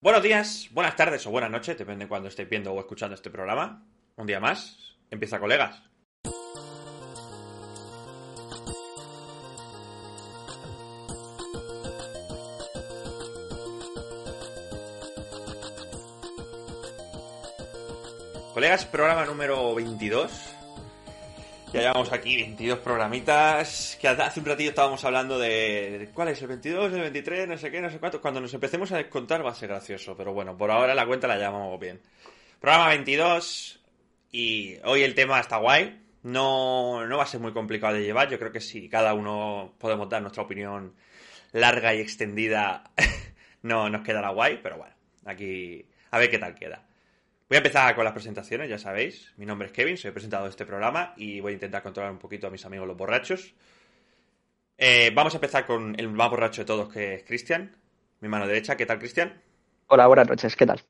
Buenos días, buenas tardes o buenas noches, depende de cuando estéis viendo o escuchando este programa. Un día más, empieza colegas. Colegas, programa número 22. Ya llevamos aquí 22 programitas. Que hace un ratito estábamos hablando de. ¿Cuál es? ¿El 22, el 23, no sé qué, no sé cuánto? Cuando nos empecemos a descontar va a ser gracioso. Pero bueno, por ahora la cuenta la llamamos bien. Programa 22. Y hoy el tema está guay. No, no va a ser muy complicado de llevar. Yo creo que si cada uno podemos dar nuestra opinión larga y extendida, no nos quedará guay. Pero bueno, aquí a ver qué tal queda. Voy a empezar con las presentaciones, ya sabéis. Mi nombre es Kevin, soy el presentador de este programa y voy a intentar controlar un poquito a mis amigos los borrachos. Eh, vamos a empezar con el más borracho de todos, que es Cristian, mi mano derecha. ¿Qué tal, Cristian? Hola, buenas noches, ¿qué tal?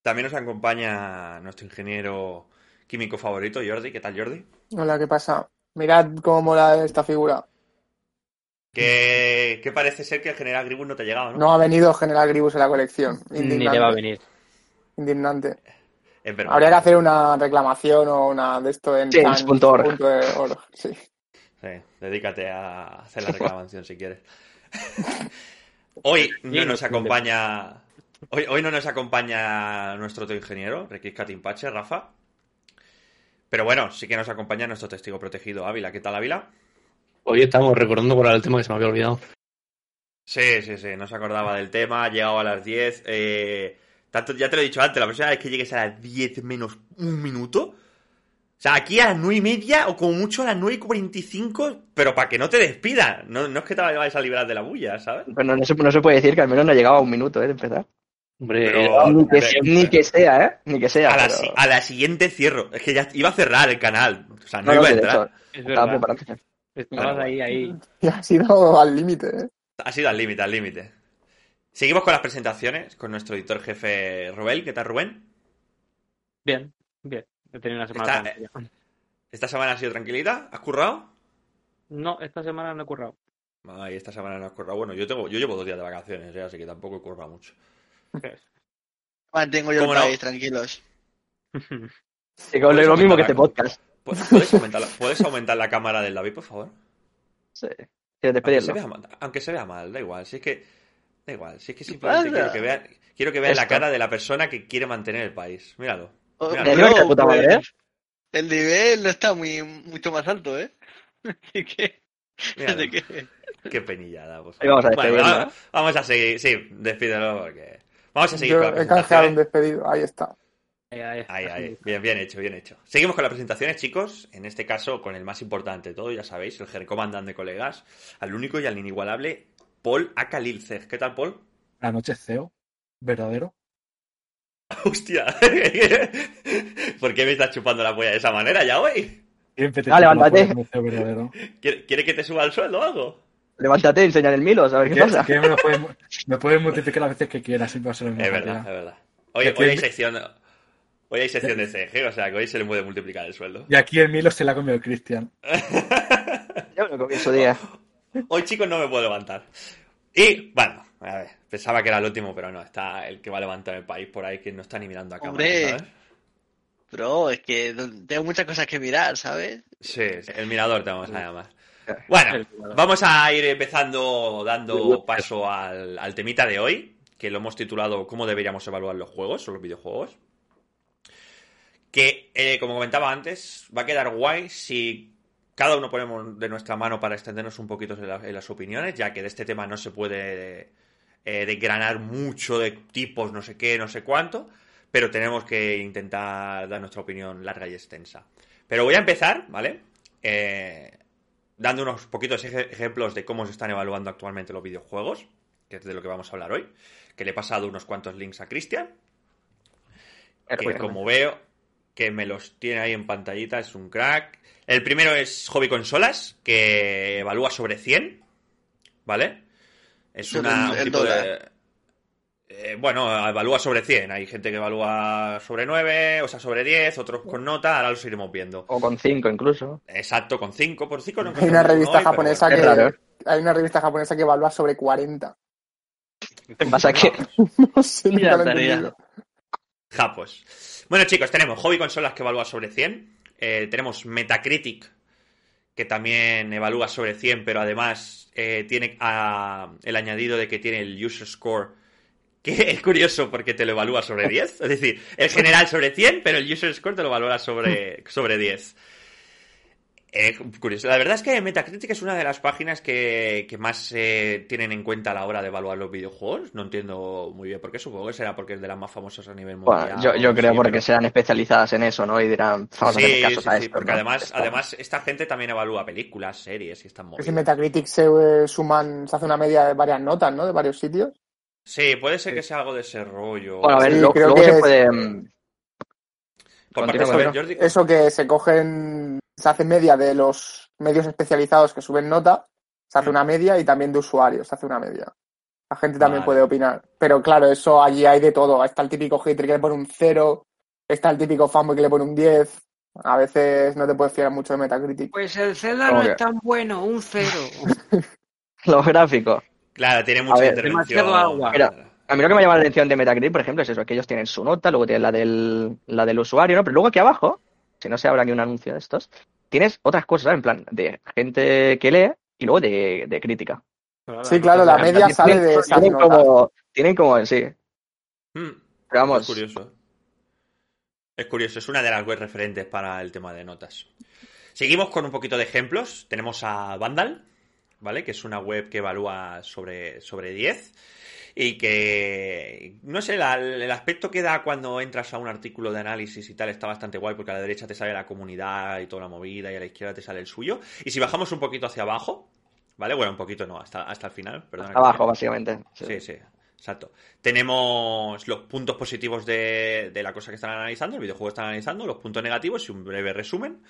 También nos acompaña nuestro ingeniero químico favorito, Jordi. ¿Qué tal, Jordi? Hola, ¿qué pasa? Mirad cómo mola esta figura. Que, que parece ser que el general Gribus no te ha llegado, ¿no? No ha venido General Gribus en la colección. Ni le va a venir. Indignante. Habría que hacer una reclamación o una de esto en Change.org. punto de org, Sí. Sí, dedícate a hacer la reclamación si quieres. Hoy no nos acompaña. Hoy, hoy no nos acompaña nuestro otro ingeniero, Requis Catimpache, Rafa. Pero bueno, sí que nos acompaña nuestro testigo protegido, Ávila. ¿Qué tal, Ávila? Hoy estamos recordando por el tema que se me había olvidado. Sí, sí, sí, no se acordaba del tema, ha llegado a las 10. eh, tanto, ya te lo he dicho antes, la próxima vez que llegues a las 10 menos un minuto. O sea, aquí a las 9 y media o como mucho a las 9 y 45, pero para que no te despidan. No, no es que te vayas a librar de la bulla, ¿sabes? Pero no se, no se puede decir que al menos no llegaba a un minuto ¿eh? de empezar. Hombre, Pero- ni, que, ni que sea, ¿eh? Ni que sea. A la, pero- si- a la siguiente cierro. Es que ya iba a cerrar el canal. O sea, no, No, no, iba a entrar. es estaba verdad. preparándose. Estabas Bueno, ahí, ahí. Y ha sido al límite, ¿eh? Ha sido al límite, al límite. Seguimos con las presentaciones con nuestro editor jefe Rubén. ¿Qué tal, Rubén? Bien, bien. He tenido una semana tranquila. ¿Esta semana ha sido tranquilita? ¿Has currado? No, esta semana no he currado. Ay, esta semana no has currado. Bueno, yo tengo, yo llevo dos días de vacaciones, ¿eh? así que tampoco he currado mucho. Mantengo yo el ¿Cómo no? país, tranquilos. Sí, con lo mismo que este la- podcast. ¿Pu- ¿Puedes aumentar, la, ¿Puedes aumentar la cámara del David, por favor? Sí. Aunque se, vea, mal- aunque se vea mal, da igual. Si es que. Da igual. Si es que simplemente pasa? quiero que vean, quiero que vean la cara de la persona que quiere mantener el país. Míralo. Oh, puta pues, madre, ¿eh? El nivel no está muy mucho más alto, ¿eh? Así que... Míralo. así que- Qué penillada. Ahí vamos a Bueno, vamos a seguir. Sí, despídelo porque. Vamos a seguir Yo con las he canjeado un despedido. Ahí está. Ahí, ahí, Ahí, ahí. Bien, bien hecho, bien hecho. Seguimos con las presentaciones, chicos. En este caso, con el más importante de todo, ya sabéis, el Jercomandante de colegas, al único y al inigualable Paul Akalilceg. ¿Qué tal, Paul? Noches, CEO. ¿Verdadero? Hostia. ¿Por qué me estás chupando la polla de esa manera ya hoy? Ah, la levántate. ¿Quiere, quiere que te suba el sueldo o algo? Levántate, enseña el Milo, ¿sabes qué Que, pasa? que me, lo puedes, me puedes multiplicar las veces que quieras, siempre va a ser la Es misma verdad, es verdad. Hoy, Es hay sección. Hoy hay sección de CG, o sea que hoy se le puede multiplicar el sueldo. Y aquí el Milo se la ha comido Cristian. Yo me lo comí en su día. Hoy, chicos, no me puedo levantar. Y, bueno, a ver, pensaba que era el último, pero no, está el que va a levantar el país por ahí que no está ni mirando a cámara, Hombre. ¿sabes? Bro, es que tengo muchas cosas que mirar, ¿sabes? Sí, el mirador te vamos a llamar. Bueno, vamos a ir empezando dando paso al, al temita de hoy, que lo hemos titulado ¿Cómo deberíamos evaluar los juegos o los videojuegos? Que, eh, como comentaba antes, va a quedar guay si cada uno ponemos de nuestra mano para extendernos un poquito en, la- en las opiniones, ya que de este tema no se puede eh, desgranar mucho de tipos, no sé qué, no sé cuánto, pero tenemos que intentar dar nuestra opinión larga y extensa. Pero voy a empezar, ¿vale? Eh, dando unos poquitos eje- ejemplos de cómo se están evaluando actualmente los videojuegos, que es de lo que vamos a hablar hoy, que le he pasado unos cuantos links a Cristian, que como veo que me los tiene ahí en pantallita, es un crack. El primero es Hobby Consolas, que evalúa sobre 100, ¿vale? Es una, un tipo de... eh, bueno, evalúa sobre 100. Hay gente que evalúa sobre 9, o sea, sobre 10, otros con nota, ahora los iremos viendo. O con cinco incluso. Exacto, con 5 por 5 no Hay una revista hoy, japonesa bueno. Que. Hay una revista japonesa que evalúa sobre 40. ¿Qué pasa aquí? No sé, nunca lo he entendido. Japos. Bueno, chicos, tenemos Hobby Consolas que evalúa sobre 100. eh, tenemos Metacritic, que también evalúa sobre 100, pero además eh, tiene ah, el añadido de que tiene el User Score, que es curioso porque te lo evalúa sobre 10. Es decir, el general sobre 100, pero el User Score te lo valora sobre 10. Eh, curioso. La verdad es que Metacritic es una de las páginas que, que más eh, tienen en cuenta a la hora de evaluar los videojuegos. No entiendo muy bien por qué. Supongo que será porque es de las más famosas a nivel mundial. Bueno, yo, creo sí, porque pero- serán especializadas en eso, ¿no? Y dirán, vamos a Sí, hacer casos sí, a esto. porque ¿no? además, Está- además esta gente también evalúa películas, series y están movidas. si Metacritic se eh, suman, se hace una media de varias notas, ¿no? De varios sitios. Sí, puede ser que sea algo de ese rollo. Bueno, a ver, Sí, lo- creo luego que se es- puede. mm, continúa. Jordi. Eso que se cogen, se hace media de los medios especializados que suben nota, se hace Mm. una media y también de usuarios se hace una media. La gente también Vale. puede opinar. Pero claro, eso allí hay de todo. Está el típico hater que le pone un 0, está el típico fanboy que le pone un 10. A veces no te puedes fiar mucho de Metacritic. Pues el Zelda ¿Cómo no que? es tan bueno, un cero. Los gráficos. Claro, tiene mucha ver, intervención. demasiado agua. Mira, A mí lo que me llama la atención de Metacritic, por ejemplo, es eso, que ellos tienen su nota, luego tienen la del, la del usuario, ¿no? Pero luego aquí abajo, si no se habrá ni un anuncio de estos, tienes otras cosas, ¿sabes? En plan, de gente que lee y luego de, de crítica. Sí, claro, la plan, media sale de esas tienen notas. como, tienen como, sí, Mm, pero vamos, Es curioso. Es curioso, es una de las web referentes para el tema de notas. Seguimos con un poquito de ejemplos. Tenemos a Vandal, ¿vale? Que es una web que evalúa sobre, sobre 10. Y que, no sé, la- el aspecto que da cuando entras a un artículo de análisis y tal está bastante guay, porque a la derecha te sale la comunidad y toda la movida, y a la izquierda te sale el suyo. Y si bajamos un poquito hacia abajo, ¿vale? Bueno, un poquito no, hasta, hasta el final, perdona. abajo, básicamente. sí. Sí, sí, exacto. Tenemos los puntos positivos de, de la cosa que están analizando, el videojuego que están analizando, los puntos negativos y un breve resumen.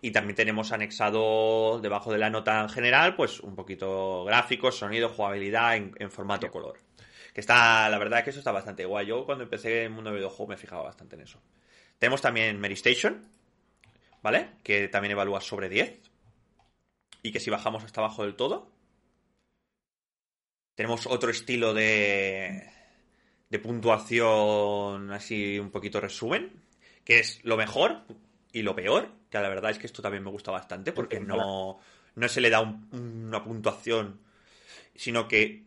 Y también tenemos anexado debajo de la nota en general, pues un poquito gráficos, sonido, jugabilidad en, en formato color. Que está, la verdad que eso está bastante guay. Yo cuando empecé en el mundo de videojuegos me fijaba bastante en eso. Tenemos también Mary Station, ¿vale? Que también evalúa sobre 10. Y que si bajamos hasta abajo del todo, tenemos otro estilo de, de puntuación así un poquito resumen, que es lo mejor y lo peor, que la verdad es que esto también me gusta bastante porque no, no se le da un- una puntuación, sino que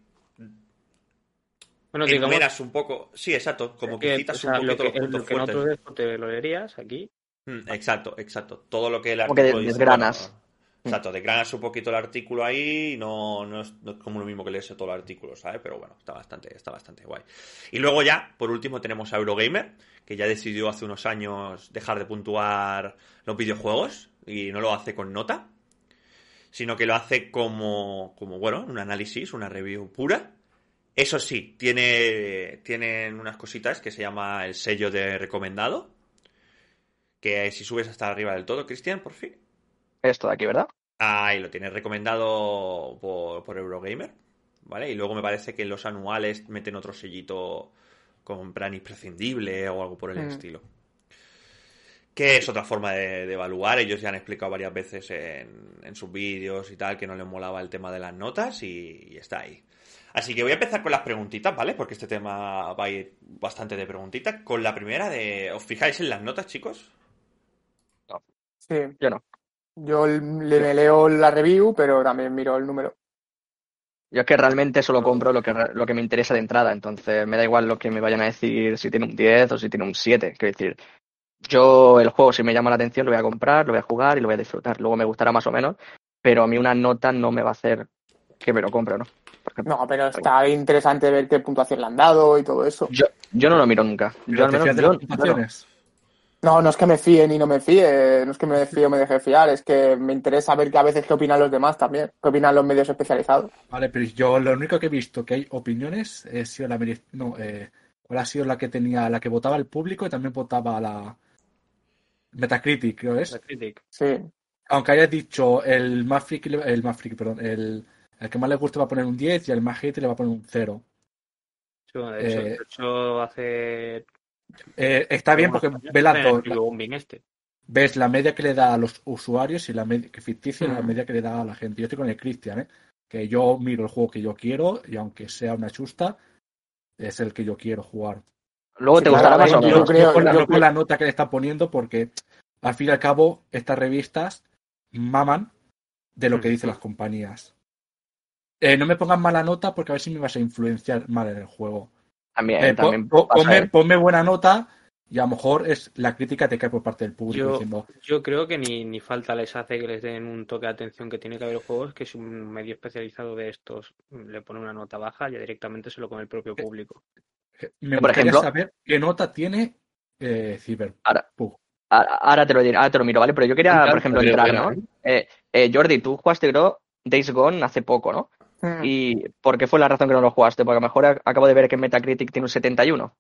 Bueno, digamos un poco... Sí, exacto, como que, que, citas o sea, un lo poquito que, los lo puntos que fuertes. nosotros después te lo leerías aquí. Mm, Exacto, exacto. Todo lo que el Como que artículo dice, desgranas. bueno, exacto, desgranas un poquito el artículo ahí y no, no, es, no es como lo mismo que leerse todo el artículo, ¿sabes? Pero bueno, está bastante, está bastante guay. Y luego ya, por último, tenemos a Eurogamer, que ya decidió hace unos años dejar de puntuar los videojuegos y no lo hace con nota, sino que lo hace como, como bueno, un análisis, una review pura. Eso sí, tiene, tienen unas cositas que se llama el sello de recomendado, que si subes hasta arriba del todo, Cristian, por fin. Esto de aquí, ¿verdad? Ahí lo tienes recomendado por, por Eurogamer, ¿vale? Y luego me parece que en los anuales meten otro sellito con plan imprescindible o algo por el Mm. estilo. Que es otra forma de, de evaluar. Ellos ya han explicado varias veces en, en sus vídeos y tal que no les molaba el tema de las notas y, y está ahí. Así que voy a empezar con las preguntitas, ¿vale? Porque este tema va a ir bastante de preguntitas. Con la primera de... ¿Os fijáis en las notas, chicos? Sí. Yo no. Yo le me leo la review, pero también miro el número. Yo es que realmente solo compro lo que, lo que me interesa de entrada, entonces me da igual lo que me vayan a decir si tiene un 10 o si tiene un 7. Quiero decir, yo el juego si me llama la atención lo voy a comprar, lo voy a jugar y lo voy a disfrutar. Luego me gustará más o menos, pero a mí una nota no me va a hacer que me lo compre, ¿no? No, pero está interesante ver qué puntuación le han dado y todo eso. Yo, yo no lo miro nunca. Yo al menos yo- las puntuaciones. No, no es que me fíe ni no me fíe, no es que me fíe o me deje fiar, es que me interesa ver que a veces qué opinan los demás también, qué opinan los medios especializados. Vale, pero yo lo único que he visto que hay opiniones ha sido la no, eh, ¿cuál ha sido la que tenía, la que votaba el público y también votaba la Metacritic, creo es. La critic. Sí, Aunque haya dicho el le- el más friki, perdón, el, el que más le gusta va a poner un 10 y el más hate le va a poner un 0. Sí, bueno, de hecho, Eh, de hecho, hace. Eh, está bien porque ve las dos. Este. Ves la media que le da a los usuarios y la media que ficticia y la Mm. media que le da a la gente. Yo estoy con el Christian, ¿eh? que yo miro el juego que yo quiero y aunque sea una chusta, es el que yo quiero jugar. Luego Sí, te gustará más o yo menos. creo- no con la, yo con la nota que le está poniendo, porque al fin y al cabo, estas revistas maman de lo que Mm. dicen las compañías. Eh, no me pongan mala nota porque a ver si me vas a influenciar mal en el juego. También, Eh, también po- pasa, ponme, ¿eh? ponme buena nota y a lo mejor es la crítica te cae por parte del público Yo, diciendo yo creo que ni, ni falta les hace que les den un toque de atención que tiene que haber juegos, que si un medio especializado de estos le pone una nota baja, ya directamente se lo come el propio público. eh, me Por gustaría ejemplo- saber qué nota tiene eh, Cyberpunk. Ahora, ahora, ahora te lo diré, ahora te lo miro, ¿vale? Pero yo quería, por ejemplo, entrar, ¿no? Eh, eh, Jordi, tú jugaste, creo, Days Gone hace poco, ¿no? Mm. ¿Y por qué fue la razón que no lo jugaste? Porque a lo mejor ac- acabo de ver que Metacritic tiene un 71.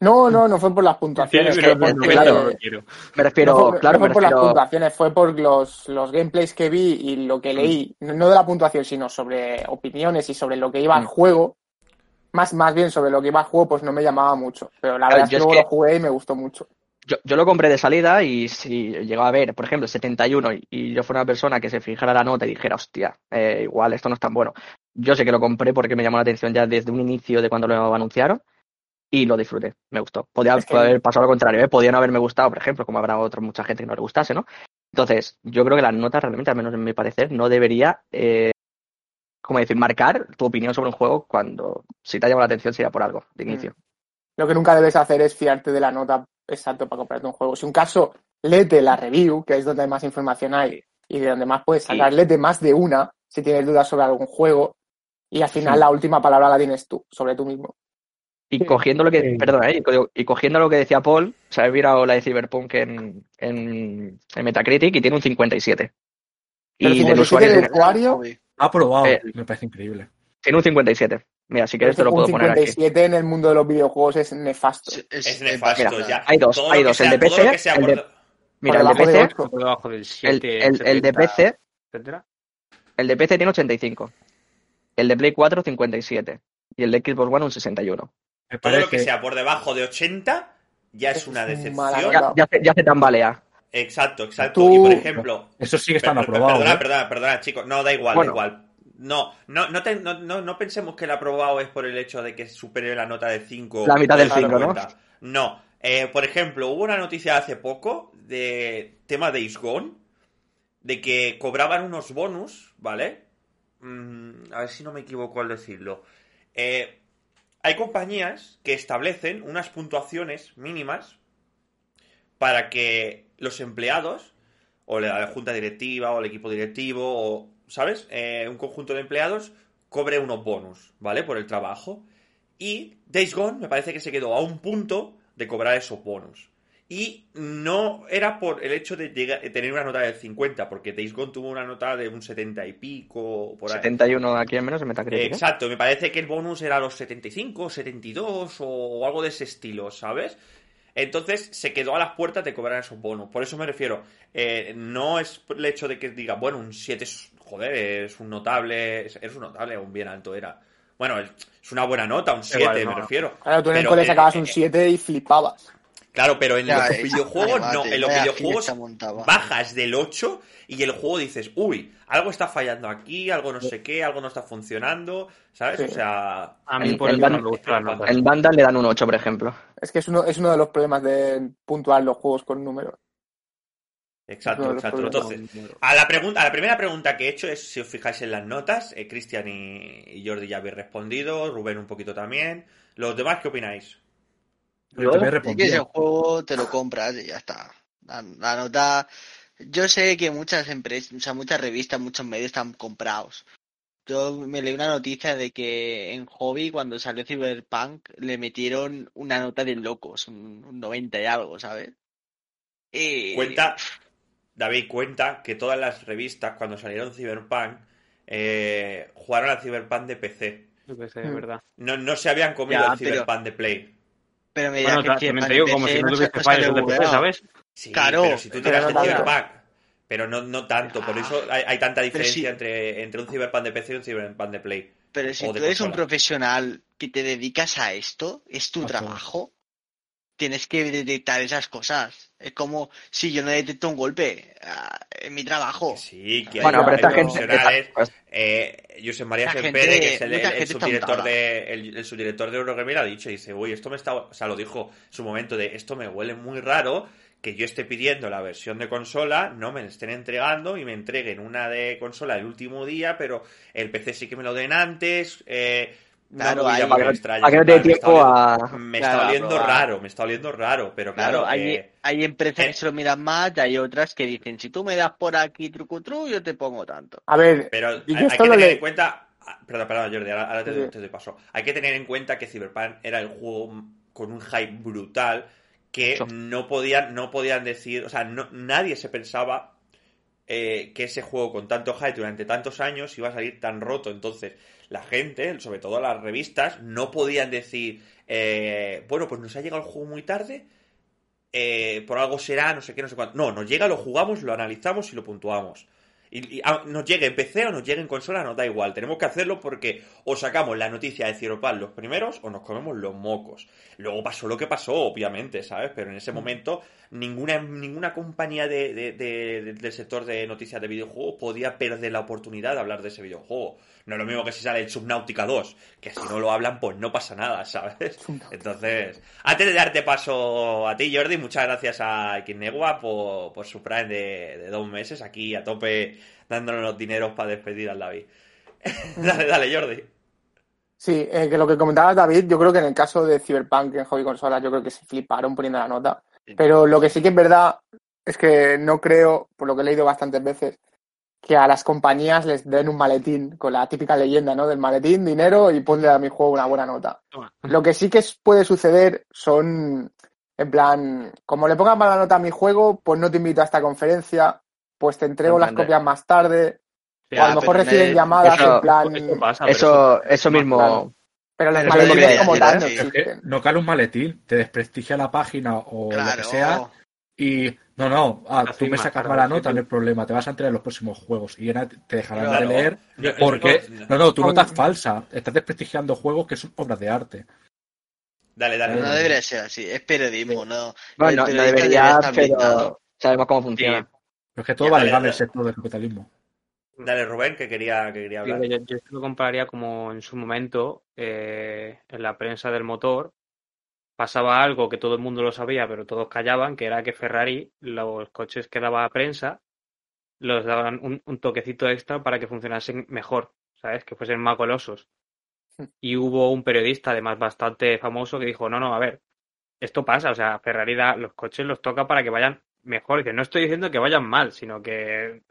No, no, no fue por las puntuaciones. Pero fue no, porque- claro. no lo quiero. Me refiero, no fue, claro, no fue por las puntuaciones, fue por los, los gameplays que vi y lo que leí, no de la puntuación, sino sobre opiniones y sobre lo que iba al Mm. juego. Más, más bien sobre lo que iba al juego, pues no me llamaba mucho. Pero la Claro, verdad es que yo es luego que- lo jugué y me gustó mucho. Yo, yo lo compré de salida y si llegaba a ver, por ejemplo, 71 y, y yo fuera una persona que se fijara la nota y dijera, hostia, eh, igual esto no es tan bueno. Yo sé que lo compré porque me llamó la atención ya desde un inicio de cuando lo anunciaron y lo disfruté, me gustó. Podía Es que- haber pasado lo contrario, ¿eh? podía no haberme gustado, por ejemplo, como habrá otra mucha gente que no le gustase, ¿no? Entonces, yo creo que las notas realmente, al menos en mi parecer, no debería, eh, como decir, marcar tu opinión sobre un juego cuando si te ha llamado la atención sería por algo, de Mm. inicio. Lo que nunca debes hacer es fiarte de la nota exacta para comprarte un juego. Si un caso, léete la review, que es donde más información hay y de donde más puedes sacar, Sí. léete más de una si tienes dudas sobre algún juego y al final Sí. la última palabra la tienes tú, sobre tú mismo. Y cogiendo lo que, sí. perdona, ¿eh? y co- y cogiendo lo que decía Paul, se ha mirado la de Cyberpunk en, en, en Metacritic y tiene un 57. Pero Y del 57 usuario de tiene, usuario, Ha probado, Eh, me parece increíble. tiene un 57. Mira, si quieres te lo un puedo poner aquí. 57 en el mundo de los videojuegos es nefasto. Es, Es nefasto Mira, ya. hay dos, Todo hay dos, el de PC, el por de- de- Mira, el de de PC. Por del el, 7, el, el de 70, PC, etcétera. el de PC tiene 85. El de Play 4, 57. Y el de Xbox One, un 61. Me todo lo que sea por debajo de 80 ya es Es una un decepción. Ya, ya, se- ya se tambalea. Exacto, exacto. Tú- Y por ejemplo, eso sí que están Per- per- aprobados. Perdona, ¿eh? perdona, perdona, chicos. No, da igual, Bueno. da igual. No, no, no, te- no, pensemos que el aprobado es por el hecho de que supere la nota de 5. La mitad del cinco, ¿no? No. Eh, por ejemplo, hubo una noticia hace poco de tema de Days Gone, de que cobraban unos bonus, ¿vale? Mm, a ver si no me equivoco al decirlo. Eh, hay compañías que establecen unas puntuaciones mínimas para que los empleados, o la junta directiva, o el equipo directivo, o, ¿sabes? Eh, un conjunto de empleados cobre unos bonus, ¿vale? Por el trabajo. Y Days Gone me parece que se quedó a un punto de cobrar esos bonus. Y no era por el hecho de llegar- de tener una nota del 50, porque Days Gone tuvo una nota de un 70 y pico, por ahí. 71 aquí en menos en Metacritic. ¿eh? Exacto, me parece que el bonus era los 75, 72 o algo de ese estilo, ¿sabes? Entonces se quedó a las puertas de cobrar esos bonus. Por eso me refiero, eh, no es el hecho de que diga, bueno, un 7 es, joder, es un notable, es, es un notable, un bien alto era. Bueno, es una buena nota, un 7 vale, me no. refiero. Claro, tú en el cole eh, sacabas eh, un eh, 7 y flipabas. Claro, pero en Ya, los videojuegos no, en los videojuegos bajas del 8 y el juego dices, uy, algo está fallando aquí, algo no sé qué, algo no está funcionando, ¿sabes? Sí. O sea, A mí El- por el eso no me. En Vandal le dan un 8, por ejemplo. Es que es uno, es uno de los problemas de puntuar los juegos con números. Exacto, exacto. Entonces, a la pregunta, a la primera pregunta que he hecho es si os fijáis en las notas, eh, Cristian y, y Jordi ya habéis respondido, Rubén un poquito también. Los demás, ¿qué opináis? Yo Es que ese juego te lo compras y ya está. La, la nota. Yo sé que muchas empresas, o sea, muchas revistas, muchos medios están comprados. Yo me leí una noticia de que en Hobby, cuando salió Cyberpunk, le metieron una nota de locos, un, un 90 y algo, ¿sabes? Y... Cuenta, David, cuenta que todas las revistas, cuando salieron Cyberpunk, eh, jugaron al Cyberpunk de PC. De Mm. verdad. No, no se habían comido Ya, el pero- Cyberpunk de Play. Pero me Bueno, que también te digo, como PC si no sa- fallos de PC. ¿sabes? Sí, Claro, pero si tú tiras no el tanto. Cyberpunk, pero no, no tanto, por eso hay, hay tanta diferencia entre, entre un Cyberpunk de PC y un Cyberpunk de Play. Pero si tú eres un profesional que te dedicas a esto, es tu trabajo, tienes que detectar esas cosas. Es como si yo no detecto un golpe ah, en mi trabajo. Sí, que Bueno, hay, pero esta gente. profesionales. pues, Eh, Josep María gente- que es el, el- subdirector de el, el subdirector de Eurogamer, ha dicho, dice, uy, esto me está, o sea, lo dijo en su momento de esto me huele muy raro que yo esté pidiendo la versión de consola, no me la estén entregando y me entreguen una de consola el último día, pero el PC sí que me lo den antes, eh, Claro, hay- para que- extraño, para que no te dé plan, me está tiempo oliendo- a- Me Claro, está oliendo raro, me está oliendo raro, pero claro, Claro, hay, eh, hay empresas eh, que se lo miran más y hay otras que dicen, si tú me das por aquí trucutru, yo te pongo tanto. A ver, Pero hay, que tener le- en cuenta. ah, Perdón, perdón, Jordi, ahora, ahora te, Sí. te doy paso. Hay que tener en cuenta que Cyberpunk era el juego con un hype brutal que Eso. no podían, no podían decir. O sea, no, nadie se pensaba eh, que ese juego con tanto hype durante tantos años iba a salir tan roto. Entonces, la gente, sobre todo las revistas, no podían decir. eh, bueno, pues nos ha llegado el juego muy tarde. eh, por algo será, no sé qué, no sé cuánto. No, nos llega, lo jugamos, lo analizamos y lo puntuamos. Y, y, ah, nos llegue en PC o nos llegue en consola, nos da igual. Tenemos que hacerlo porque o sacamos la noticia de Cyberpunk los primeros o nos comemos los mocos. Luego pasó lo que pasó, obviamente, ¿sabes? Pero en ese momento ninguna, ninguna compañía de, de- de- de- del sector de noticias de videojuegos podía perder la oportunidad de hablar de ese videojuego. No es lo mismo que si sale el Subnautica 2, que si no lo hablan, pues no pasa nada, ¿sabes? Entonces, antes de darte paso a ti, Jordi, muchas gracias a Kinegua por, por su Prime de, de dos meses, aquí a tope dándonos los dineros para despedir al David. dale, dale, Jordi. Sí, eh, que lo que comentabas, David, yo creo que en el caso de Cyberpunk en Hobby Consolas, yo creo que se fliparon poniendo la nota. Pero lo que sí que es verdad es que no creo, por lo que he leído bastantes veces, que a las compañías les den un maletín con la típica leyenda, ¿no? Del maletín, dinero y ponle a mi juego una buena nota. Toma. Lo que sí que puede suceder son, en plan, como le pongan mala nota a mi juego, pues no te invito a esta conferencia, pues te entrego las copias más tarde, o a lo mejor reciben llamadas eso- en plan... Eso pasa, Eso, eso mismo. claro. Pero los maletines como tal ¿eh? no que existen. no cale un maletín, te desprestigia la página o lo que sea. Y no, no, ah, tú me sacas mala nota, no hay problema, te vas a enterar en los próximos juegos y te dejarán Claro. de leer porque, no- no, tu nota es falsa, estás desprestigiando juegos que son obras de arte. Dale, dale. No debería ser así, es periodismo, ¿no? Bueno, no debería, blindado. pero sabemos cómo funciona. Pero es que todo Ya, va dale, ligado en el sector del capitalismo. Dale, Rubén, que quería, que quería hablar. Yo, yo esto lo compararía como en su momento eh, en la prensa del motor pasaba algo que todo el mundo lo sabía, pero todos callaban, que era que Ferrari, los coches que daba a prensa, los daban un, un toquecito extra para que funcionasen mejor, ¿sabes? Que fuesen más golosos. Y hubo un periodista, además bastante famoso, que dijo, no, no, a ver, esto pasa, o sea, Ferrari da, los coches los toca para que vayan mejor. Dice, no estoy diciendo que vayan mal, sino que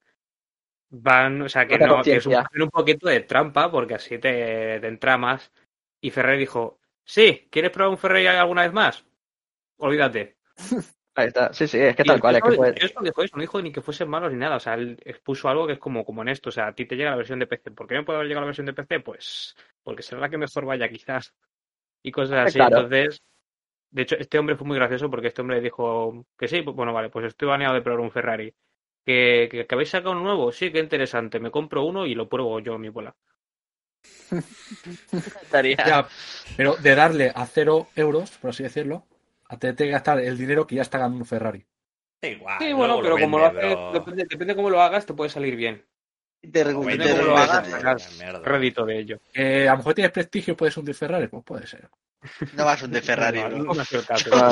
van, o sea, que no, que es un, poquito de trampa, porque así te, te entra más. Y Ferrari dijo, sí, ¿quieres probar un Ferrari alguna vez más? Olvídate. Ahí está. Sí, sí, es que tal cual. Es que no dijo eso, no dijo ni que fuesen malos ni nada. O sea, él expuso algo que es como, como en esto. O sea, a ti te llega la versión de PC. ¿Por qué me puede haber llegado la versión de PC? Pues porque será la que mejor vaya, quizás. Y cosas así. Claro. Entonces, de hecho, este hombre fue muy gracioso porque este hombre dijo que sí, pues, bueno, vale, pues estoy baneado de probar un Ferrari. ¿Que, que, que habéis sacado un nuevo? Sí, qué interesante. Me compro uno y lo pruebo yo a mi bola. Estaría- Ya, pero de darle a cero euros, por así decirlo, a tener que gastar el dinero que ya está ganando un Ferrari. Igual, Sí, bueno, lo pero como lo haces, depende, depende cómo lo hagas, te puede salir bien. Te Depende cómo lo hagas, rédito de ello. Eh, a lo mejor tienes prestigio puedes hundir Ferrari, pues puede ser. No vas a un de Ferrari, No, no sé. Ah,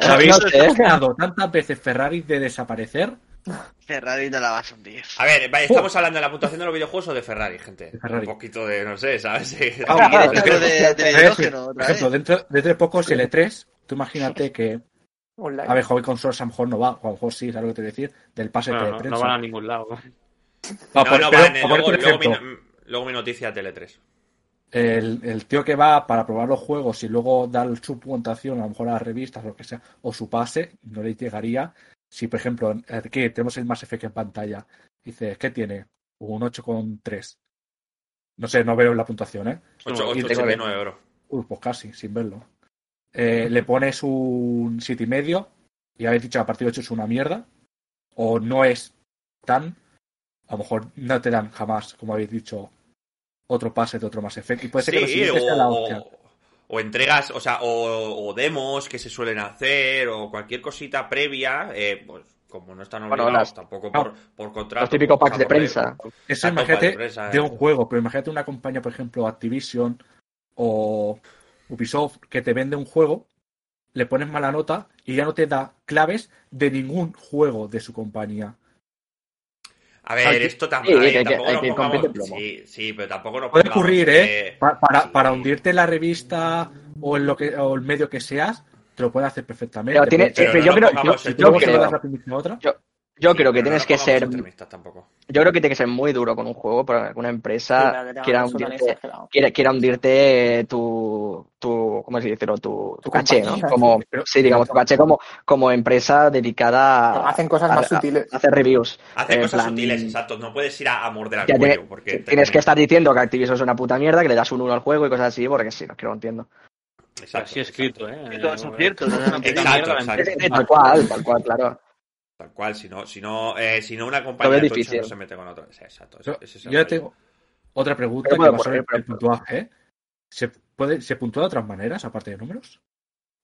¿Sabéis? No sé. Ha quedado tantas veces Ferrari de desaparecer. Ferrari no la vas a hundir. A ver, vaya, ¿estamos hablando de la puntuación de los videojuegos o de Ferrari, gente? De Ferrari. Un poquito de, no sé, ¿sabes? Sí. Ah, ¿Quieres es que- algo de, de Es decir, hidrógeno por ejemplo, dentro, de poco es el E3. Tú imagínate que, Online. a ver, Hobby Consoles a lo mejor no va, o a lo mejor sí, ¿sabes lo que te voy a decir? Del pase No, de no, prensa. no van a ningún lado. No, No, no, van, eh, luego, luego, mi, ejemplo, luego mi noticia Tele 3. el, el tío que va para probar los juegos y luego dar su puntuación a lo mejor a las revistas o lo que sea, o su pase, no le llegaría si, por ejemplo, aquí tenemos el Mass Effect en pantalla. Dices, ¿qué tiene? Un 8,3. No sé, no veo la puntuación, ¿eh? 8, y 8, tengo 9 euros. Uy, pues casi, sin verlo. Eh, le pones un siete y medio y habéis dicho a partir de 8 es una mierda. O no es tan. A lo mejor no te dan jamás, como habéis dicho, otro pase de otro Mass Effect. Y puede ser que lo sea la hostia. O, entregas, o sea, o, o demos que se suelen hacer, o cualquier cosita previa, eh, pues como no están Bueno, obligados las- tampoco por, por contrato. Los típicos pues, packs de por- prensa. Eso imagínate para empresa, de eh. un juego, pero imagínate una compañía, por ejemplo, Activision o Ubisoft, que te vende un juego, le pones mala nota y ya no te da claves de ningún juego de su compañía. A ver, Hay esto tam- Sí, pongamos-. Sí, sí, pero tampoco nos Puede ocurrir, ¿eh? Pa- para, sí. para hundirte en la revista o en lo que o el medio que seas, te lo puede hacer perfectamente. Pero tiene- Pero pero no yo creo, yo, yo creo, otra. yo, yo Sí, creo que pero no tienes que ser, yo creo que tiene que ser muy duro con un juego para que una empresa pero que quiera hundirte, exagerado. quiera, quiera hundirte tu, tu, ¿cómo se dice? Tu, tu Tu caché, ¿no? Como, Pero- sí, digamos, tu caché como, como empresa dedicada a, Hacen cosas a- más a- sutiles. a hacer reviews. Hace En cosas plan, sutiles, exacto. No puedes ir a, a morder al cuello. tiene- porque te Tienes que estar diciendo que Activision es una puta mierda, que le das un 1 al juego y cosas así, porque sí, no, que lo entiendo. Exacto, Así escrito, ¿eh? Que Eh, la exacto. empresa. Tal cual, tal cual, claro. Tal cual, si no, si no, eh, si no una compañía tocha difícil. no se mete con otra. Sí, Exacto. Yo, ese- ese es el yo rollo. tengo otra pregunta que va sobre el pero- puntuaje. ¿Se, puede, ¿Se puntúa de otras maneras, aparte de números?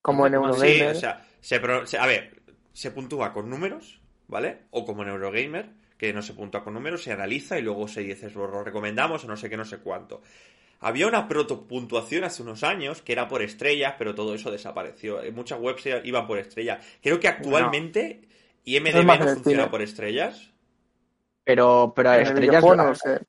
Como en Sí, Eurogamer. o sea, se a ver, se puntúa con números, ¿vale? O como en Eurogamer, que no se puntúa con números, se analiza y luego se dice, "Os lo recomendamos o no sé qué, no sé cuánto. Había una protopuntuación hace unos años que era por estrellas, pero todo eso desapareció. En muchas webs iban por estrellas. Creo que actualmente Es más no funciona cine. por estrellas. Pero, pero a estrellas, no sé.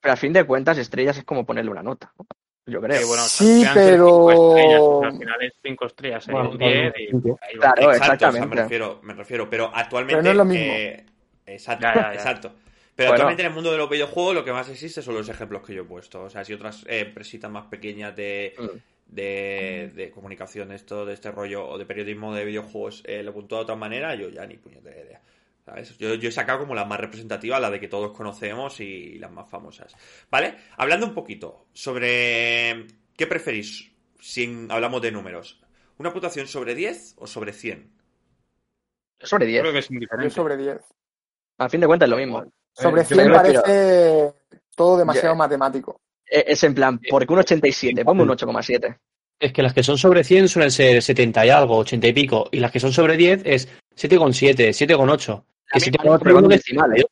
pero a fin de cuentas, estrellas es como ponerle una nota. ¿no? Yo creo. Sí, bueno, Sí, pero- cinco estrellas, al final es 5 estrellas, sería Bueno, un 10 y cinco. ahí va. Claro, Exacto, o sea, exactamente. me refiero, me refiero, pero actualmente. Pero no es lo mismo. eh, exacto, Ya, ya, ya. exacto. Pero Bueno. actualmente en el mundo de los videojuegos lo que más existe son los ejemplos que yo he puesto. O sea, si otras eh, empresitas más pequeñas de, Mm. De, de comunicación, esto, de este rollo, o de periodismo de videojuegos, eh, lo puntúa de otra manera, yo ya ni puñetera idea. ¿Sabes? Yo, yo he sacado como las más representativas, las de que todos conocemos y las más famosas. ¿Vale? Hablando un poquito sobre qué preferís si hablamos de números. ¿Una puntuación sobre 10 o sobre 100? Sobre 10. Creo que es Yo indiferente. sobre 10. A fin de cuentas es lo mismo. Sobre yo 100 creo que- parece todo demasiado matemático. E- Es en plan, ¿por qué un 87? Ponme un 8,7. Es que las que son sobre 100 suelen ser 70 y algo, 80 y pico. Y las que son sobre 10 es 7,7, 7,8. Que misma 7,8 pero con uno que decimales. 58,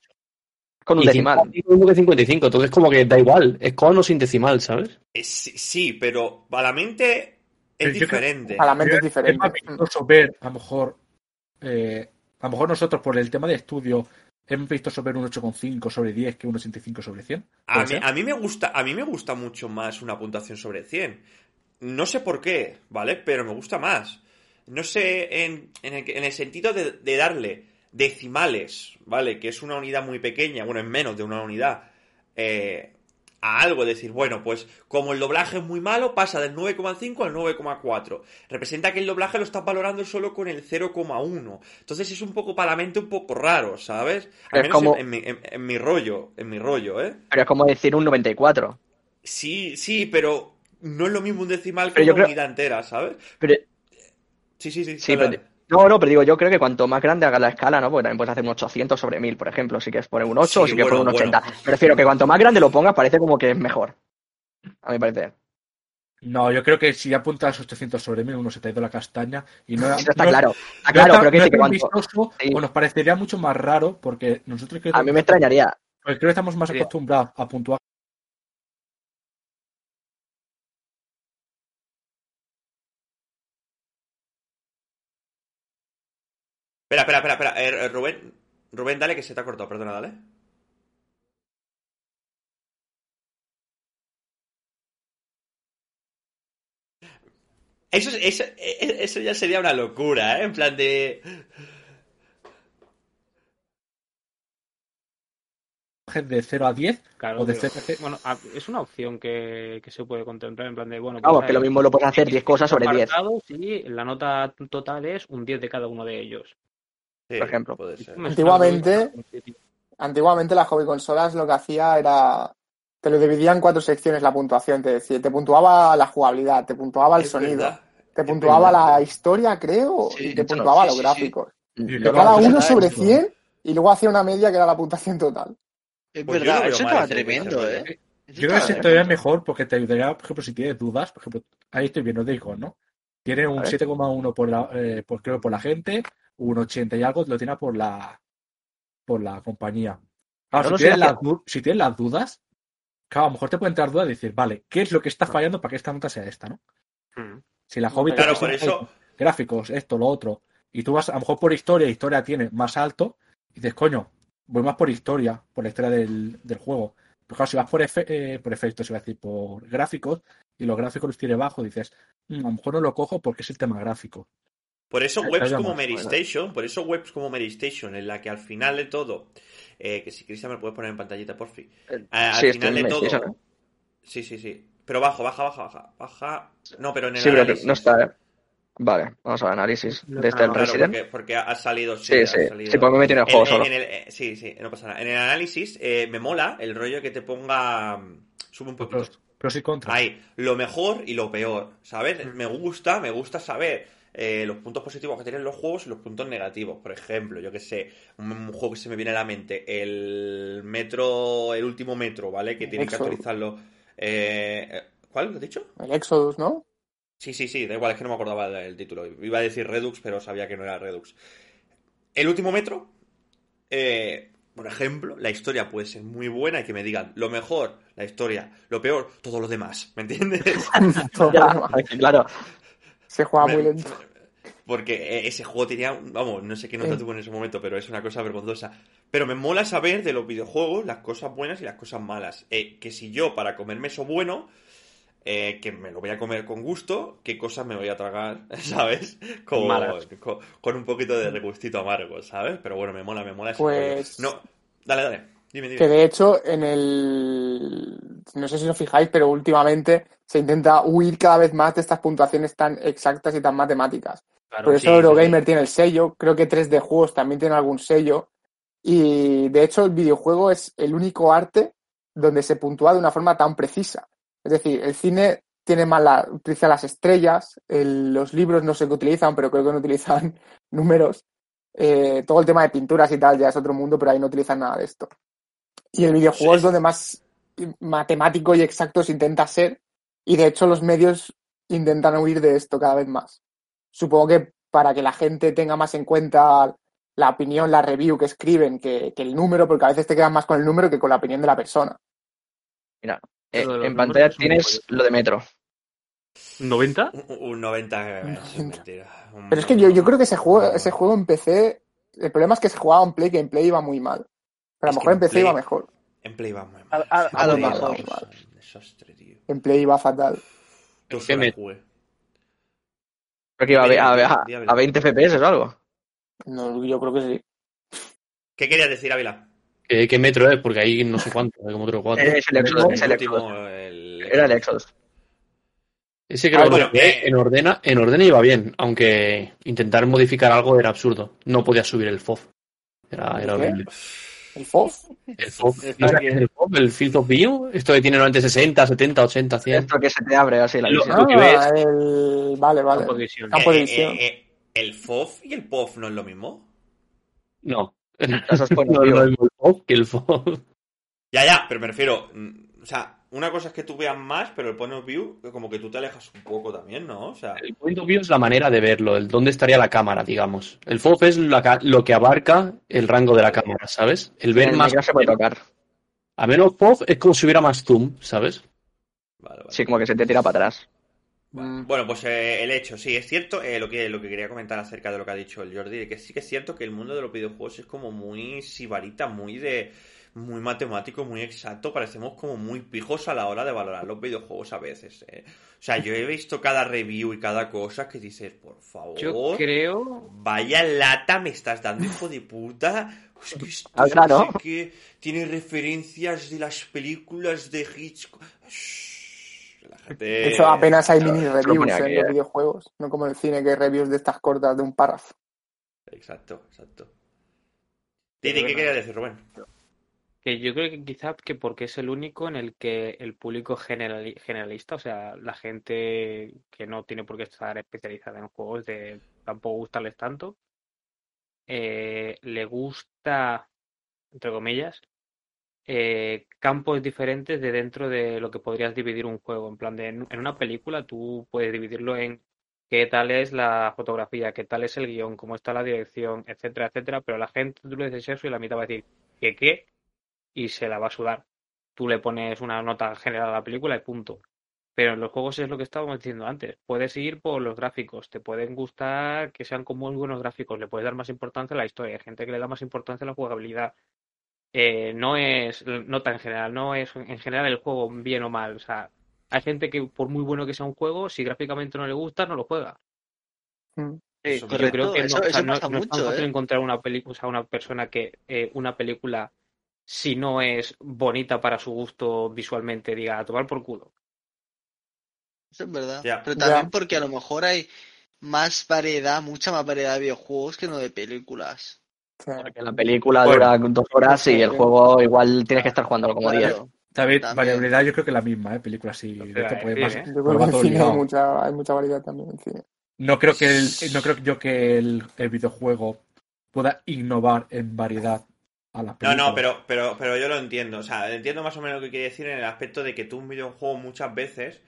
Con un y decimal. 55 uno que 55. Entonces, como que da igual. Es con o sin decimal, ¿sabes? Eh, Sí, sí, pero a la mente es Pero yo creo- diferente. A la mente es Es diferente. más vistoso ver, a lo mejor, eh, a lo mejor nosotros por el tema de estudio hemos visto sobre un 8,5 sobre 10 que un 85 sobre 100. A ¿Puede mí, ser? a mí me gusta, a mí me gusta mucho más una puntuación sobre 100. No sé por qué, ¿vale? Pero me gusta más. No sé, en, en el, en el sentido de, de darle decimales, ¿vale? Que es una unidad muy pequeña, bueno, es menos de una unidad, eh, a algo. Decir, bueno, pues como el doblaje es muy malo, pasa del 9,5 al 9,4. Representa que el doblaje lo estás valorando solo con el 0,1. Entonces es un poco para la mente un poco raro, ¿sabes? Al menos como- en, en mi, en- en mi rollo, en mi rollo, ¿eh? Pero es como decir un 94. Sí, sí, pero no es lo mismo un decimal que Pero una creo- unidad entera, ¿sabes? Pero, Sí, sí, sí. sí, pero. No, no, pero digo, yo creo que cuanto más grande haga la escala, ¿no? Porque también puedes hacer un 800 sobre 1000, por ejemplo, si quieres poner un 8 o Sí, si quieres bueno, poner un 80. bueno. Prefiero que cuanto más grande lo pongas, parece como que es mejor. A mi parecer. No, yo creo que si apuntas 800 sobre 1000, uno se te ha ido la castaña y no, Eso está no- claro. Está claro, pero que no dice es que cuanto. vistoso Sí. o nos parecería mucho más raro porque nosotros creo, A mí me extrañaría. porque creo que estamos más Sí. acostumbrados a puntuar Espera, espera, espera, espera. Eh, eh, Rubén, Rubén, dale que se te ha cortado, perdona, dale. Eso, es- eso, eh, eso ya sería una locura, ¿eh? En plan de... de 0 a 10 Claro, o de pero- 0 a 0. bueno, es una opción que, que se puede contemplar en plan de, bueno, Vamos, pues, que lo mismo lo puedes hacer 10 cosas sobre 10. apartados y la nota total es un 10 de cada uno de ellos. Sí, Por ejemplo. Puede ser. Me Antiguamente- Antiguamente las hobby consolas lo que hacía era. Te lo dividía en cuatro secciones la puntuación, te decía, te puntuaba la jugabilidad, te puntuaba el Es sonido, verdad. te puntuaba verdad. la historia, creo, Sí, y te eso puntuaba sí, los sí, gráficos. De luego- cada uno sobre eso. 100 y luego hacía una media que era la puntuación total. Es Pues verdad, eso estaba tremendo. ¿eh? Eso Yo creo que ese todavía es mejor porque te ayudaría, por ejemplo, si tienes dudas, por ejemplo, ahí estoy viendo Days Gone, ¿no? Tiene un Vale. 7,1 por la, eh, por, creo, por la gente, un 80 y algo lo tiene por la por la compañía. Claro, No, no si, tienes las, du- si tienes las dudas, claro, a lo mejor te pueden entrar dudas y decir, vale, ¿qué es lo que está fallando para que esta nota sea esta, no? Mm. Si la hobby te Claro, por eso- gráficos, esto, lo otro, y tú vas a lo mejor por historia, historia tiene más alto, y dices, coño, voy más por historia, por la historia del, del juego. Pero claro, si vas por, efe- eh, por efectos, iba a decir, por gráficos, y los gráficos los tiene bajo, dices, "Mm, a lo mejor no lo cojo porque es el tema gráfico. Por eso webs como Mary. Station, por eso webs como Mary Station, en la que al final de todo, eh, que si Cristian me lo puedes poner en pantallita, por fin. Eh, al sí, final de todo. Sí, sí, sí. Pero bajo, baja, baja, baja. Baja. No, pero en el Sí, pero análisis. no está, ¿eh? Vale, vamos al análisis No de este está, el no, Claro, Resident. porque, porque ha salido. Sí, Sí, sí. salido. Sí, pues me en el juego En- solo. en el- eh, sí, sí, no pasa nada. En el análisis eh, me mola el rollo que te ponga. mm, Sube un poquito. Pros, pros y contras. Ahí, lo mejor y lo peor, ¿sabes? Mm. Me gusta, me gusta saber eh, los puntos positivos que tienen los juegos y los puntos negativos. Por ejemplo, yo que sé, un, un juego que se me viene a la mente, el metro, el último metro, ¿vale? Que tienen que actualizarlo. Eh, eh, ¿Cuál? ¿Lo has dicho? El Exodus, ¿no? Sí, sí, sí, da igual, es que no me acordaba el, el título. Iba a decir Redux, pero sabía que no era Redux. El último metro, eh, por ejemplo, la historia puede ser muy buena y que me digan lo mejor, la historia, lo peor, todo lo demás, ¿me entiendes? Ya, claro. Se juega Me- muy lento. Porque eh, ese juego tenía, vamos, no sé qué nota Sí. tuvo en ese momento, pero es una cosa vergonzosa. Pero me mola saber de los videojuegos las cosas buenas y las cosas malas. Eh, que si yo, para comerme eso bueno, eh, que me lo voy a comer con gusto, qué cosas me voy a tragar, ¿sabes? Con, con, con un poquito de regustito amargo, ¿sabes? Pero bueno, me mola, me mola ese Pues- rollo. No, dale, dale, dime, dime. Que de hecho, en el. No sé si os fijáis, pero últimamente se intenta huir cada vez más de estas puntuaciones tan exactas y tan matemáticas. Claro, Por eso sí, Eurogamer sí. tiene el sello, creo que 3D Juegos también tiene algún sello. Y de hecho, el videojuego es el único arte donde se puntúa de una forma tan precisa. Es decir, el cine tiene más la, utiliza las estrellas, el- los libros no sé qué utilizan, pero creo que no utilizan números. Eh, todo el tema de pinturas y tal ya es otro mundo, pero ahí no utilizan nada de esto. Y el videojuego Sí. es donde más matemático y exacto se intenta ser, y de hecho los medios intentan huir de esto cada vez más. Supongo que para que la gente tenga más en cuenta la opinión, la review que escriben, que, que el número, porque a veces te quedas más con el número que con la opinión de la persona. Mira, eh, en pantalla tienes lo de Metro. ¿90? Un, un 90 es 90. mentira. Un- Pero es que yo, yo creo que ese juego, ese juego en PC, el problema es que se jugaba en Play, que en Play iba muy mal. Pero a lo que mejor en PC Play- iba mejor. En Play va muy A- mal. a- a lo mejor. desastre, tío. En Play iba fatal. ¿Qué horas me- jugué. Creo que iba a, ve- a, Dime, a- dime, a 20 FPS o algo. No, yo creo que sí. ¿Qué querías decir, Ávila? ¿Qué, qué metro es? Porque ahí no sé cuánto, hay como 3 o 4. Es el Exodus. El Es el último, Exodus. el- Era el Exodus. Ese creo Ah, que bueno, eh. en ordena, en ordena iba bien, aunque intentar modificar algo era absurdo. No podía subir el FOV. Era, era ¿Qué? horrible. El FOF. El FOV, Está ¿no sabes bien. qué es el FOV? El Field of View, esto que tiene normalmente 60, 70, 80, 100. Esto que se te abre así la visión. lo que Ah, ves- el... Vale, vale. Campo de visión. Campo de Eh, eh, eh, eh, ¿El FOF y el POF no es lo mismo? No. Eso es no, no es el FOV que el FOV. Ya, ya, pero me refiero. mm, O sea, una cosa es que tú veas más, pero el point of view, como que tú te alejas un poco también, ¿no? O sea, El point of view es la manera de verlo, el dónde estaría la cámara, digamos. El FOV es la lo que abarca el rango de la cámara, ¿sabes? El ver El más. se puede tocar. A menos FOV es como si hubiera más zoom, ¿sabes? vale, vale. Sí, como que se te tira para atrás. Bueno, pues eh, el hecho, sí, es cierto eh, lo, que, lo que quería comentar acerca de lo que ha dicho el Jordi, de que sí que es cierto que el mundo de los videojuegos es como muy sibarita, muy de muy matemático, muy exacto, parecemos como muy pijos a la hora de valorar los videojuegos a veces. eh. O sea, yo he visto cada review y cada cosa que dices, por favor, Yo creo. vaya lata me estás dando, hijo de puta. Es que esto Al no grano. sé qué, tiene referencias de las películas de Hitchcock. Gente... De hecho, apenas hay mini reviews en aquí, los eh. videojuegos. No como el cine, que hay reviews de estas cortas de un párrafo. Exacto, exacto. Didi, ¿qué querías decir, Rubén? Que yo creo que quizá que porque es el único en el que el público generali- generalista, o sea, la gente que no tiene por qué estar especializada en juegos, de tampoco gustarles tanto, eh, le gusta, entre comillas, eh, campos diferentes de dentro de lo que podrías dividir un juego. En plan, de, en en una película tú puedes dividirlo en qué tal es la fotografía, qué tal es el guion, cómo está la dirección, etcétera, etcétera. Pero la gente tú le dices eso y la mitad va a decir que qué y se la va a sudar. Tú le pones una nota general a la película y punto. Pero en los juegos es lo que estábamos diciendo antes. Puedes ir por los gráficos, te pueden gustar que sean como muy buenos gráficos, le puedes dar más importancia a la historia. Hay gente que le da más importancia a la jugabilidad. Eh, no es nota en general, no es en general el juego bien o mal. O sea, hay gente que por muy bueno que sea un juego, si gráficamente no le gusta, no lo juega. Mm. Sí, Yo creo que no, eso o sea, eso no- es tan mucho, fácil ¿eh? encontrar una película, o sea, una persona que eh, una película, si no es bonita para su gusto visualmente, diga a tomar por culo. Eso es verdad. Pero también porque a lo mejor hay más variedad, mucha más variedad de videojuegos que no de películas. Sí. Porque la película Bueno. dura dos horas y el juego igual tienes que estar jugándolo como 10. Claro. David, También. variabilidad yo creo que la misma, ¿eh? Películas iba a pues, más- ¿eh? Yo creo va que en todo cine hay mucha, hay mucha variedad también en cine. No creo que el, no creo yo que el, el videojuego pueda innovar en variedad a No, no, pero, pero, pero yo lo entiendo. O sea, entiendo más o menos lo que quiere decir en el aspecto de que tú un videojuego muchas veces,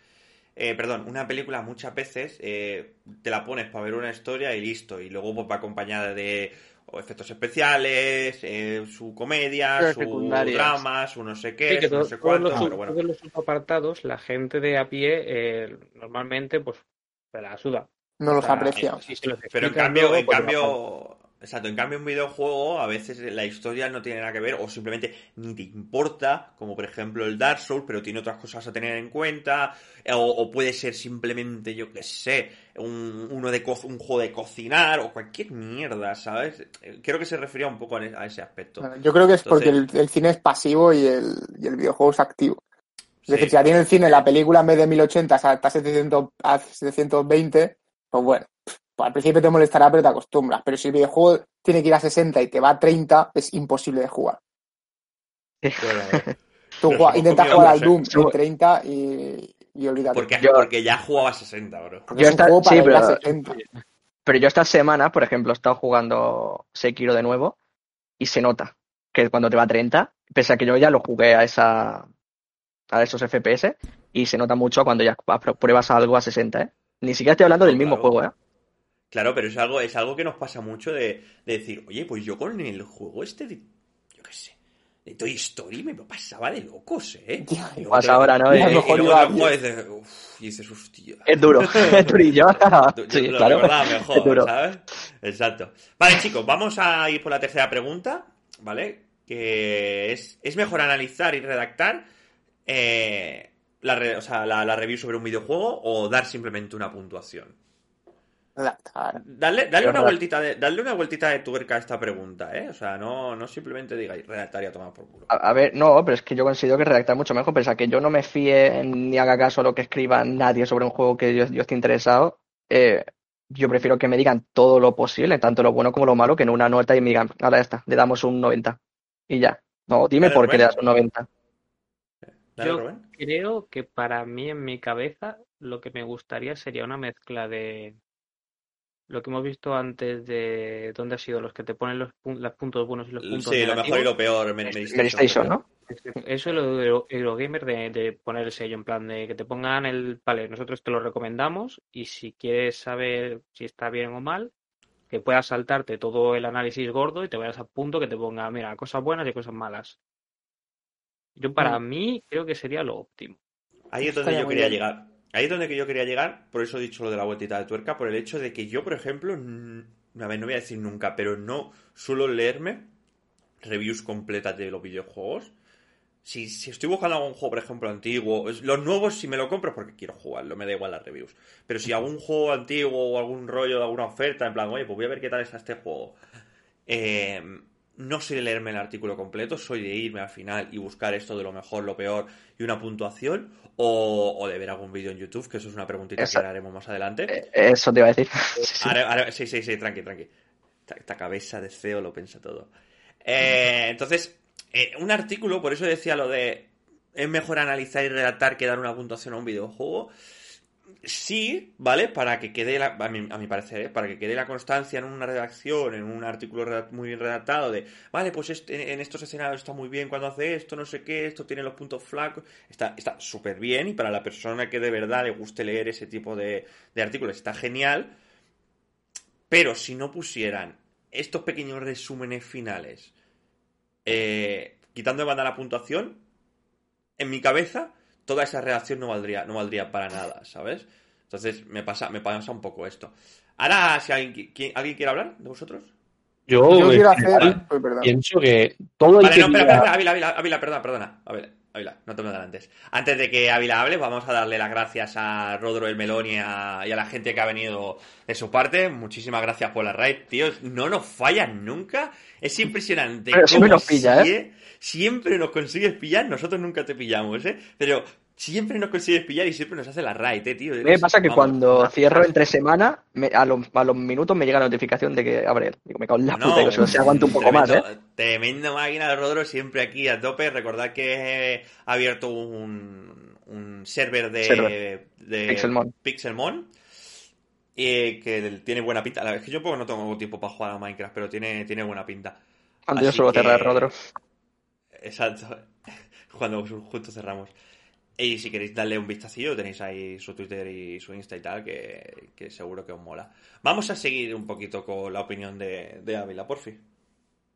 eh, perdón, una película muchas veces eh, te la pones para ver una historia y listo. Y luego pues, va acompañada de efectos especiales, eh, su comedia, su drama, su no sé qué, Sí, que su no sé todos, cuánto, los, pero bueno. todos los subapartados, la gente de a pie eh, normalmente pues se la suda. No O los sea, aprecia. Pero en cambio, luego, en pues, cambio, exacto, en cambio un videojuego a veces la historia no tiene nada que ver o simplemente ni te importa, como por ejemplo el Dark Souls, pero tiene otras cosas a tener en cuenta, eh, o, o puede ser simplemente, yo qué sé, un, uno de co- un juego de cocinar o cualquier mierda, ¿sabes? Eh, Creo que se refería un poco a a ese aspecto. Yo creo que es porque el, el cine es pasivo y el, y el videojuego es activo. Es Sí. decir, si a ti en el cine la película en vez de 1080 está a 700, a 720, pues bueno, pues al principio te molestará, pero te acostumbras. Pero si el videojuego tiene que ir a 60 y te va a 30, es imposible de jugar. Tú Pero juega- intentas jugar al. Doom en Somos- 30 y, y olvídate. porque, Yo- porque ya jugaba a 60, bro. Porque Yo es un esta- juego para sí, ir a pero- 60. Pero yo esta semana, por ejemplo, he estado jugando Sekiro de nuevo y se nota que cuando te va a 30, pese a que yo ya lo jugué a esa a esos FPS y se nota mucho cuando ya pruebas algo a 60, ¿eh? Ni siquiera estoy hablando del mismo Claro. juego, ¿eh? Claro, pero es algo, es algo que nos pasa mucho de, de decir, oye, pues yo con el juego este de, yo qué sé, de Toy Story me pasaba de locos, ¿eh? Y Pues te- ahora, ¿no? Y, Y a lo y mejor iba y dices, y hostia. Es duro, es durillo. Sí, lo claro. recordaba Es mejor, duro. ¿sabes? Exacto. Vale, chicos, vamos a ir por la tercera pregunta, ¿vale? Que es, ¿es mejor analizar y redactar eh, la, re- o sea, la, la review sobre un videojuego o dar simplemente una puntuación? Darle, Yo una vueltita de, darle una vueltita de tuerca a esta pregunta, ¿eh? O sea, no, no simplemente digáis redactar y a tomar por culo. A, a ver, no, pero es que yo considero que redactar mucho mejor, pese a que yo no me fíe ni haga caso a lo que escriba nadie sobre un juego que yo, yo esté interesado, eh, yo prefiero que me digan todo lo posible, tanto lo bueno como lo malo, que en una nota y me digan, ahora ya está, le damos un 90. Y ya. No, dime Dale, por qué le das un 90. Dale, Yo Rubén. creo que para mí, en mi cabeza, lo que me gustaría sería una mezcla de lo que hemos visto antes de dónde ha sido los que te ponen los, pun- los puntos buenos y los puntos Sí, lo mejor y lo peor, Mary Station. PlayStation, ¿no? Eso es lo de Euro- Eurogamer de, de poner el sello, en plan de que te pongan el, vale, nosotros te lo recomendamos y si quieres saber si está bien o mal, que puedas saltarte todo el análisis gordo y te vayas a punto que te ponga, mira, cosas buenas y cosas malas. Yo para mí creo que sería lo óptimo. Ahí es donde Estaría yo quería bien. llegar. Ahí es donde yo quería llegar, por eso he dicho lo de la vueltita de tuerca, por el hecho de que yo, por ejemplo, a ver, no voy a decir nunca, pero no suelo leerme reviews completas de los videojuegos. Si, si estoy buscando algún juego, por ejemplo, antiguo, los nuevos si me lo compro es porque quiero jugarlo, me da igual las reviews. Pero si algún juego antiguo o algún rollo de alguna oferta, en plan, oye, pues voy a ver qué tal está este juego. Eh, no soy de leerme el artículo completo, soy de irme al final y buscar esto de lo mejor, lo peor y una puntuación, o, o de ver algún vídeo en YouTube, que eso es una preguntita que haremos más adelante. Eh, Eso te iba a decir. Sí, sí. Ahora- ahora- sí, sí, sí, tranqui, tranqui. Esta, esta cabeza de CEO lo piensa todo. Eh, entonces, eh, un artículo, por eso decía lo de es mejor analizar y redactar que dar una puntuación a un videojuego. Sí, ¿vale? Para que quede, la- a, mi, a mi parecer, ¿eh? para que quede la constancia en una redacción, en un artículo muy bien redactado de, vale, pues este- en estos escenarios está muy bien cuando hace esto, no sé qué, esto tiene los puntos flacos, está está súper bien y para la persona que de verdad le guste leer ese tipo de, de artículos está genial, pero si no pusieran estos pequeños resúmenes finales, eh, quitando de banda la puntuación, en mi cabeza toda esa redacción no valdría, no valdría para nada, ¿sabes? Entonces me pasa, me pasa un poco esto. Ahora, si alguien, ¿alguien quiere hablar de vosotros? Yo, Yo quiero general, hacer. Pienso que todo el Vale, que no, espera, diga- espera, Ávila, Ávila, Ávila, perdona, perdona. Ávila, Ávila, no te me adelantes. Antes de que Ávila hable, vamos a darle las gracias a Rodro el Melón y a, y a la gente que ha venido de su parte. Muchísimas gracias por la raid, tío. No nos fallan nunca. Es impresionante. Pero siempre nos pilla, ¿eh? sie- Siempre nos consigues pillar, nosotros nunca te pillamos, ¿eh? Pero siempre nos consigues pillar y siempre nos hace la raid, ¿eh, tío? Me pasa que Vamos, cuando cierro entre semana, me- a, los, a los minutos me llega la notificación de que abre. Digo, me cago en la No, puta, sé si aguanto un poco más, ¿eh? tremendo- máquina de Rodro, siempre aquí a tope. Recordad que he abierto un, un server de, Server. de Pixelmon. Pixelmon, eh, que tiene buena pinta. La verdad es que yo poco no tengo tiempo para jugar a Minecraft, pero tiene, tiene buena pinta. Cuando yo suelo que- cerrar Rodro. Exacto. Cuando justo cerramos. Y si queréis darle un vistacillo, tenéis ahí su Twitter y su Insta y tal, que, que seguro que os mola. Vamos a seguir un poquito con la opinión de, de Ávila, por fin.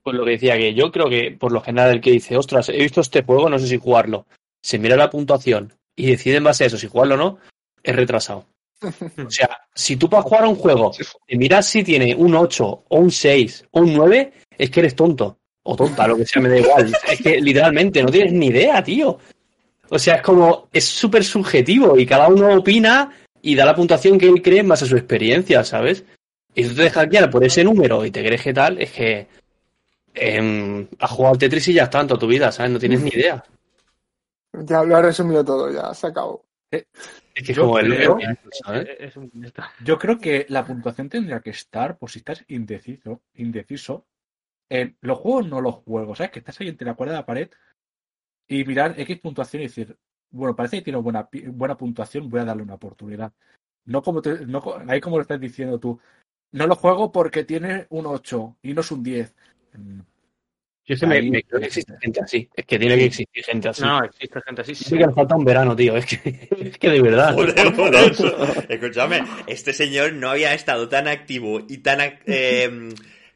Pues lo que decía que yo creo que por lo general el que dice, ostras, he visto este juego, no sé si jugarlo, se mira la puntuación y decide en base a eso si jugarlo o no, es retrasado. O sea, si tú para jugar a un juego te miras si tiene un 8 o un 6 o un 9, es que eres tonto. O tonta, lo que sea, me da igual. Es que literalmente no tienes ni idea, tío. O sea, es como, es súper subjetivo y cada uno opina y da la puntuación que él cree en base a su experiencia, ¿sabes? Y tú te dejas guiar por ese número y te crees que tal, es que em, has jugado al Tetris y ya está en toda tu vida, ¿sabes? No tienes ni idea. Ya lo ha resumido todo, ya se acabó. Es que es Yo como el creo- número, ¿sabes? Es un- está- Yo creo que la puntuación tendría que estar, por si estás indeciso, indeciso, en los juegos no los juegos, ¿sabes? Que estás ahí entre la cuerda de la pared y mirar X puntuación y decir, bueno, parece que tiene buena, buena puntuación, voy a darle una oportunidad. No como te- no, ahí como lo estás diciendo tú, no lo juego porque tiene un 8 y no es un 10. Mm, Yo que me, creo que existe gente así. Es que tiene que existir gente así. No, existe gente así. Sí que le falta un verano, tío. Es que, es que de verdad. Joder, por eso. Escúchame, este señor no había estado tan activo y tan, ac- eh,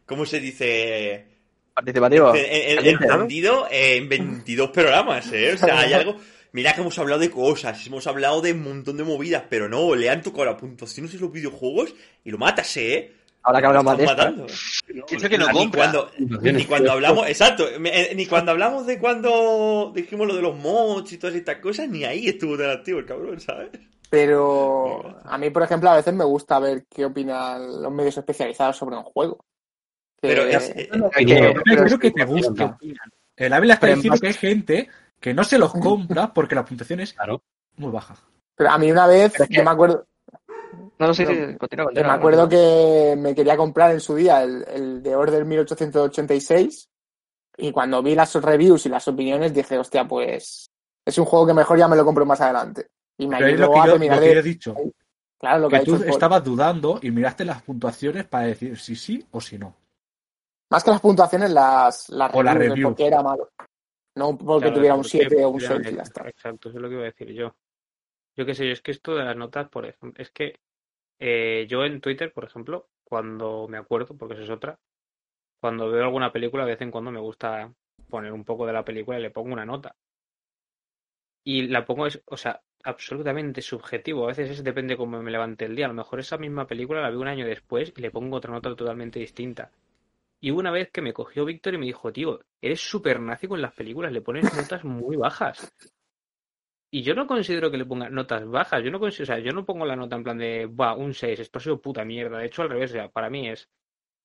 ¿cómo se dice? Participativo. Eh, eh, ¿no? encendido eh, en 22 programas, ¿eh? O sea, hay algo... Mira que hemos hablado de cosas, hemos hablado de un montón de movidas, pero no, le han tocado la puntuación en los videojuegos y lo matas, ¿eh? Ahora que hablamos de Están esto, matando. Piensa que no Ni compra. cuando, ni cuando hablamos, exacto, me- eh, ni cuando hablamos de cuando dijimos lo de los mods y todas estas cosas, ni ahí estuvo tan activo el cabrón, ¿sabes? Pero a mí, por ejemplo, a veces me gusta ver qué opinan los medios especializados sobre un juego. Pero es, eh, que- Yo creo que te gusta. El Ávila está diciendo que hay gente que no se los compra porque la puntuación es Claro. muy baja. pero a mí una vez, es que- yo me acuerdo, No, no, sí, sí, continúa, yo continúa. me acuerdo que me quería comprar en su día el, el de Order 1886 y cuando vi las reviews y las opiniones dije, hostia, pues es un juego que mejor ya me lo compro más adelante. Y me Pero es lo ayudó que a yo, terminar lo que yo he de... dicho. Claro, lo que, Que dicho tú estabas dudando y miraste las puntuaciones para decir si sí o si no. Más que las puntuaciones, las, las O la review. por qué era malo. No porque Claro, tuviera un porque 7 o un efectivamente, 6 y ya está. Exacto, eso es lo que iba a decir yo. Yo qué sé, yo es que esto de las notas, por ejemplo, es que eh, yo en Twitter, por ejemplo, cuando me acuerdo, porque eso es otra, cuando veo alguna película, de vez en cuando me gusta poner un poco de la película y le pongo una nota. Y la pongo, es, o sea, absolutamente subjetivo. A veces es, depende cómo me levante el día. A lo mejor esa misma película la veo un año después y le pongo otra nota totalmente distinta. Y una vez que me cogió Víctor y me dijo, tío, eres súper nazi con las películas, le pones notas muy bajas. Y yo no considero que le ponga notas bajas, yo no considero, o sea, yo no pongo la nota en plan de, va, un 6, esto ha sido puta mierda. De hecho, al revés, o sea, para mí es,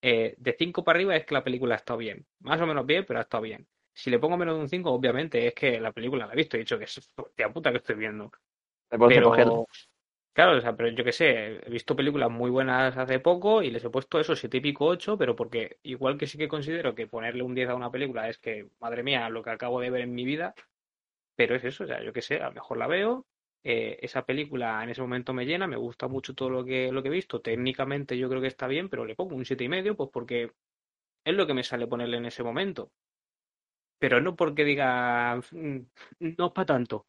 eh, de 5 para arriba es que la película ha estado bien. Más o menos bien, pero ha estado bien. Si le pongo menos de un 5, obviamente es que la película la he visto y he dicho que es hostia puta que estoy viendo. Puedo Pero, coger. Claro, o sea, pero yo qué sé, he visto películas muy buenas hace poco y les he puesto eso, siete y pico, ocho, pero porque igual que sí que considero que ponerle un 10 a una película es que, madre mía, lo que acabo de ver en mi vida, pero es eso, o sea, yo qué sé, a lo mejor la veo, eh, esa película en ese momento me llena, me gusta mucho todo lo que, lo que he visto, técnicamente yo creo que está bien, pero le pongo un siete y medio, pues porque es lo que me sale ponerle en ese momento. Pero no porque diga, "Mm, no es para tanto.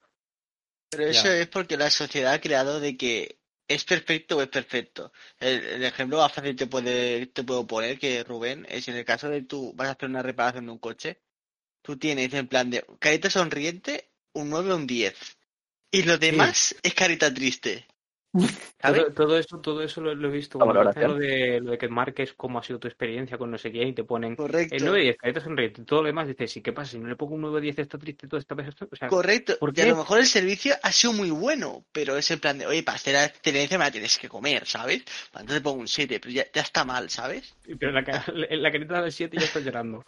Pero eso es porque la sociedad ha creado de que es perfecto o es perfecto. El, el ejemplo más fácil te puede, te puedo poner que Rubén es en el caso de tú vas a hacer una reparación de un coche, tú tienes en plan de carita sonriente, un 9 o un 10. Y lo demás es carita triste. ¿Sabes? Todo, todo eso, todo eso lo, lo he visto cuando hacen lo de, lo de que marques cómo ha sido tu experiencia con no sé quién y te ponen Correcto. el 9 10, caretas sonriente, todo lo demás dices, ¿y qué pasa? Si no le pongo un 9 10 está triste todo esta vez esto, o sea, Correcto. ¿por Y a qué? lo mejor el servicio ha sido muy bueno, pero es en plan de, oye, para hacer la excelencia me la tienes que comer, ¿sabes? Entonces pongo un 7, pero ya, ya está mal, ¿sabes? Pero la, la carita del 7 ya está llorando.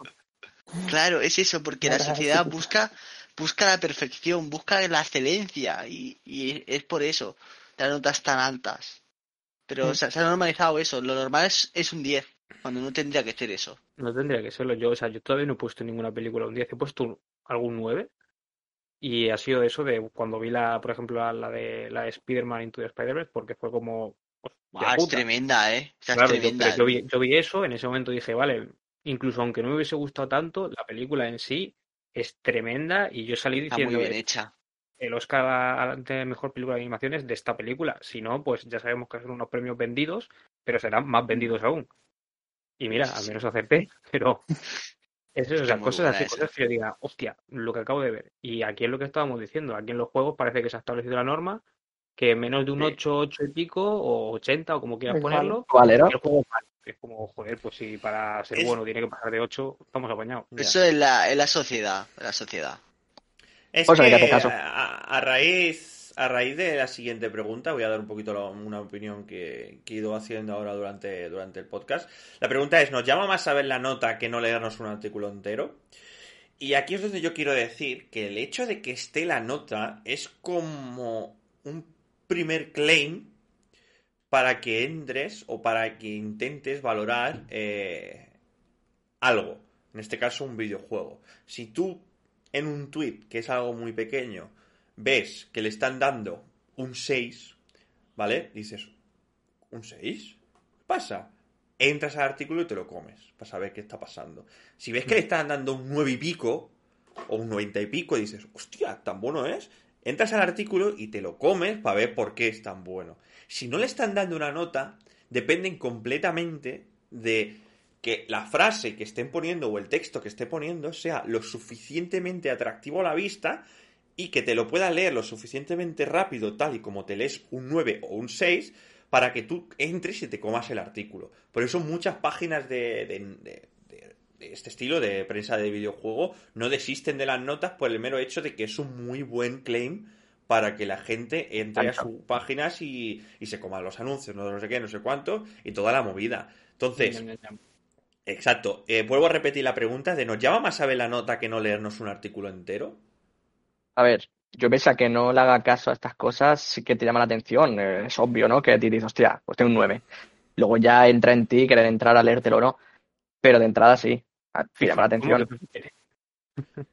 Claro, es eso, porque la sociedad busca, busca la perfección, busca la excelencia, y, y es por eso las notas tan altas. Pero Mm. se, se ha normalizado eso, lo normal es, es un 10, cuando no tendría que ser eso. No tendría que serlo yo, o sea, yo todavía no he puesto ninguna película un 10, he puesto algún 9 y ha sido eso de cuando vi la, por ejemplo, la, de la de Spider-Man Into the Spider-Verse porque fue como Ah, es tremenda, ¿eh? O sea, Claro, yo, tremenda. pero yo vi, yo vi eso, en ese momento dije, vale, incluso aunque no me hubiese gustado tanto, la película en sí es tremenda y yo salí Está muy diciendo bien "Es hecha. El Oscar a- a- de mejor película de animación es de esta película. Si no, pues ya sabemos que son unos premios vendidos, pero serán más vendidos aún. Y mira, al menos acerté, pero es eso, o sea, cosas así, esa. cosas que yo diga, hostia, lo que acabo de ver. Y aquí es lo que estábamos diciendo, aquí en los juegos parece que se ha establecido la norma, que menos de un Sí. 8, 8 y pico, o 80, o como quieras Es ponerlo, Vale, ¿no? el juego es malo. Es como, joder, pues si para ser Es- bueno tiene que pasar de 8, estamos apañados. Eso es la, es la sociedad, la sociedad. Es Pues que caso. a, a raíz, a raíz de la siguiente pregunta, voy a dar un poquito la- una opinión que, que he ido haciendo ahora durante, durante el podcast. La pregunta es, ¿nos llama más saber la nota que no leernos un artículo entero? Y aquí es donde yo quiero decir que el hecho de que esté la nota es como un primer claim para que entres o para que intentes valorar eh, algo. En este caso, un videojuego. Si tú en un tweet, que es algo muy pequeño, ves que le están dando un 6, ¿vale? Dices, ¿un 6? ¿Qué pasa? Entras al artículo y te lo comes para saber qué está pasando. Si ves que le están dando un 9 y pico, o un 90 y pico, y dices, hostia, tan bueno es, entras al artículo y te lo comes para ver por qué es tan bueno. Si no le están dando una nota, dependen completamente de que la frase que estén poniendo o el texto que esté poniendo sea lo suficientemente atractivo a la vista y que te lo puedas leer lo suficientemente rápido, tal y como te lees un 9 o un 6, para que tú entres y te comas el artículo. Por eso muchas páginas de, de- de- de- de este estilo de prensa de videojuego no desisten de las notas por el mero hecho de que es un muy buen claim para que la gente entre a sus páginas y, y se coman los anuncios, no sé qué, no sé cuánto, y toda la movida. Entonces, Exacto. Eh, vuelvo a repetir la pregunta de ¿nos llama más saber la nota que no leernos un artículo entero? A ver, yo pese a que no le haga caso a estas cosas, sí que te llama la atención. eh, Es obvio, ¿no? Que te dices, hostia, pues tengo un 9. Luego ya entra en ti querer entrar a leértelo o no. Pero de entrada sí, a- te llama la atención.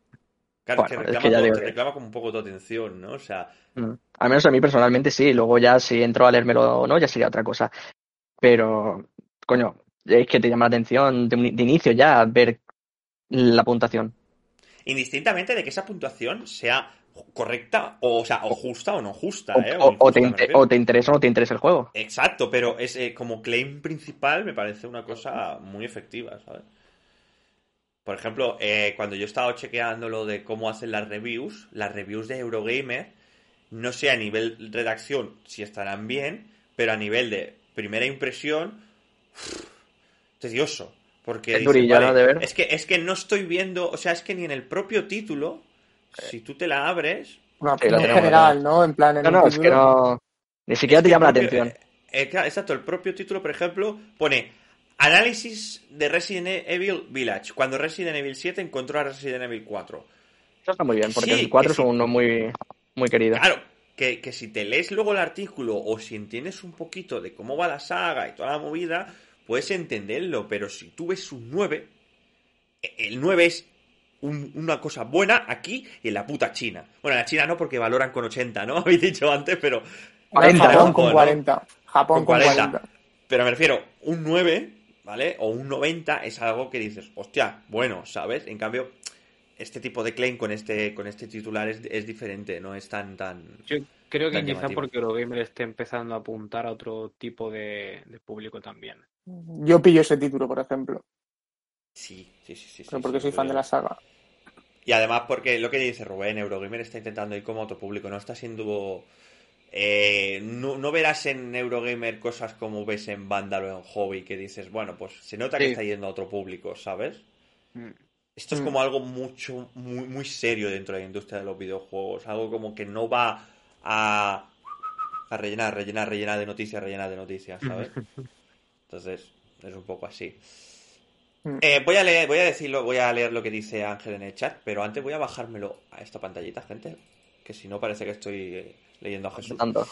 Claro, Bueno, te es reclama, que ya te reclama como un poco tu atención, ¿no? O sea, Mm. Al menos a mí personalmente sí. Luego ya si entro a leérmelo o no, ya sería otra cosa. Pero, coño, es que te llama la atención de, un- de inicio ya ver la puntuación. indistintamente de que esa puntuación sea correcta o, o sea, o justa o no justa, O, ¿eh? te, o te interesa o no te interesa el juego. Exacto, pero es eh, como claim principal me parece una cosa muy efectiva, ¿sabes? Por ejemplo, eh, cuando yo estaba chequeando lo de cómo hacen las reviews, las reviews de Eurogamer, no sé a nivel redacción si estarán bien, pero a nivel de primera impresión, tedioso. Porque Es dices, durillo, vale, ¿no? de ver. es que, es que no estoy viendo, o sea, es que ni en el propio título, si tú te la abres, Una Sí, tenemos, general, ¿no? En plan, en No, no, es que no. Ni siquiera Es te llama la atención. eh, eh, exacto, el propio título, por ejemplo, pone análisis de Resident Evil Village, cuando Resident Evil 7 encontró a Resident Evil 4. Eso está muy bien, porque Sí, el 4 que es uno muy, muy querido. Claro, que, que si te lees luego el artículo o si entiendes un poquito de cómo va la saga y toda la movida, puedes entenderlo, pero si tú ves un 9, e- el 9 es un- una cosa buena aquí y en la puta China. Bueno, en la China no, porque valoran con 80, ¿no? Habéis dicho antes, pero. Ahora 40, Japón ¿no? con 40. Japón Con con 40. 40. Pero me refiero, un 9, ¿vale? O un 90 es algo que dices, hostia, bueno, ¿sabes? En cambio, este tipo de claim con este, con este titular es, es diferente, no es tan, tan. Yo creo que quizá llamativo. porque Eurogamer esté empezando a apuntar a otro tipo de, de público también. Yo pillo ese título, por ejemplo, Sí, sí, sí, sí. pero porque sí, soy fan de la saga. Y además porque lo que dice Rubén, Eurogamer está intentando ir como otro público, no está siendo... eh, no, no verás en Eurogamer cosas como ves en Vandal o en Hobby que dices, bueno, pues se nota que Sí. está yendo a otro público, ¿sabes? Mm. Esto es Mm. como algo mucho, muy, muy serio dentro de la industria de los videojuegos, algo como que no va a, a rellenar, rellenar, rellenar de noticias, rellenar de noticias, ¿sabes? Entonces, es un poco así. Mm. Eh, voy a leer, voy a decirlo, voy a leer lo que dice Ángel en el chat, pero antes voy a bajármelo a esta pantallita, gente, que si no parece que estoy eh, leyendo a Jesús. Tanto.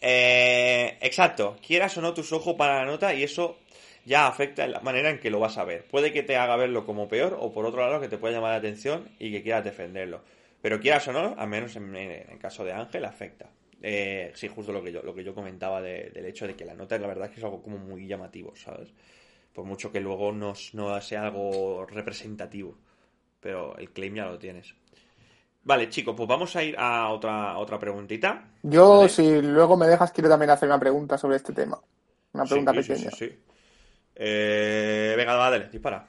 Eh, exacto, quieras o no tus ojos para la nota y eso ya afecta en la manera en que lo vas a ver. Puede que te haga verlo como peor o por otro lado que te pueda llamar la atención y que quieras defenderlo. Pero quieras o no, al menos en, en- en el caso de Ángel, afecta. Eh, sí, justo lo que yo, lo que yo comentaba de- del hecho de que la nota la verdad es que es algo como muy llamativo, ¿sabes? Por mucho que luego no, no sea algo representativo. Pero el claim ya lo tienes. Vale, chicos, pues vamos a ir a otra, a otra preguntita. Yo, Vale. si luego me dejas, quiero también hacer una pregunta sobre este tema. Una pregunta Sí, pequeña. sí, sí. Eh, venga, va, dale, dispara.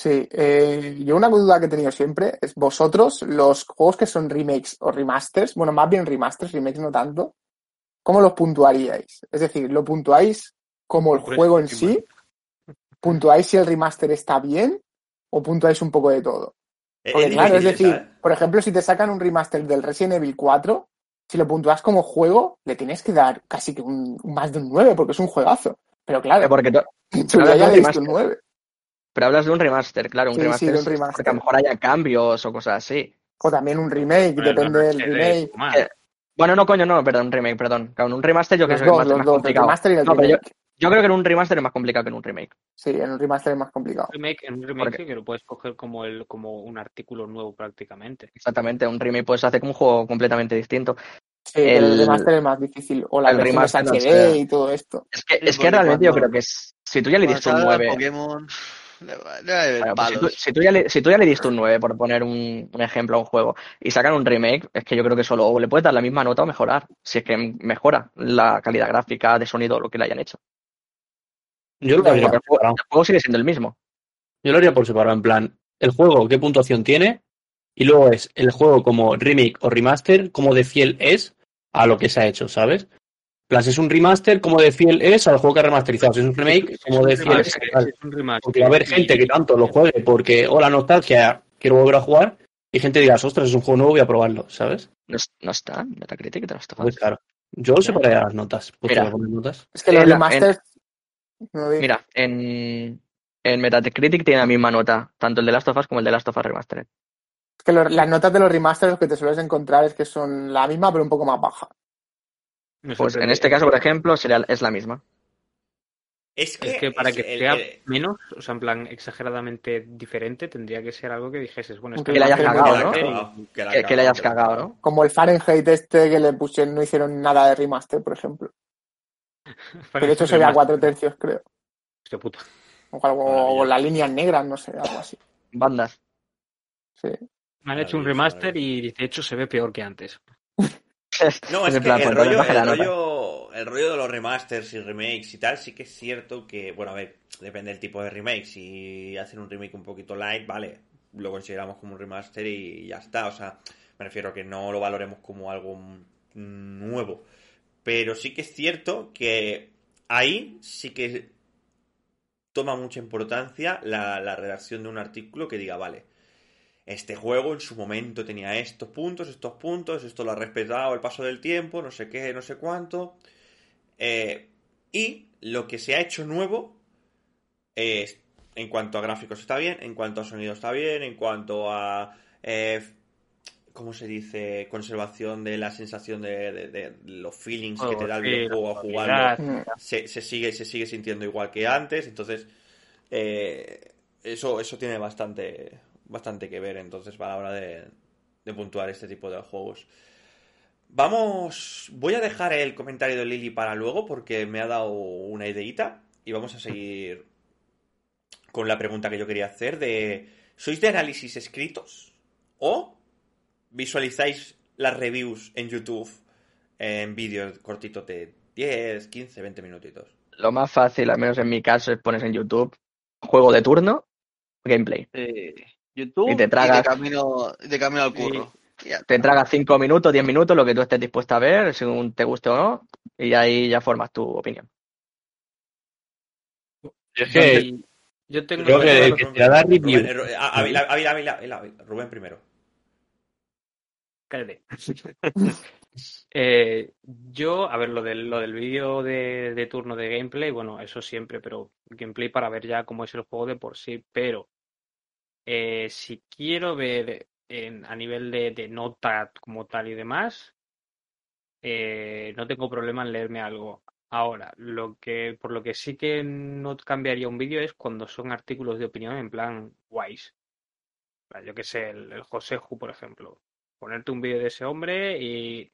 Sí, eh, yo una duda que he tenido siempre es vosotros, los juegos que son remakes o remasters, bueno, más bien remasters, remakes no tanto, ¿cómo los puntuaríais? Es decir, ¿lo puntuáis como el juego en sí? ¿Puntuáis si el remaster está bien? ¿O puntuáis un poco de todo? Porque es claro, es decir, ¿sabes? por ejemplo, si te sacan un remaster del Resident Evil 4, si lo puntúas como juego, le tienes que dar casi que un, un más de un 9, porque es un juegazo. Pero claro, Porque tú- tú ya, le diste un remaster. 9. Pero hablas de un remaster, claro, un Sí, sí, remaster, de un remaster. porque a lo mejor haya cambios o cosas así. O también un remake, depende del de remake. Eh, Bueno, no, coño, no, perdón, un remake, perdón. Claro, en un remaster yo creo que es más, los complicado. remaster y el No, pero yo, creo que en un remaster es más complicado que en un remake. Sí, en un remaster es más complicado. remake, en un remake Porque- sí que lo puedes coger como el como un artículo nuevo prácticamente. Exactamente, un remake puedes hacer como un juego completamente distinto. Sí, el El- remaster es más difícil. O las el remaster, HD o sea, y todo esto. Es que, Sí, es que realmente yo creo que es- si tú ya le diste un salga 9, Pokémon, le le Bueno, pues si, tú, palos. si tú ya le, si tú ya le diste un 9, por poner un, un ejemplo a un juego, y sacan un remake, es que yo creo que solo o le puedes dar la misma nota o mejorar. Si es que mejora la calidad gráfica de sonido, lo que le hayan hecho. Yo lo haría por el juego, separado. el juego sigue siendo el mismo. Yo lo haría por separado, en plan, el juego, qué puntuación tiene, y luego es el juego como remake o remaster, cómo de fiel es a lo que se ha hecho, ¿sabes? En plan, si es un remaster, cómo de fiel es al juego que ha remasterizado. Si es un remake, un de fiel es Porque va a haber gente que tanto lo juegue porque, oh, la nostalgia, quiero volver a jugar, y gente diga, ostras, es un juego nuevo, voy a probarlo, ¿sabes? No, no está Metacritic, te lo está Entonces, claro. Yo separaría las notas. ¿Puedo Mira. poner notas? Es que los remasters. no Mira, en, en Metacritic tiene la misma nota, tanto el de Last of Us como el de Last of Us Remastered. Es que las notas de los remasters lo que te sueles encontrar es que son la misma, pero un poco más baja. Pues en este caso, por ejemplo, sería, es la misma. Es que, Es que para es que el- sea el- menos, o sea, en plan exageradamente diferente, tendría que ser algo que dijeses, bueno, es Que que le hayas que la cagado, ¿no? que le hayas cagado. ¿no? Como el Fahrenheit este que le pusieron, no hicieron nada de remaster, por ejemplo. Que de hecho se ve a cuatro tercios, creo. Hostia puta. O, algo, o las líneas negras, no sé, algo así. Bandas. Sí. Me han hecho un remaster y de hecho se ve peor que antes. No, es que plan, el rollo, el, rollo, el rollo de los remasters y remakes y tal, sí que es cierto que, bueno, a ver, depende del tipo de remake. Si hacen un remake un poquito light, vale, lo consideramos como un remaster y ya está. O sea, me refiero a que no lo valoremos como algo nuevo. Pero sí que es cierto que ahí sí que toma mucha importancia la, la redacción de un artículo que diga, vale, este juego en su momento tenía estos puntos, estos puntos, esto lo ha respetado el paso del tiempo, no sé qué, no sé cuánto. Eh, y lo que se ha hecho nuevo es, en cuanto a gráficos está bien, en cuanto a sonido está bien, en cuanto a, eh, ¿cómo se dice? Conservación de la sensación de, de- de los feelings que te da el Sí, jugabilidad. Mm. se, se sigue, se sigue sintiendo igual que antes, entonces eh, eso, eso tiene bastante, bastante que ver entonces a la hora de, de puntuar este tipo de juegos. Vamos, voy a dejar el comentario de Lili para luego porque me ha dado una ideita y vamos a seguir con la pregunta que yo quería hacer de ¿sois de análisis escritos o visualizáis las reviews en YouTube en vídeos cortitos de 10, 15, 20 minutitos? Lo más fácil, al menos en mi caso, es pones en YouTube juego de turno, gameplay. Eh, YouTube Y te tragas- de camino, de camino al curro. Te tragas 5 minutos, 10 minutos, lo que tú estés dispuesto a ver, según te guste o no, y ahí ya formas tu opinión. Es que Y yo tengo creo que el que te da Rubén, review. eh, Ru- Ávila, Ávila, Ávila, Ávila, Rubén primero. Cállate. Eh, yo, a ver, lo del, lo del vídeo de, de turno de gameplay, bueno, eso siempre, pero gameplay para ver ya cómo es el juego de por sí, pero eh, si quiero ver en- a nivel de, nota como tal y demás, eh, no tengo problema en leerme algo. Ahora, lo que, por lo que sí que no cambiaría un vídeo es cuando son artículos de opinión en plan guays. Yo que sé, el, el Joseju, por ejemplo ponerte un vídeo de ese hombre y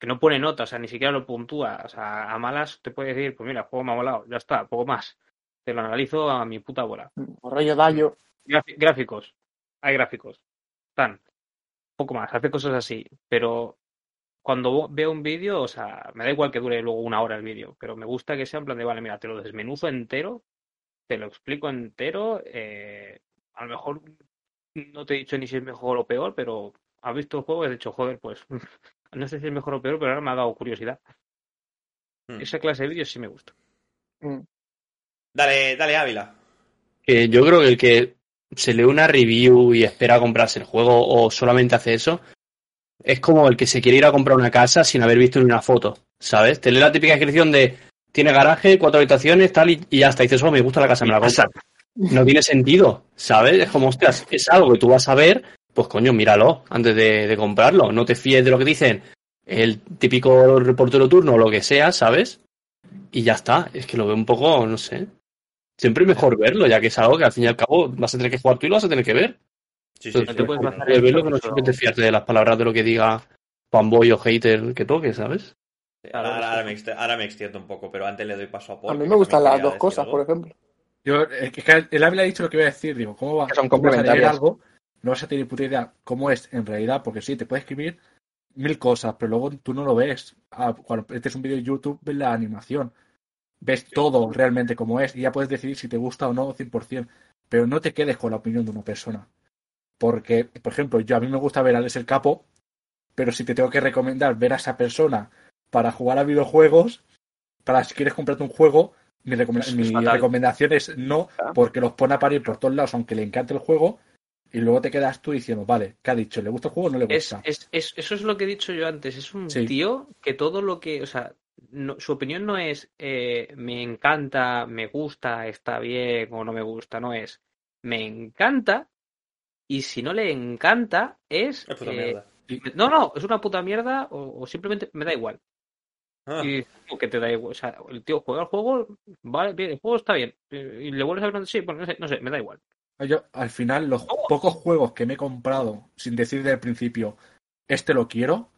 que no pone nota, o sea, ni siquiera lo puntúa. O sea, a malas te puede decir, pues mira, juego me ha molado, ya está, poco más. Te lo analizo a mi puta bola. O rollo Dayo. Gráficos, hay gráficos, están, poco más, hace cosas así, pero cuando veo un vídeo, o sea, me da igual que dure luego una hora el vídeo, pero me gusta que sea en plan de, vale, mira, te lo desmenuzo entero, te lo explico entero, eh, a lo mejor no te he dicho ni si es mejor o peor, pero has visto el juego y has dicho, joder, pues no sé si es mejor o peor, pero ahora me ha dado curiosidad. Hmm. Esa clase de vídeos sí me gusta. Mm. Dale, dale, Ávila. que yo creo que el que se lee una review y espera comprarse el juego o solamente hace eso, es como el que se quiere ir a comprar una casa sin haber visto ni una foto, ¿sabes? Te lee la típica descripción de tiene garaje, cuatro habitaciones, tal, y, y ya está. Y dices, solo me gusta la casa, me la compro. No tiene sentido, ¿sabes? Es como, hostias, es algo que tú vas a ver, pues coño, míralo antes de, de comprarlo. No te fíes de lo que dicen el típico reportero turno o lo que sea, ¿sabes? Y ya está. Es que lo veo un poco, no sé. Siempre es mejor verlo, ya que es algo que al fin y al cabo vas a tener que jugar tú y lo vas a tener que ver. Sí, sí, Entonces, sí, no te puedes sí, sí. de verlo que no Eso- siempre te fiarte de las palabras de lo que diga fanboy o hater que toque, ¿sabes? Ahora, ahora- ahora me ahora me extiendo un poco, pero antes le doy paso a Paul. A mí me gustan las dos cosas, algo. por ejemplo. Yo, es que el Ávila ha dicho lo que iba a decir, digo, ¿cómo va, son cómo vas a leer algo? No vas a tener puta idea cómo es en realidad, porque sí, te puede escribir mil cosas, pero luego tú no lo ves. Ah, cuando este es un vídeo de YouTube, ves la animación, ves todo realmente como es, y ya puedes decidir si te gusta o no 100%, pero no te quedes con la opinión de una persona. Porque, por ejemplo, yo a mí me gusta ver a Alex el Capo, pero si te tengo que recomendar ver a esa persona para jugar a videojuegos, para si quieres comprarte un juego, mi, Es mi recomendación es no, porque los pone a parir por todos lados, aunque le encante el juego, y luego te quedas tú diciendo, vale, ¿qué ha dicho? ¿Le gusta el juego o no le Es, gusta? es, es- eso es lo que he dicho yo antes. Es un Sí. tío que todo lo que, o sea, no- su opinión no es eh, me encanta, me gusta, está bien o no me gusta, no es me encanta y si no le encanta es Es puta eh, mierda. no, no, es una puta mierda o, o simplemente me da igual. Ah, Y ¿cómo que te da igual, o sea, el tío juega el juego, vale, bien, el juego está bien y le vuelves a hablar, sí, bueno, no sé, no sé, me da igual. Yo, al final, los pocos juegos que me he comprado, sin decir del principio, este lo quiero,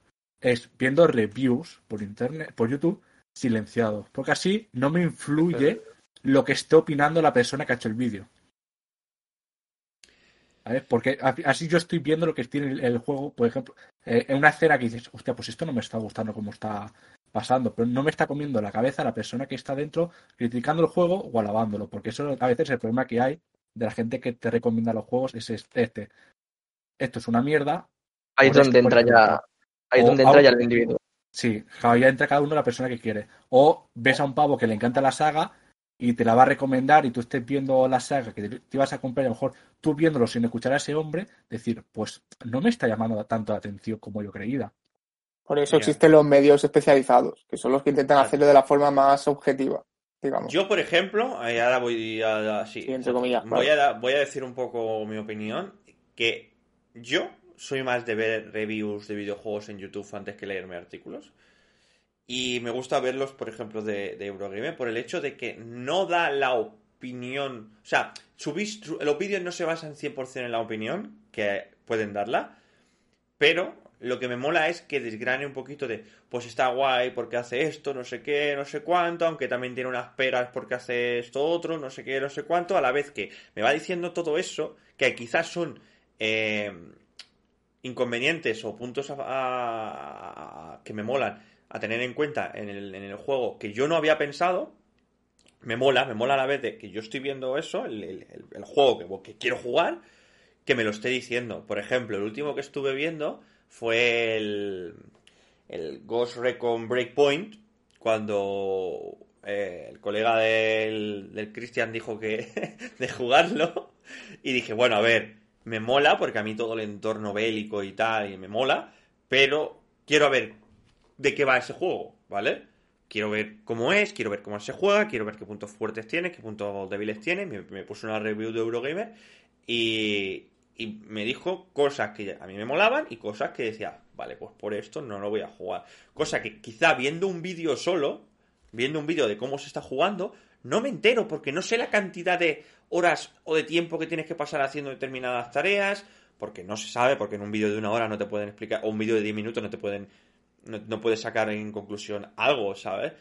es viendo reviews por internet, por YouTube, silenciados. Porque así no me influye lo que esté opinando la persona que ha hecho el vídeo. ¿Sabes? Porque así yo estoy viendo lo que tiene el, el juego, por ejemplo, eh, en una escena que dices, hostia, pues esto no me está gustando como está pasando, pero no me está comiendo la cabeza la persona que está dentro criticando el juego o alabándolo, porque eso a veces el problema que hay de la gente que te recomienda los juegos es este. Esto es una mierda. Ahí es donde entra ya. Ahí es donde entra ya el individuo. Sí, claro, ya entra cada uno la persona que quiere. O ves a un pavo que le encanta la saga y te la va a recomendar y tú estés viendo la saga que te, te ibas a comprar, a lo mejor tú viéndolo sin escuchar a ese hombre, decir, pues no me está llamando tanto la atención como yo creía. Por eso existen los medios especializados, que son los que intentan Claro. hacerlo de la forma más objetiva, digamos. Yo, por ejemplo, eh, ahora voy a, a- sí, Sí, entre comillas, voy, claro. a, da- voy a decir un poco mi opinión, que yo soy más de ver reviews de videojuegos en YouTube antes que leerme artículos. Y me gusta verlos, por ejemplo, de, de Eurogamer por el hecho de que no da la opinión. O sea, subís, su- los vídeos no se basan 100% en la opinión que pueden darla, pero lo que me mola es que desgrane un poquito de, pues está guay porque hace esto, no sé qué, no sé cuánto, aunque también tiene unas peras porque hace esto otro, no sé qué, no sé cuánto, a la vez que me va diciendo todo eso, que quizás son eh, inconvenientes o puntos a- a- que me molan a tener en cuenta en el, en el juego que yo no había pensado, me mola, me mola a la vez de que yo estoy viendo eso, el, juego que, quiero jugar, que me lo esté diciendo. Por ejemplo, el último que estuve viendo fue el, el Ghost Recon Breakpoint, cuando eh, el colega del, del Christian dijo que de jugarlo, y dije, bueno, a ver, me mola, porque a mí todo el entorno bélico y tal, y me mola, pero quiero ver de qué va ese juego, ¿vale? Quiero ver cómo es, quiero ver cómo se juega, quiero ver qué puntos fuertes tiene, qué puntos débiles tiene. Me, me puse una review de Eurogamer y, y me dijo cosas que a mí me molaban y cosas que decía, vale, pues por esto no lo voy a jugar. Cosa que quizá viendo un vídeo solo, viendo un vídeo de cómo se está jugando, no me entero porque no sé la cantidad de horas o de tiempo que tienes que pasar haciendo determinadas tareas, porque no se sabe, porque en un vídeo de una hora no te pueden explicar, o un vídeo de 10 minutos no te pueden, no, puedes sacar en conclusión algo, ¿sabes?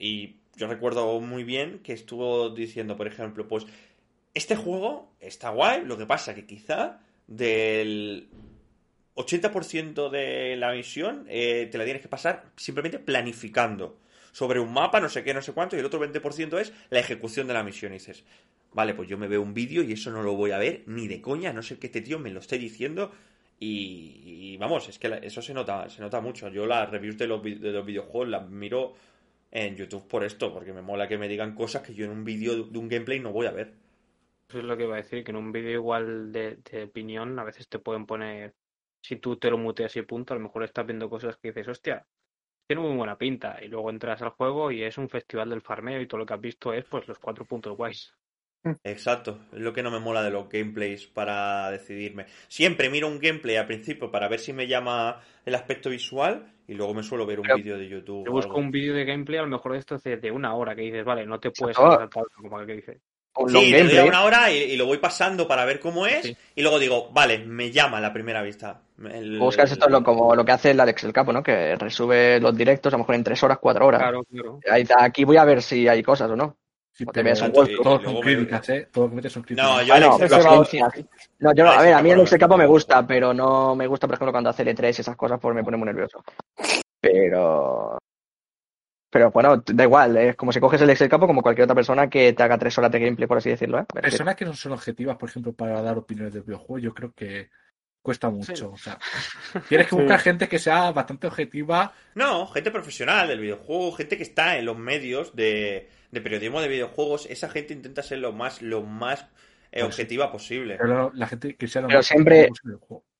Y yo recuerdo muy bien que estuvo diciendo, por ejemplo, pues este juego está guay, lo que pasa que quizá del 80% de la misión eh, te la tienes que pasar simplemente planificando sobre un mapa, no sé qué, no sé cuánto, y el otro 20% es la ejecución de la misión. Y dices, vale, pues yo me veo un vídeo y eso no lo voy a ver ni de coña, no sé que este tío me lo esté diciendo. Y, vamos, es que eso se nota, se nota mucho. Yo las reviews de los, de los videojuegos las miro en YouTube por esto, porque me mola que me digan cosas que yo en un vídeo de un gameplay no voy a ver. Eso es lo que iba a decir, que en un vídeo igual de, de opinión a veces te pueden poner, si tú te lo muteas y punto, a lo mejor estás viendo cosas que dices, hostia, tiene muy buena pinta, y luego entras al juego y es un festival del farmeo y todo lo que has visto es pues los cuatro puntos guays. Exacto, es lo que no me mola de los gameplays para decidirme. Siempre miro un gameplay al principio para ver si me llama el aspecto visual y luego me suelo ver un vídeo de YouTube. Yo busco algo. un vídeo de gameplay a lo mejor de esto de, de una hora que dices, vale, no te puedes saltar como el que dice. Sí, le doy a una hora y, y lo voy pasando para ver cómo es Sí. y luego digo, vale, me llama a la primera vista. El- Buscas esto es lo, como lo que hace el Alex el Capo, ¿no? Que resube los directos a lo mejor en tres horas, cuatro horas. Claro, claro. Ahí Aquí voy a ver si hay cosas o no. Sí, O te un todos son críticas, ¿eh? Todo lo que metes son críticas. No, yo Ah, no, Alex, yo a ver, el a mí Capo Alex el Capo me gusta, pero no me gusta, por ejemplo, cuando hace L3 y esas cosas, pues me pone muy nervioso. Pero. Pero bueno, da igual, es como si coges el Excel Capo como cualquier otra persona que te haga tres horas de gameplay, por así decirlo, ¿eh? Personas que no son objetivas, por ejemplo, para dar opiniones del videojuego, yo creo que cuesta mucho. O sea, tienes que Sí. buscar gente que sea bastante objetiva. No, gente profesional del videojuego, gente que está en los medios de, de periodismo de videojuegos, esa gente intenta ser lo más, lo más eh, Pues sí. objetiva posible. Pero la gente que sea lo Pero más siempre-.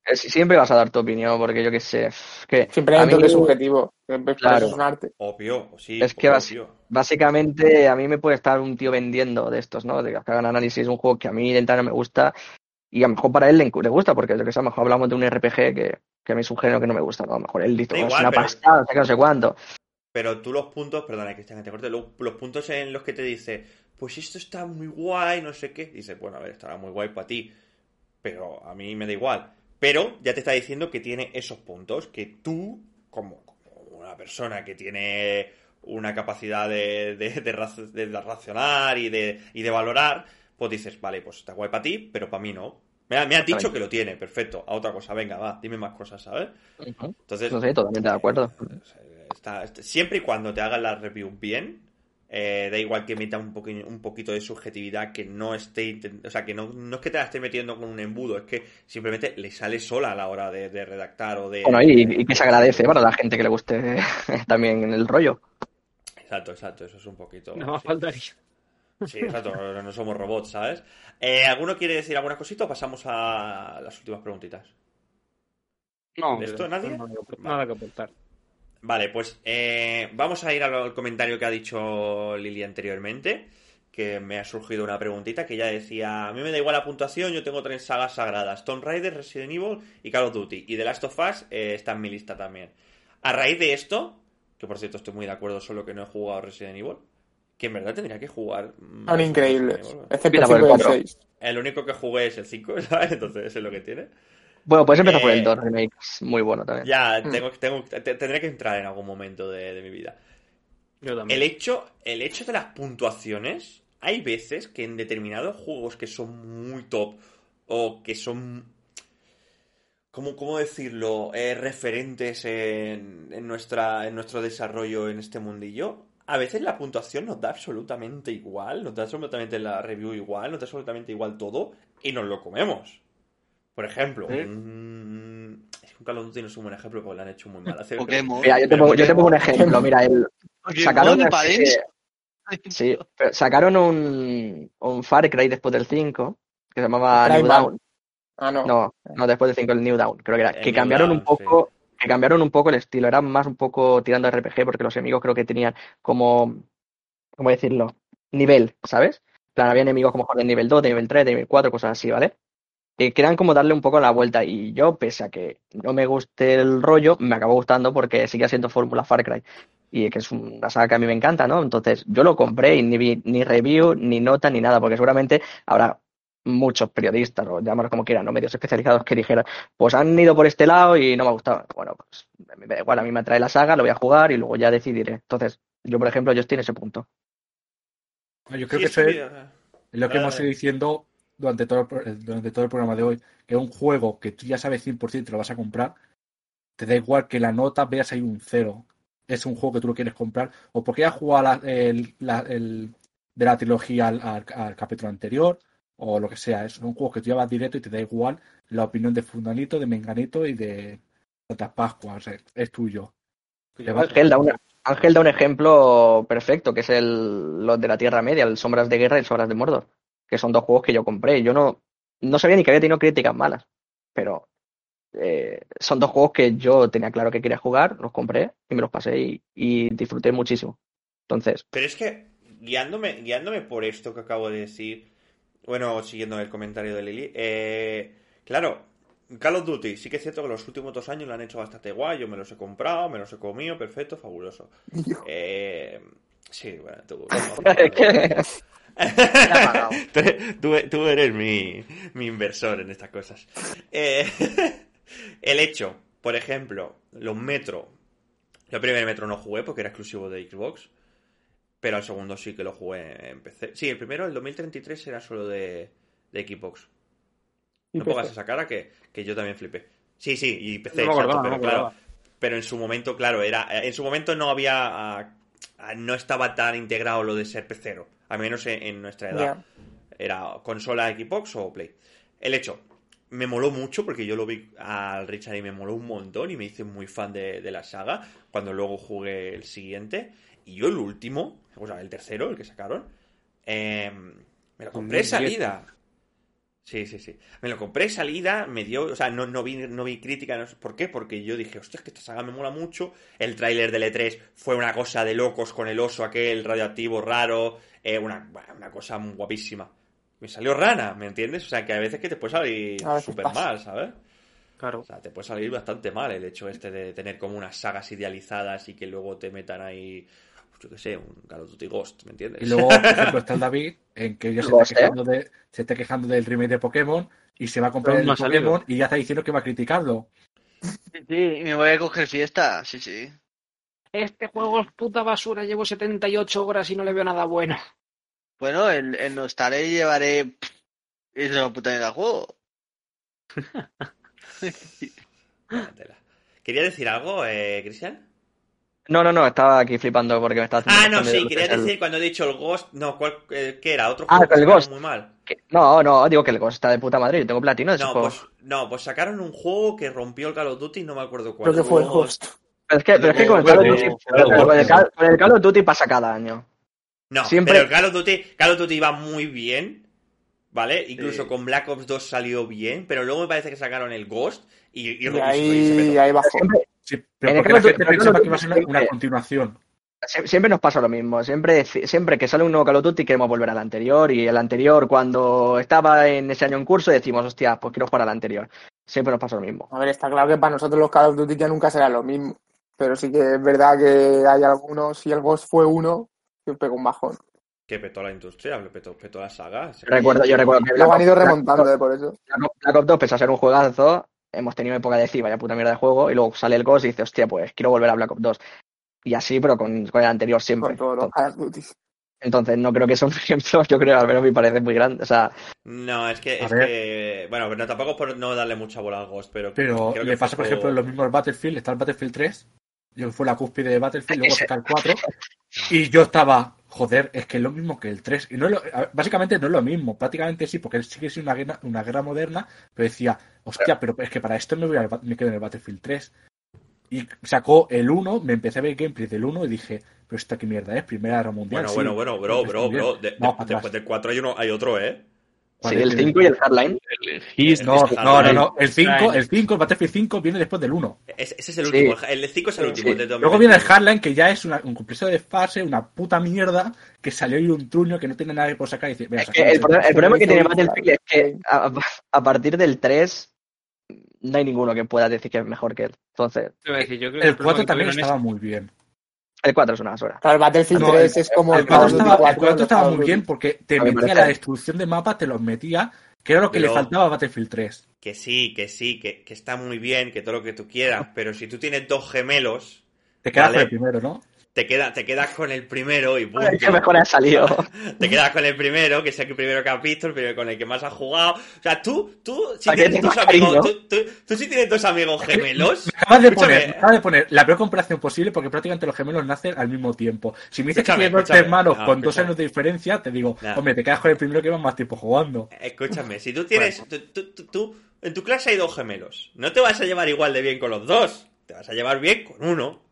Eh, si- Siempre vas a dar tu opinión, porque yo qué sé. es Que Siempre hay un toque subjetivo. Claro. es un arte. Obvio, sí, Es que obvio. básicamente a mí me puede estar un tío vendiendo de estos, ¿no? De que hagan análisis de un juego que a mí de no me gusta y a lo mejor para él le, le gusta, porque yo que sé, a lo mejor hablamos de un RPG que, que a mí es un género que no me gusta, ¿no? A lo mejor él dice, "Oh, es igual, una pero- pasada, no sé qué, no sé cuánto. Pero tú los puntos, perdona Cristian, que te corte, los, los puntos en los que te dice, pues esto está muy guay, no sé qué, dices, bueno, a ver, estará muy guay para ti, pero a mí me da igual. Pero ya te está diciendo que tiene esos puntos, que tú, como, como una persona que tiene una capacidad de, de, de de racionar y de, y de valorar, pues dices, vale, pues está guay para ti, pero para mí no. Me, ha- me has dicho que lo tiene, perfecto, a otra cosa, venga, va, dime más cosas, ¿sabes? Entonces, No sé, totalmente de acuerdo. Está- está- siempre y cuando te hagan la review bien, eh, da igual que meta un, poqui- un poquito de subjetividad, que no esté, o sea, que no, no es que te la esté metiendo con un embudo, es que simplemente le sale sola a la hora de, de redactar o de... Bueno, y, y que se agradece para la gente que le guste también el rollo. Exacto, exacto, eso es un poquito... No faltaría. Sí, exacto, no somos robots, ¿sabes? Eh, ¿Alguno quiere decir alguna cosita o pasamos a las últimas preguntitas? No, ¿De esto nadie? no, no, nada que aportar. Vale, pues eh, vamos a ir al, al comentario que ha dicho Lili anteriormente, que me ha surgido una preguntita que ya decía, a mí me da igual la puntuación, yo tengo tres sagas sagradas, Tomb Raider, Resident Evil y Call of Duty, y The Last of Us eh, está en mi lista también. A raíz de esto, que por cierto estoy muy de acuerdo, solo que no he jugado Resident Evil, que en verdad tendría que jugar. Son más increíbles. Excepto por 5 y el el cuatro. 6. El único que jugué es el 5, ¿sabes? Entonces eso es lo que tiene. Bueno, puedes empezar por Eh, el 2 remake, es muy bueno también. Ya, Mm. tengo, tengo, te- tendré que entrar en algún momento de, de mi vida. Yo también. El hecho, el hecho de las puntuaciones, hay veces que en determinados juegos que son muy top o que son, ¿cómo, cómo decirlo?, Eh, referentes en, en, nuestra, en nuestro desarrollo en este mundillo, a veces la puntuación nos da absolutamente igual, nos da absolutamente la review igual, nos da absolutamente igual todo y nos lo comemos. Por ejemplo, es que un Call of Duty no es un buen ejemplo porque lo han hecho muy mal. Hace- Pokémon. Mira, yo te pongo, yo te pongo un ejemplo. Mira, el, sacaron sí, sacaron un, un Far Cry después del 5 que se llamaba New. Dawn. Ah, no. No, no, después del 5 el New Dawn, creo que era. El Que New cambiaron un poco, que cambiaron un poco el estilo. Era más un poco tirando RPG porque los enemigos creo que tenían como, ¿cómo decirlo? Nivel, ¿sabes? Plan, había enemigos como de nivel 2, de nivel 3, de nivel 4, cosas así, ¿vale? Que querían como darle un poco la vuelta y yo, pese a que no me guste el rollo, me acabó gustando porque sigue siendo Fórmula Far Cry y que es una saga que a mí me encanta, ¿no? Entonces yo lo compré y ni vi ni review, ni nota, ni nada, porque seguramente habrá muchos periodistas, o llámalos como quieran, ¿no? Medios especializados que dijeran, pues han ido por este lado y no me ha gustado. Bueno, pues me da igual, a mí me atrae la saga, lo voy a jugar y luego ya decidiré. Entonces, yo, por ejemplo, yo estoy en ese punto. Yo creo Sí, que es eso es que- lo que hemos vale. ido diciendo durante todo, el, eh, durante todo el programa de hoy, que un juego que tú ya sabes 100% te lo vas a comprar, te da igual que la nota veas ahí un cero. Es un juego que tú lo quieres comprar, o porque has jugado la- el, la- el- de la trilogía al, al- al capítulo anterior, o lo que sea. Es un juego que tú ya vas directo y te da igual la opinión de Fundanito, de Menganito y de Santas Pascuas. O sea, es tuyo. Ángel da, un, Ángel da un ejemplo perfecto, que es el, los de la Tierra Media, el Sombras de Guerra y el Sombras de Mordor, que son dos juegos que yo compré. Yo no, no sabía ni que había tenido críticas malas, pero eh, son dos juegos que yo tenía claro que quería jugar, los compré y me los pasé y, y disfruté muchísimo. Entonces, Pero es que, guiándome, guiándome por esto que acabo de decir, bueno, siguiendo el comentario de Lili, eh, claro, Call of Duty, sí que es cierto que los últimos dos años lo han hecho bastante guay, yo me los he comprado, me los he comido, perfecto, fabuloso. Eh, sí, bueno, tú... pagado. tú, tú- tú eres mi, mi inversor en estas cosas. Eh, el hecho, por ejemplo, los Metro. Yo el primer Metro no jugué porque era exclusivo de Xbox. Pero al segundo sí que lo jugué en PC. Sí, el primero, el 2033, era solo de, de Xbox. No pongas esa cara que, que yo también flipé. Sí, sí, y PC, No exacto, acordaba, pero no claro. Pero en su momento, claro, era. En su momento no había. no estaba tan integrado lo de ser pecero. Al menos en, en nuestra edad. Era consola Xbox o Play. El hecho, me moló mucho porque yo lo vi al Richard y me moló un montón y me hice muy fan de, de la saga. Cuando luego jugué el siguiente. Y yo el último, o sea, el tercero, el que sacaron, eh, me lo compré de 2010. salida. Sí, sí, sí. Me lo compré salida, me dio, o sea, no, no vi, no vi crítica, no por qué, porque yo dije, hostia, es que esta saga me mola mucho. El tráiler del E3 fue una cosa de locos con el oso aquel radioactivo raro, eh, una, una cosa guapísima. Me salió rana, ¿me entiendes? O sea, que a veces que te puede salir súper mal, ¿sabes? Claro. O sea, te puede salir bastante mal el hecho este de tener como unas sagas idealizadas y que luego te metan ahí, yo qué sé, un Call of Duty Ghost, ¿me entiendes? Y luego, por ejemplo, está el David, en que ya se está, quejando de, se está quejando del remake de Pokémon y se va a comprar el no ha salido. Pokémon y ya está diciendo que va a criticarlo. Sí, me voy a coger fiesta. Sí, sí. Este juego es puta basura, llevo 78 horas y no le veo nada bueno. Bueno, en, en Nostale llevaré. pff, Es una puta mierda de juego. ¿Quería decir algo, eh, Cristian? No, no, no, estaba aquí flipando porque me estaba haciendo Ah, no, sí, quería el- decir cuando he dicho el Ghost, no, ¿cuál, eh, ¿qué era? ¿Otro Ah, juego que el Ghost. muy mal? No, no, digo que el Ghost está de puta madre, yo tengo platino de ese No juego. pues, no, pues sacaron un juego que rompió el Call of Duty, no me acuerdo cuál. Creo que fue el host. Pero es que, pero es que con el Call of Duty, con el Call- of Duty pasa cada año. No, Siempre- pero el Call of Duty, Call of Duty iba muy bien, ¿vale? Incluso Sí. con Black Ops 2 salió bien, pero luego me parece que sacaron el Ghost y, y, Y y- y ahí, petó. ahí bajó. Siempre, Sí, En pero el porque la gente en el Call pensaba of que iba a ser una, continuación. Sie- Siempre nos pasa lo mismo. Siempre, siempre que sale un nuevo Call of Duty queremos volver al anterior y el anterior cuando estaba en ese año en curso decimos, hostia, pues quiero jugar al anterior. Siempre nos pasa lo mismo. A ver, está claro que para nosotros los Call of Duty ya nunca será lo mismo. Pero sí que es verdad que hay algunos, si el Ghost fue uno, que pegó un bajón. que petó la industria, petó, petó la saga. Recuerdo, yo recuerdo que Luego han ido remontando, por eso. Black Ops- Black Ops 2 pese a ser un juegazo, hemos tenido época de decir, vaya puta mierda de juego, y luego sale el Ghost y dice, hostia, pues quiero volver a Black Ops 2. Y así, pero con, con el anterior siempre. Con todos los Entonces, entonces, no creo que sea un ejemplo, yo creo, al menos me parece muy grande. O sea, No, es que, es que bueno, pero tampoco por no darle mucha bola al Ghost, pero, Pero creo que le fue pasa, por ejemplo, lo mismo al Battlefield. Está el Battlefield 3. Yo fue la cúspide de Battlefield, luego saca el 4. Y yo estaba, joder, es que es lo mismo que el 3. Y no es lo- a básicamente no es lo mismo. Prácticamente sí, porque sí que es una guerra, una guerra moderna. Pero decía, hostia, pero es que para esto me, voy Ba- me quedo en el Battlefield 3. Y sacó el 1, me empecé a ver gameplay del 1 y dije, pero esta qué mierda es, Primera Guerra Mundial. Bueno, sí, bueno, bueno, bro, está bro, bro. de- de- después del 4 hay, uno, hay otro, ¿eh? Sí, el sí. 5 y el Hardline. El His- No, no, no. El 5, el 5, el Battlefield 5 viene después del 1. Es- ese es el Sí. último. El 5 es el último. sí. el de Luego viene el 2021. Hardline, que ya es una- un complejo de fase, una puta mierda, que salió y un truño que no tiene nada por sacar. Y dice, "Venga, Es que sacamos el, problema- el problema que tiene Battlefield es que a, a partir del 3 no hay ninguno que pueda decir que es mejor que él. Entonces, decir, yo creo El problema 4 que también estaba muy bien. El 4 es una basura. Claro, el Battlefield No, 3 el- es como El el Call 4 of Duty estaba, el 4, 4 los estaba Call of muy bien porque te metía parece- la destrucción de mapas, te los metía, que era lo que Pero- le faltaba a Battlefield 3. Que sí, que sí, que, que está muy bien, que todo lo que tú quieras, pero si tú tienes dos gemelos, Te quedas Vale. con el primero, ¿no? Te, queda, te quedas con el primero y punto. ¿Qué mejor ha salido? Te quedas con el primero, que es el primero que has visto, el primero con el que más has jugado. O sea, tú, tú, si ¿Para qué tienes dos tengo amigos, tú, tú, tú si tienes dos amigos gemelos, Me acabas de poner, me acabas de poner la peor comparación posible porque prácticamente los gemelos nacen al mismo tiempo. Si me dices que Escúchame, tienes dos hermanos No, con dos años de diferencia, te digo, No. hombre, te quedas con el primero que lleva más tiempo jugando. escúchame, si tú tienes, tú, tú- tú- tú- en tu clase hay dos gemelos, no te vas a llevar igual de bien con los dos, te vas a llevar bien con uno.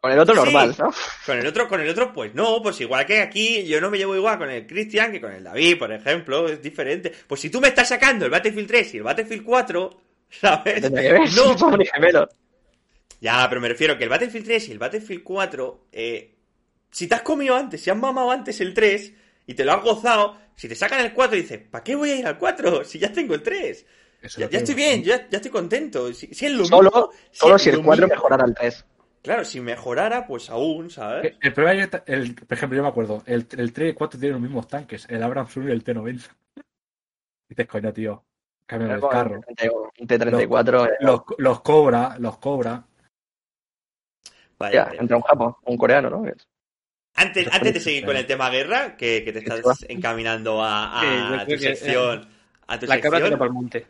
Con el otro Sí. normal, ¿no? Con el otro, con el otro, pues no, pues igual que aquí, yo no me llevo igual con el Cristian que con el David, por ejemplo, es diferente. Pues si tú me estás sacando el Battlefield 3 y el Battlefield 4, ¿sabes? Que ver. No, ni gemelos. Ya, pero me refiero que el Battlefield 3 y el Battlefield 4, eh, si te has comido antes, si has mamado antes el 3 y te lo has gozado, si te sacan el 4 dices, ¿para qué voy a ir al 4 si ya tengo el 3? Eso Ya, ya estoy bien, ya, ya estoy contento. Si, si es lo Solo, mismo, solo es si el lo 4 mismo. mejorara al 3. Claro, si mejorara, pues aún, ¿sabes? El, el problema es que, el, por ejemplo, yo me acuerdo, el, el 3 y el 4 tienen los mismos tanques, el Abrams 1 y el T90. Dices, coño, tío, cambia el carro. Un T-34, eh, Los, los cobra, los cobra. Vaya, ya, vaya. entre un japo, un coreano, ¿no? Es- Antes, Los antes de seguir con el tema guerra, que, que te estás encaminando a, a Sí, yo tu que, sección. A tu La cabra tira para el monte.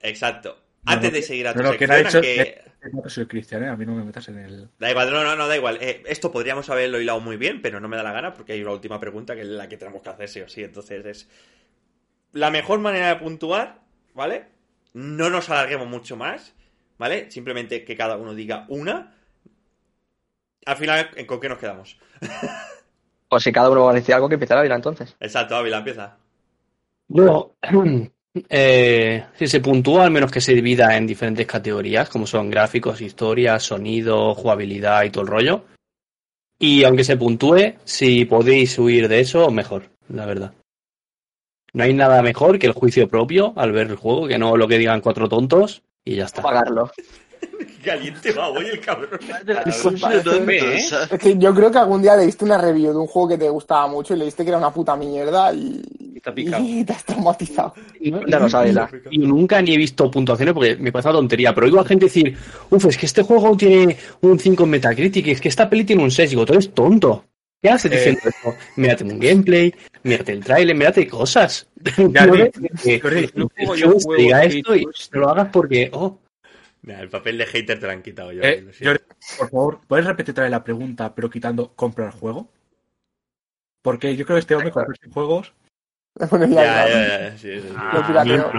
Exacto. Antes no, de seguir a tu no, que sección, dicho- aunque- No soy cristiano, a mí no me metas en el. Da igual, no, no, no, da igual. Eh, esto podríamos haberlo hilado muy bien, pero no me da la gana porque hay una última pregunta que es la que tenemos que hacer sí o sí. Entonces es la mejor manera de puntuar, ¿vale? No nos alarguemos mucho más, ¿vale? Simplemente que cada uno diga una. Al final, ¿en- ¿con qué nos quedamos? Pues si cada uno va a decir algo, que empiece la vida entonces. Exacto, Ávila, empieza. Yo, eh, si se puntúa, al menos que se divida en diferentes categorías, como son gráficos, historia, sonido, jugabilidad y todo el rollo. Y aunque se puntúe, si podéis huir de eso, mejor, la verdad. No hay nada mejor que el juicio propio al ver el juego, que no lo que digan cuatro tontos y ya está. Pagarlo. Caliente va hoy el cabrón. Es que yo creo que algún día leíste una review de un juego que te gustaba mucho y leíste que era una puta mierda y, Y te ha picado. y te has traumatizado. Ya lo sabes, la. Yo nunca ni he visto puntuaciones porque me parece una tontería, pero oigo a gente decir, uff, es que este juego tiene un 5 en Metacritic, es que esta peli tiene un 6. Digo, tú eres tonto. ¿Qué haces Eh. diciendo esto? Mírate un gameplay, mírate el trailer, mírate cosas. Ya, No yo juego te diga esto y no lo hagas porque, oh, Nah, el papel de hater te lo han quitado yo. Eh, por favor, ¿puedes repetir otra vez la pregunta, pero quitando comprar juego? Porque yo creo que este hombre compra sus juegos. Bueno, Ya, ya, ya, ya, sí, sí, sí. Lo pirateo.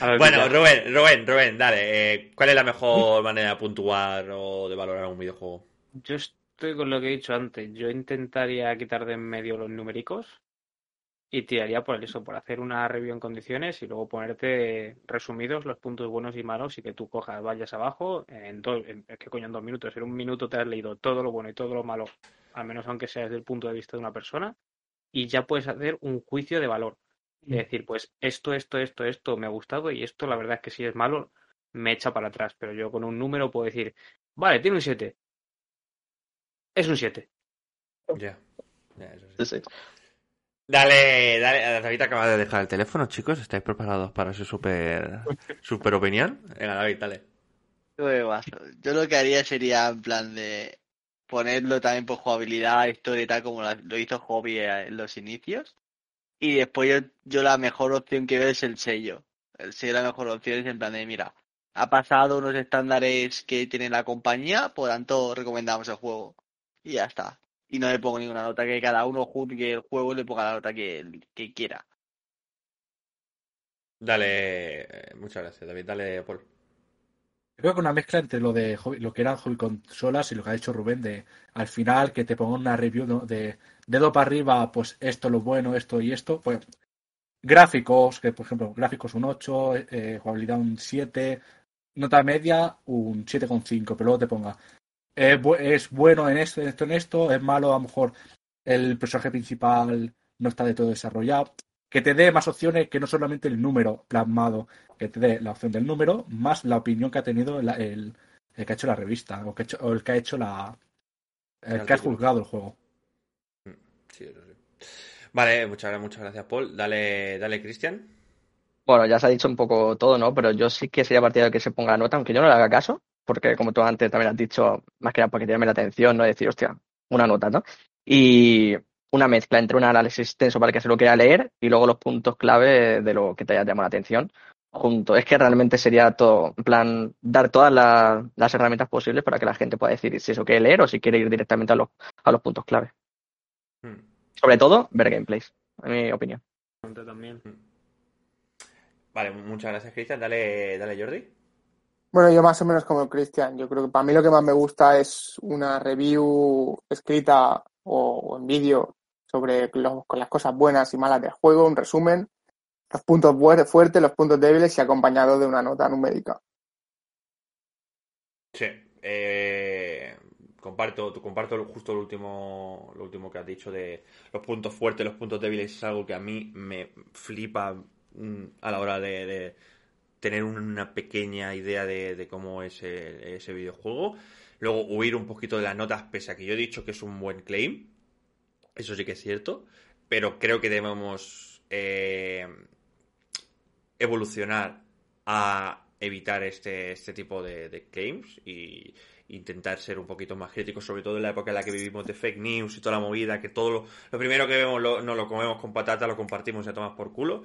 A ver, Bueno, mira, Rubén, Rubén, Rubén, dale. eh, ¿Cuál es la mejor manera de puntuar o de valorar un videojuego? yo estoy con lo que he dicho antes. Yo intentaría quitar de en medio los numéricos y tiraría por eso, por hacer una review en condiciones y luego ponerte resumidos los puntos buenos y malos y que tú cojas, vayas abajo en dos, en- es que coño, en dos minutos, en un minuto te has leído todo lo bueno y todo lo malo, al menos aunque sea desde el punto de vista de una persona, y ya puedes hacer un juicio de valor. Es decir, pues esto, esto, esto, esto me ha gustado y esto la verdad es que si es malo me echa para atrás, pero yo con un número puedo decir, vale, tiene un 7. Es un 7. Ya. Ya, eso sí. Dale, dale, David acaba de dejar el teléfono, chicos. ¿Estáis preparados para su super, super opinión? Venga, David, dale. Yo lo que haría sería en plan de ponerlo también por jugabilidad, historia y tal, como lo hizo Hobby en los inicios. Y después yo, yo la mejor opción que veo es el sello. El sello la mejor opción es en plan de, mira, ha pasado unos estándares que tiene la compañía, por tanto recomendamos el juego. Y ya está. Y no le pongo ninguna nota, que cada uno juzgue el juego y le ponga la nota que, que quiera. Dale, eh, muchas gracias, David. Dale, Paul. Creo que una mezcla entre lo de hobby- lo que eran hobby consolas y lo que ha hecho Rubén de al final que te ponga una review ¿no? de dedo para arriba, pues esto lo bueno, esto y esto, pues gráficos, que por ejemplo, gráficos un 8, eh, jugabilidad un 7, nota media un 7,5, pero luego te ponga es, bu- es bueno en esto, en esto, en esto, es malo, a lo mejor el personaje principal no está de todo desarrollado. Que te dé más opciones que no solamente el número plasmado, que te dé la opción del número, más la opinión que ha tenido la- el, el que ha hecho la revista, o, que ha hecho- o el que ha hecho la. El El que ha juzgado el juego. Sí, eso sí. Vale, muchas, muchas gracias, Paul. Dale, dale, Cristian. Bueno, ya se ha dicho un poco todo, ¿no? Pero yo sí que sería partidario de que se ponga la nota, aunque yo no le haga caso, porque como tú antes también has dicho, más que nada porque llame la atención, ¿no? Decir, hostia, una nota, ¿no? Y una mezcla entre un análisis extenso para el que se lo quiera leer y luego los puntos clave de lo que te haya llamado la atención junto. Es que realmente sería todo, en plan, dar todas la- las herramientas posibles para que la gente pueda decidir si eso quiere leer o si quiere ir directamente a los, a los puntos clave. Hmm. Sobre todo, ver gameplays, en mi opinión. También. Vale, muchas gracias, Cristian. Dale, dale, Jordi. Bueno, yo más o menos como Cristian. Yo creo que para mí lo que más me gusta es una review escrita o, en vídeo sobre las cosas buenas y malas del juego, un resumen, los puntos fuertes, los puntos débiles y acompañado de una nota numérica. Sí. Eh, comparto, comparto justo lo último, lo último que has dicho de los puntos fuertes, los puntos débiles. Es algo que a mí me flipa mm, a la hora de tener una pequeña idea de, cómo es ese videojuego. Luego huir un poquito de las notas, pese a que yo he dicho que es un buen claim. Eso sí que es cierto. Pero creo que debemos eh, evolucionar a evitar este, este tipo de claims y intentar ser un poquito más críticos, sobre todo en la época en la que vivimos de fake news y toda la movida, que todo lo, lo primero que vemos lo, no lo comemos con patata, lo compartimos y a tomas por culo.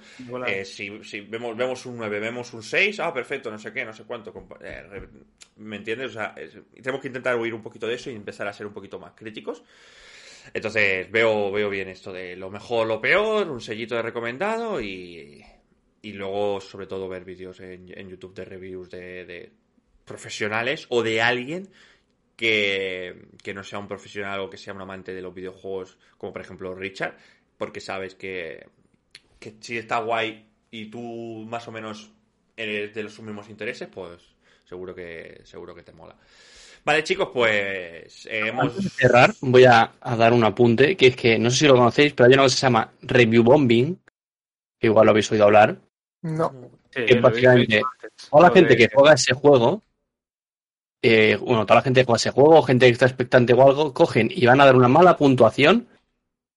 Eh, si si vemos, vemos un 9, vemos un 6, ah, perfecto, no sé qué, no sé cuánto. eh, ¿Me entiendes? O sea, es- tenemos que intentar huir un poquito de eso y empezar a ser un poquito más críticos. Entonces veo, veo bien esto de lo mejor, lo peor, un sellito de recomendado y, y luego sobre todo ver vídeos en, en YouTube de reviews de, de profesionales o de alguien que, que no sea un profesional o que sea un amante de los videojuegos, como por ejemplo Richard, porque sabes que, que si está guay y tú más o menos eres de los mismos intereses, pues seguro que seguro que te mola. Vale, chicos, pues eh, hemos Antes de cerrar, voy a, a dar un apunte, que es que no sé si lo conocéis, pero hay una cosa que se llama Review Bombing, que igual lo habéis oído hablar. No. Sí, que antes. Toda la gente de- que juega ese juego, eh, bueno, toda la gente que juega ese juego, gente que está expectante o algo, cogen y van a dar una mala puntuación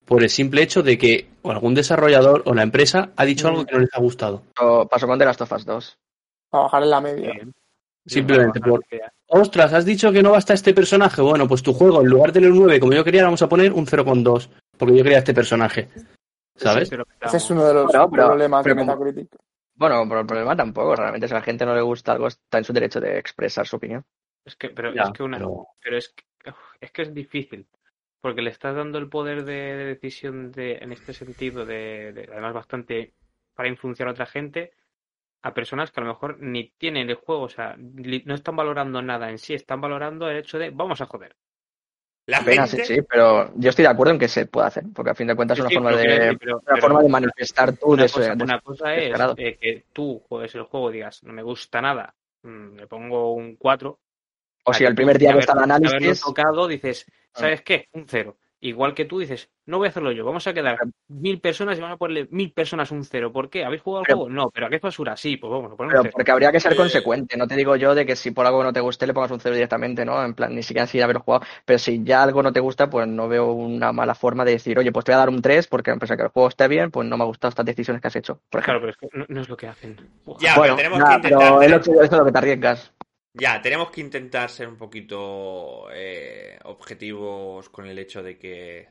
por el simple hecho de que o algún desarrollador o la empresa ha dicho algo que no les ha gustado. Pero pasó con The Last of Us 2. Para bajar en la media. Simplemente por, ostras, has dicho que no basta este personaje. Bueno, pues tu juego, en lugar de tener un 9 como yo quería, le vamos a poner un 0,2, porque yo quería este personaje. ¿Sabes? Ese es uno de los Bueno, problemas pero de Metacritic. Bueno, pero el problema tampoco, realmente si a la gente no le gusta algo, está en su derecho de expresar su opinión. Es que, pero Ya, es que una, pero- pero es que, es que es difícil, porque le estás dando el poder de, de decisión de, en este sentido, de, de- además bastante para influenciar a otra gente, a personas que a lo mejor ni tienen el juego, o sea, li- no están valorando nada en sí, están valorando el hecho de vamos a joder. la Pena, sí, gente sí, pero yo estoy de acuerdo en que se puede hacer, porque a fin de cuentas es una Sí, forma de, decir, pero- una pero- forma de manifestar tú Una de, cosa, de- una cosa es eh, que tú juegues el juego y digas, no me gusta nada, mm, le pongo un 4. O si el primer día que está el Haberlo análisis, tocado dices, ¿sabes qué? Un 0. igual que tú dices, no voy a hacerlo yo, vamos a quedar mil personas y vamos a ponerle mil personas un cero. ¿Por qué? ¿Habéis jugado al Pero- juego? No, pero ¿a qué es basura? Sí, pues vamos, lo ponemos Pero cero. porque habría que ser Eh, consecuente. No te digo yo de que si por algo no te guste le pongas un cero directamente, ¿no? En plan, ni siquiera sin haberlo jugado. Pero si ya algo no te gusta, pues no veo una mala forma de decir, oye, pues te voy a dar un 3 porque a pesar que el juego esté bien, pues no me han gustado estas decisiones que has hecho. Por Claro, pero es que no, no es lo que hacen. Ya, bueno, pero tenemos nada, que intentar. pero es lo que, eso es lo que te arriesgas. Ya, tenemos que intentar ser un poquito eh, objetivos con el hecho de que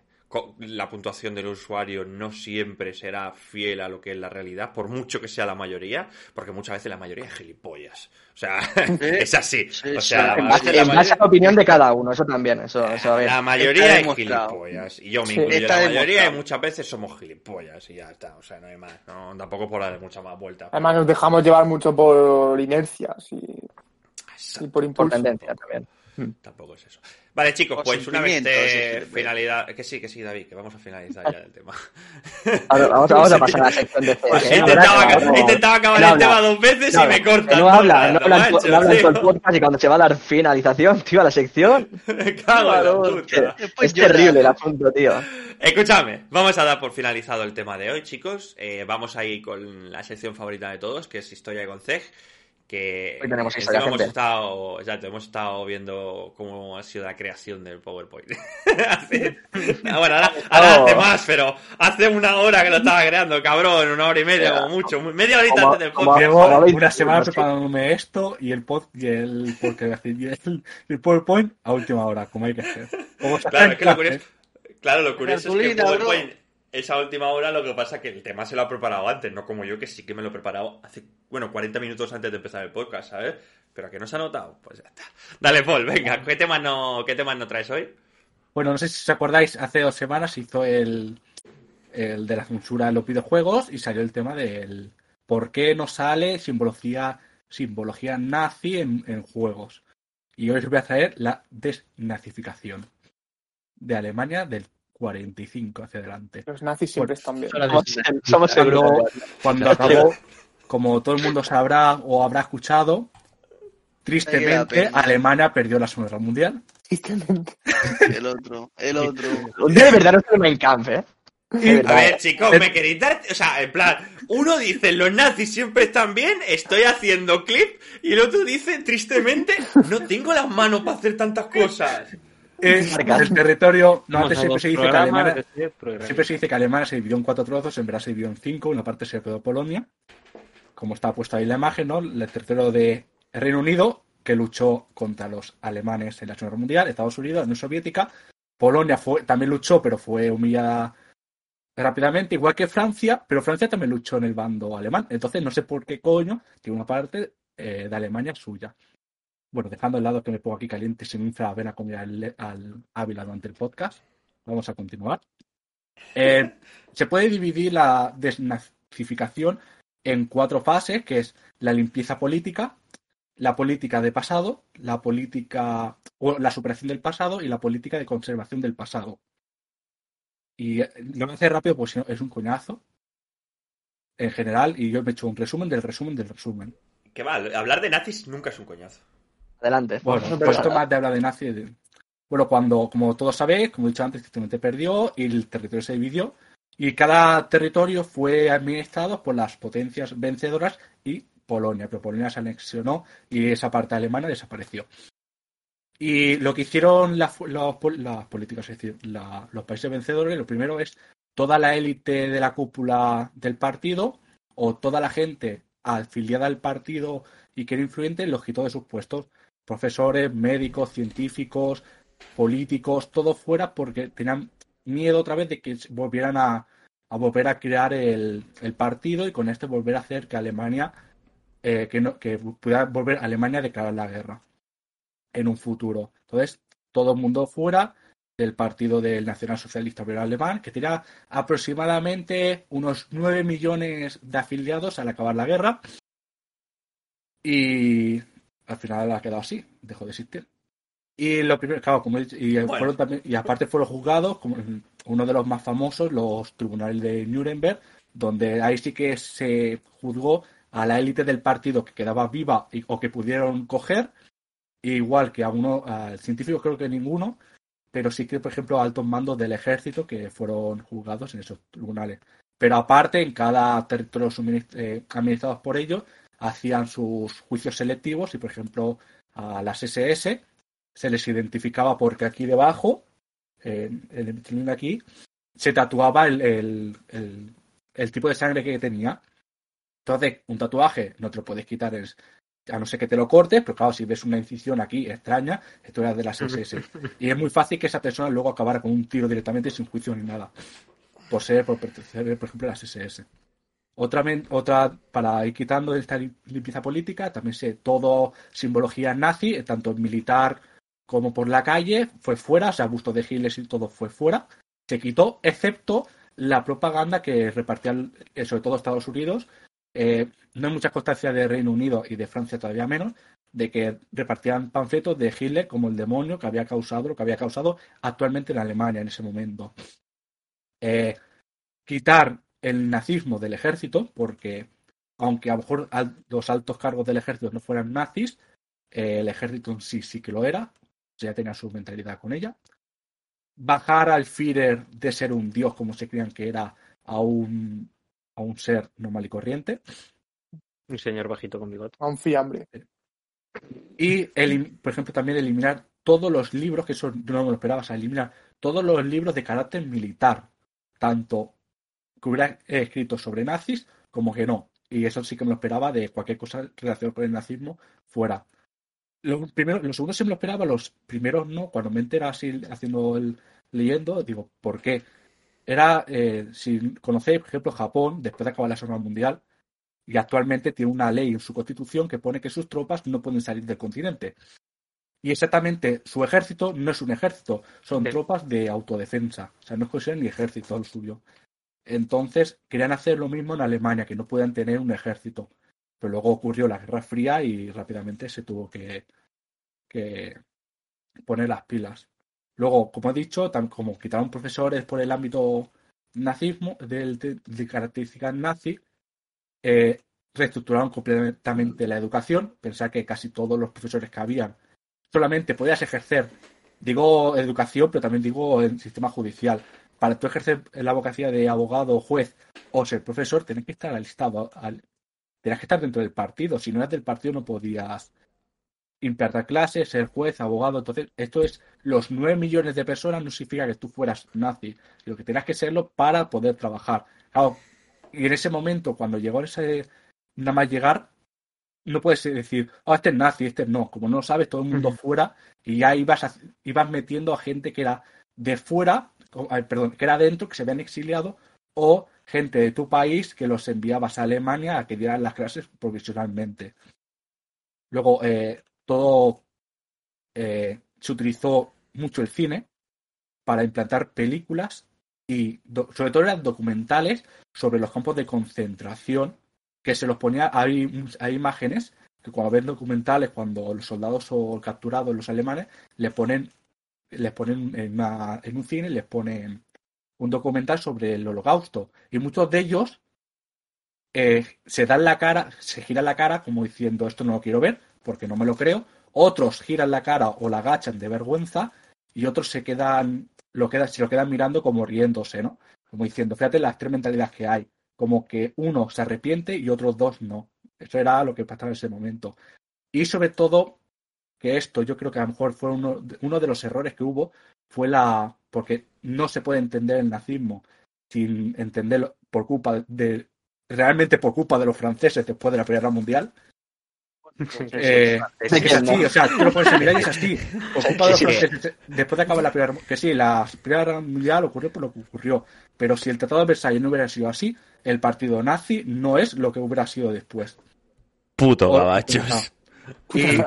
la puntuación del usuario no siempre será fiel a lo que es la realidad, por mucho que sea la mayoría, porque muchas veces la mayoría es gilipollas. O sea, es así. Sí, o sí. sea, la, En ma- base, la en base mayoría, a la opinión de cada uno, eso también, eso, eso a ver. la mayoría es gilipollas. Y yo me Sí. incluyo la mayoría y muchas veces somos gilipollas y ya está. O sea, no hay más. No, tampoco por darle mucha más vuelta. Además nos dejamos llevar mucho por inercias y, y Exacto. por Por impulso. tendencia también. Tampoco es eso. Vale, chicos, O pues una vez de que- finalidad. Que sí, que sí, David, que vamos a finalizar ya el tema. Ahora, vamos, vamos a pasar a la sección de Pues he ¿eh? intentado, no- acabar no el tema dos veces no, y me que cortan. No habla, no habla, en to- macho, no habla en todo el podcast y cuando se va a dar finalización, tío, a la sección. Me cago en la puta. Después es terrible el asunto, tío. Escúchame, vamos a dar por finalizado el tema de hoy, chicos. Eh, vamos a ir con la sección favorita de todos, que es Historia con Zeg. Que Hoy tenemos hemos gente. estado, exacto, hemos estado viendo cómo ha sido la creación del PowerPoint. Hace- bueno, ahora, ahora Oh. hace más, pero hace una hora que lo estaba creando, cabrón, una hora y media, como mucho, media horita Como- antes del podcast. Una semana preparándome esto y el pod y el, porque el, el PowerPoint a última hora, como hay que hacer. Como hace Claro, en es que lo curioso, claro, lo curioso es que Cartulina, bro. Esa última hora lo que pasa es que el tema se lo ha preparado antes, no como yo que sí que me lo he preparado hace, bueno, 40 minutos antes de empezar el podcast, ¿sabes? Pero a que no se ha notado, pues ya está. Dale, Paul, venga, ¿qué temas no, qué temas no traes hoy? Bueno, no sé si os acordáis, hace dos semanas hizo el, el de la censura de los videojuegos y salió el tema del por qué no sale simbología, simbología nazi en, en juegos. Y hoy os voy a traer la desnazificación de Alemania del 45 hacia adelante. Los nazis siempre están bien. Somos, somos Cuando, cuando acabó, como todo el mundo sabrá o habrá escuchado, tristemente. Alemania perdió la Segunda Guerra Mundial. Tristemente. El otro, el otro. Un día de verdad no estoy en Mein Kampf, ¿eh? De A ver, chicos, me queréis dar. O sea, en plan, uno dice los nazis siempre están bien, estoy haciendo clip, y el otro dice, tristemente, no tengo las manos para hacer tantas cosas. Marcas. el territorio, no, antes siempre se dice que Alemania, siempre se dice que Alemania se dividió en cuatro trozos, en verdad se dividió en cinco, una parte se quedó Polonia, como está puesto ahí en la imagen, ¿no? El tercero de Reino Unido, que luchó contra los alemanes en la Segunda Guerra Mundial, Estados Unidos, la Unión Soviética, Polonia fue, también luchó, pero fue humillada rápidamente, igual que Francia, pero Francia también luchó en el bando alemán, entonces no sé por qué coño tiene una parte eh, de Alemania suya. Bueno, dejando el lado que me pongo aquí caliente, se me infla la vena comida al, al Ávila durante el podcast. Vamos a continuar. Eh, se puede dividir la desnazificación en cuatro fases, que es la limpieza política, la política de pasado, la política o la superación del pasado y la política de conservación del pasado. Y eh, lo voy a hacer rápido porque si no es un coñazo en general y yo me he hecho un resumen del resumen del resumen. Que va, hablar de nazis nunca es un coñazo. Adelante. Bueno, No pues esto más de hablar de nazi. de- Bueno, cuando, como todos sabéis, como he dicho antes, tristemente perdió y el territorio se dividió. Y cada territorio fue administrado por las potencias vencedoras y Polonia. Pero Polonia se anexionó y esa parte alemana desapareció. Y lo que hicieron las, los pol- las políticas, es decir, la- los países vencedores, lo primero es toda la élite de la cúpula del partido o toda la gente afiliada al partido y que era influyente los quitó de sus puestos profesores, médicos, científicos, políticos, todo fuera porque tenían miedo otra vez de que volvieran a, volver a crear el, el partido y con este volver a hacer que Alemania, eh, que, no, que pudiera volver a Alemania a declarar la guerra en un futuro. Entonces, todo el mundo fuera del partido del Nacional Socialista Obrero Alemán, que tenía aproximadamente unos 9 millones de afiliados al acabar la guerra. Y al final ha quedado así, dejó de existir. Y lo primero, claro, como he dicho, y, Bueno. fueron también- y aparte fueron juzgados, como uno de los más famosos, los tribunales de Nuremberg, donde ahí sí que se juzgó a la élite del partido que quedaba viva y- o que pudieron coger, igual que a uno, al científico creo que ninguno, pero sí que, por ejemplo, altos mandos del ejército que fueron juzgados en esos tribunales. Pero aparte, en cada territorio eh, administrados por ellos, hacían sus juicios selectivos y, por ejemplo, a las SS se les identificaba porque aquí debajo, en el aquí, se tatuaba el, el- el- el tipo de sangre que tenía. Entonces, un tatuaje no te lo puedes quitar es- a no ser que te lo cortes, pero claro, si ves una incisión aquí extraña, esto era de las SS. Y es muy fácil que esa persona luego acabara con un tiro directamente sin juicio ni nada. Por ser, por pertenecer, por ejemplo, a las SS. Otra, para ir quitando esta lim- limpieza política, también sé todo simbología nazi, eh, tanto militar como por la calle, fue fuera, o sea, busto de Giles y todo fue fuera. Se quitó, excepto la propaganda que repartían, eh, sobre todo Estados Unidos. Eh, no hay mucha constancia de Reino Unido y de Francia todavía menos, de que repartían panfletos de Hitler como el demonio que había causado lo que había causado actualmente en Alemania en ese momento. Quitar el nazismo del ejército, porque aunque a lo mejor los altos cargos del ejército no fueran nazis, eh, el ejército en sí sí que lo era, ya tenía su mentalidad con ella. Bajar al Führer de ser un dios como se creían que era a un, a un ser normal y corriente. Un señor bajito con bigote. A un fiambre. Y, por ejemplo, también eliminar todos los libros, que eso no me lo esperaba, o sea, eliminar todos los libros de carácter militar, tanto que hubiera escrito sobre nazis como que no. Y eso sí que me lo esperaba de cualquier cosa relacionada con el nazismo fuera. Lo primero, lo segundo sí me lo esperaba, los primeros no. Cuando me enteré así haciendo el leyendo, digo, ¿por qué? Era, eh, si conocéis, por ejemplo, Japón, después de acabar la Segunda Mundial, y actualmente tiene una ley en su constitución que pone que sus tropas no pueden salir del continente. Y exactamente, su ejército no es un ejército, son Sí. tropas de autodefensa. O sea, no es consideran ni ejército suyo. Entonces, querían hacer lo mismo en Alemania, que no puedan tener un ejército. Pero luego ocurrió la Guerra Fría y rápidamente se tuvo que, poner las pilas. Luego, como he dicho, tam- como quitaron profesores por el ámbito nazismo, del- de, de características nazi, eh, reestructuraron completamente la educación. Pensar que casi todos los profesores que habían solamente podías ejercer, digo educación, pero también digo el sistema judicial. Para tú ejercer la abogacía de abogado, juez o ser profesor, tenés que estar al, tenías que estar dentro del partido. Si no eras del partido, no podías impartir clases, ser juez, abogado. Entonces, esto es los 9 millones de personas, no significa que tú fueras nazi. Lo que tenías que serlo para poder trabajar. Claro, y en ese momento, cuando llegó ese, nada más llegar, no puedes decir, oh, este es nazi, este no. Como no lo sabes, todo el mundo fuera y ya ibas, a- ibas metiendo a gente que era de fuera, perdón, que era dentro, que se habían exiliado, o gente de tu país que los enviabas a Alemania a que dieran las clases provisionalmente. Luego, eh, todo eh, se utilizó mucho el cine para implantar películas y sobre todo eran documentales sobre los campos de concentración que se los ponía, hay, hay imágenes que cuando ven documentales, cuando los soldados son capturados, los alemanes, le ponen, les ponen en, un cine, les ponen un documental sobre el holocausto. Y muchos de ellos eh, se dan la cara, se giran la cara como diciendo esto no lo quiero ver, porque no me lo creo. Otros giran la cara o la agachan de vergüenza y otros se quedan, lo quedan, se lo quedan mirando como riéndose, ¿no? Como diciendo, fíjate las tres mentalidades que hay. Como que uno se arrepiente y otros dos no. Eso era lo que pasaba en ese momento. Y sobre todo, que esto yo creo que a lo mejor fue uno, uno de los errores que hubo, fue la. porque no se puede entender el nazismo sin entenderlo por culpa de. realmente por culpa de los franceses después de la Primera Guerra Mundial. Eh, Sí, es así, o sea, tú lo pones a mirar y es así. Por culpa de los franceses, después de acabar la primera que sí, la primera guerra mundial ocurrió por lo que ocurrió. Pero si el Tratado de Versalles no hubiera sido así, el partido nazi no es lo que hubiera sido después. Puto. Y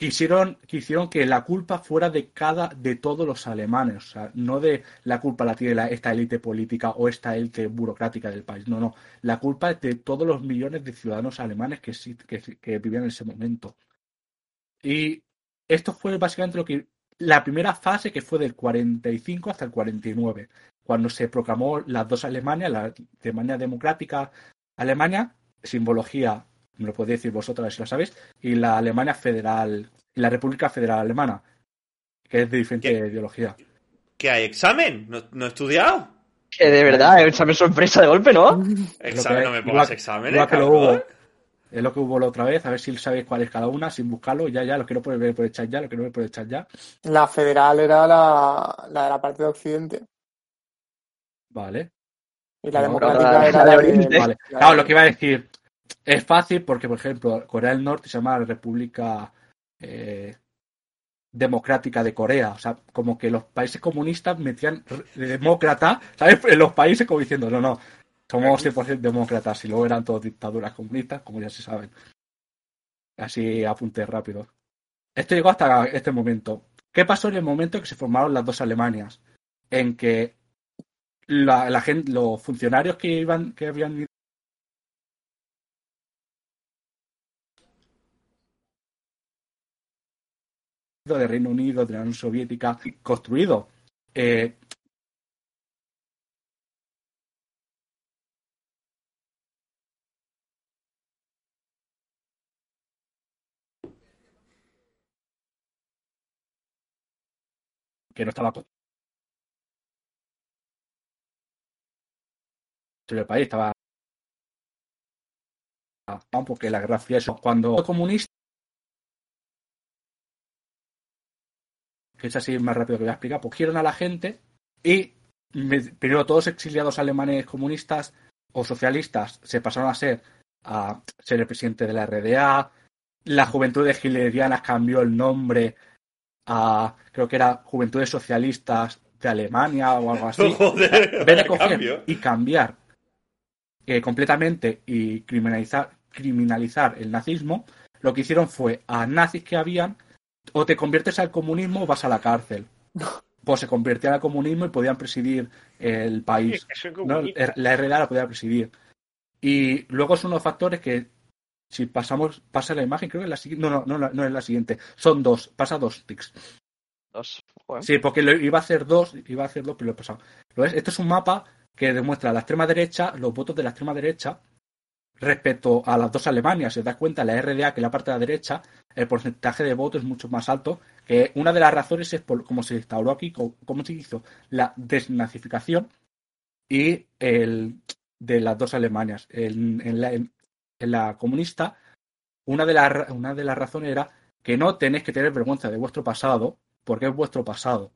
quisieron, quisieron que la culpa fuera de cada, de todos los alemanes, o sea, no de la culpa la tiene esta élite política o esta élite burocrática del país, no, no, la culpa es de todos los millones de ciudadanos alemanes que, que, que vivían en ese momento. Y esto fue básicamente lo que, la primera fase que fue del 45 hasta el 49, cuando se proclamó las dos Alemanias, la Alemania democrática Alemania, simbología, me lo podéis decir ver si lo sabéis, y la Alemania Federal, y la República Federal Alemana. que es de diferente ideología. ¿Qué hay? ¿Examen? ¿No, no he estudiado? Que de verdad, examen sorpresa de golpe, ¿no? Examen, que- no me igual- pongas igual que lo cabrón. hubo. Es lo que hubo la otra vez, a ver si sabéis cuál es cada una, sin buscarlo, ya, ya, lo quiero por ver por el chat ya, lo quiero ver por el chat ya. La federal era la, la de la parte de Occidente Vale. y la No, democrática la- era la de la de Oriente. Vale. Claro, lo que iba a decir, es fácil porque, por ejemplo, Corea del Norte se llama República eh, Democrática de Corea. O sea, como que los países comunistas metían demócrata, ¿sabes? En los países como diciendo, no, no, somos 100% demócratas y luego eran todas dictaduras comunistas, como ya se saben. Así apunte rápido. Esto llegó hasta este momento. ¿Qué pasó en el momento que se formaron las dos Alemanias? En que la, la gente, los funcionarios que iban, que habían ido de Reino Unido, de la Unión Soviética, construido eh, que no estaba construido el país, estaba porque la guerra fría eso cuando los comunistas que es así más rápido que voy a explicar, pues quieren a la gente y me- primero todos exiliados alemanes comunistas o socialistas se pasaron a ser a ser el presidente de la RDA, la Juventudes Hitlerianas cambió el nombre a creo que era Juventudes Socialistas de Alemania o algo así. Joder, En vez de vaya coger cambio. y cambiar eh, completamente y criminalizar, criminalizar el nazismo, lo que hicieron fue a nazis que habían, o te conviertes al comunismo o vas a la cárcel. Pues se convertían al comunismo y podían presidir el país. ¿no? comunista. La RDA la podía presidir. Y luego son unos factores que, si pasamos, pasa la imagen, creo que es la siguiente. No, no, no, no, es la siguiente. Son dos, pasa dos tics. Dos. Sí, porque lo iba a hacer dos, iba a hacer dos, pero lo he pasado. ¿Lo ves? Esto es un mapa que demuestra la extrema derecha, los votos de la extrema derecha respecto a las dos Alemanias. Si os das cuenta, la RDA, que es la parte de la derecha, el porcentaje de votos es mucho más alto. Que una de las razones es por cómo se instauró aquí, cómo se hizo la desnazificación y el de las dos Alemanias. En, la, la comunista, una de, ra- una de las razones era que no tenéis que tener vergüenza de vuestro pasado, porque es vuestro pasado.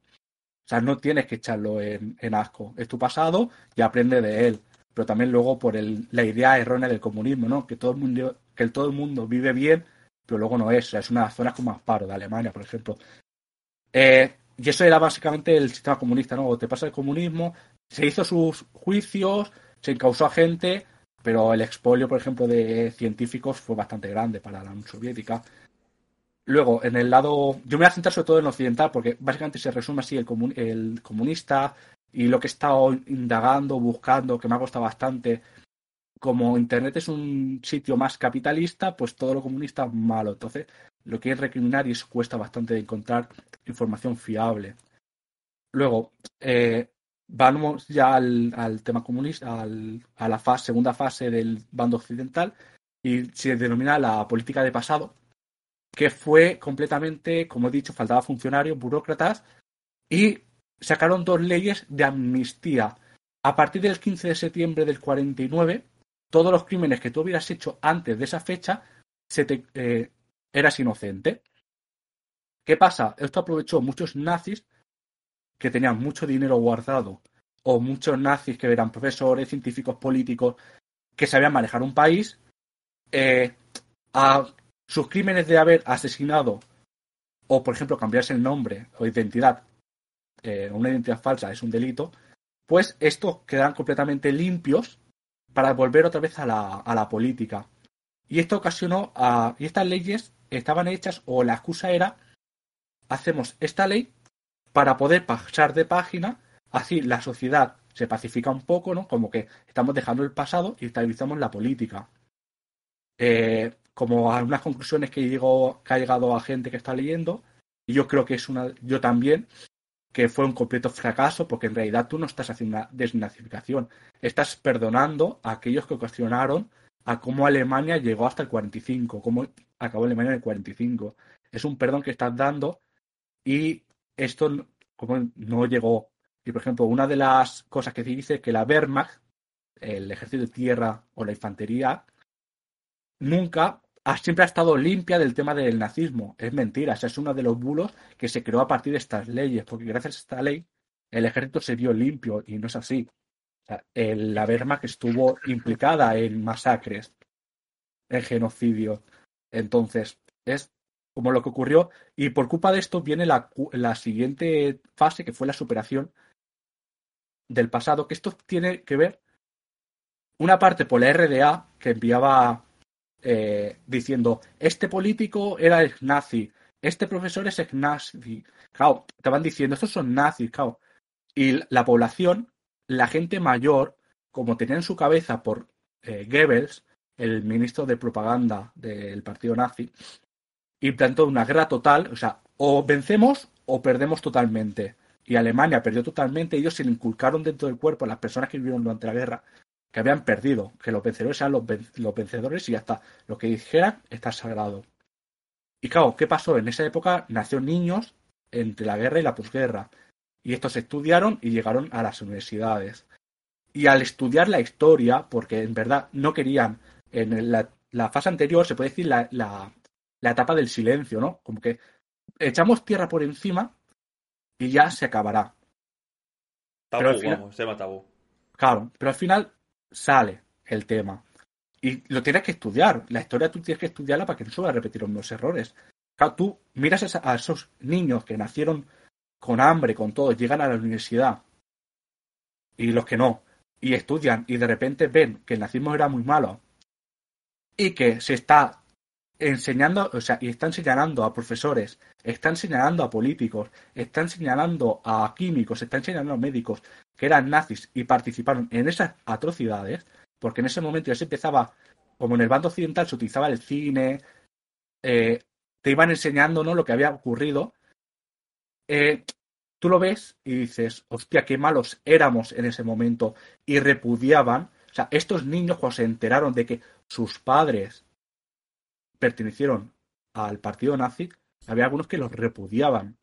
O sea, no tienes que echarlo en, en asco. Es tu pasado y aprende de él. Pero también luego por el, la idea errónea del comunismo, ¿no? Que todo el mundo, que todo el mundo vive bien, pero luego no es. O sea, es una de las zonas como Amparo, de Alemania, por ejemplo. Eh, y eso era básicamente el sistema comunista, ¿no? O te pasa el comunismo, se hizo sus juicios, se encausó a gente, pero el expolio, por ejemplo, de científicos fue bastante grande para la Unión Soviética. Luego, en el lado. Yo me voy a centrar sobre todo en occidental, porque básicamente se resume así el, comun- el comunista y lo que he estado indagando, buscando, que me ha costado bastante. Como Internet es un sitio más capitalista, pues todo lo comunista es malo. Entonces, lo que es recriminar y eso cuesta bastante encontrar información fiable. Luego, eh, vamos ya al, al tema comunista, al- a la segunda fase del bando occidental, y se denomina la política de pasado, que fue completamente, como he dicho, faltaba funcionarios, burócratas, y sacaron dos leyes de amnistía. A partir del 15 de septiembre del 49, todos los crímenes que tú hubieras hecho antes de esa fecha, eh, eras inocente. ¿Qué pasa? Esto aprovechó muchos nazis que tenían mucho dinero guardado, o muchos nazis que eran profesores, científicos, políticos, que sabían manejar un país, eh, a sus crímenes de haber asesinado o, por ejemplo, cambiarse el nombre o identidad, eh, una identidad falsa es un delito, pues estos quedan completamente limpios para volver otra vez a la, a la política. Y esto ocasionó a. Y estas leyes estaban hechas, o la excusa era: hacemos esta ley para poder pasar de página, así la sociedad se pacifica un poco, ¿no? Como que estamos dejando el pasado y estabilizamos la política. Eh, como algunas conclusiones que, llegó, que ha llegado a gente que está leyendo, y yo creo que es una, yo también, que fue un completo fracaso, porque en realidad tú no estás haciendo una desnazificación, estás perdonando a aquellos que cuestionaron a cómo Alemania llegó hasta el 45, cómo acabó Alemania en el 45. Es un perdón que estás dando y esto como no llegó. Y por ejemplo, una de las cosas que dice que la Wehrmacht, el ejército de tierra o la infantería, nunca siempre ha estado limpia del tema del nazismo. Es mentira, o es uno de los bulos que se creó a partir de estas leyes, porque gracias a esta ley el ejército se vio limpio y no es así. O sea, el- la Wehrmacht estuvo implicada en masacres, en genocidio. Entonces, es como lo que ocurrió y por culpa de esto viene la, la siguiente fase que fue la superación del pasado, que esto tiene que ver una parte por la RDA que enviaba eh, diciendo este político era ex nazi, este profesor es nazi. Claro, te diciendo estos son nazis, claro. Y la población, la gente mayor, como tenía en su cabeza por eh, Goebbels, el ministro de propaganda del partido nazi, implantó una guerra total, o sea, o vencemos o perdemos totalmente. Y Alemania perdió totalmente, ellos se le inculcaron dentro del cuerpo a las personas que vivieron durante la guerra que habían perdido, que los vencedores eran los, ven- los vencedores y ya está. Lo que dijeran está sagrado. Y claro, ¿qué pasó? En esa época nacieron niños entre la guerra y la posguerra. Y estos estudiaron y llegaron a las universidades. Y al estudiar la historia, porque en verdad no querían, en la, la fase anterior se puede decir la, la, la etapa del silencio, ¿no? Como que echamos tierra por encima y ya se acabará. Tabú, Pero al final- vamos, tema tabú. Claro, pero al final sale el tema. Y lo tienes que estudiar. La historia tú tienes que estudiarla para que no se a repetir los eerrores. Claro, tú miras a esos niños que nacieron con hambre, con todo, llegan a la universidad y los que no, y estudian y de repente ven que el nazismo era muy malo y que se está enseñando, o sea, y están señalando a profesores, están señalando a políticos, están señalando a químicos, están señalando a médicos que eran nazis y participaron en esas atrocidades, porque en ese momento ya se empezaba, como en el bando occidental se utilizaba el cine, eh, te iban enseñando ¿no? lo que había ocurrido, eh, tú lo ves y dices, hostia, qué malos éramos en ese momento, y repudiaban, o sea, estos niños cuando se enteraron de que sus padres pertenecieron al partido nazi, había algunos que los repudiaban.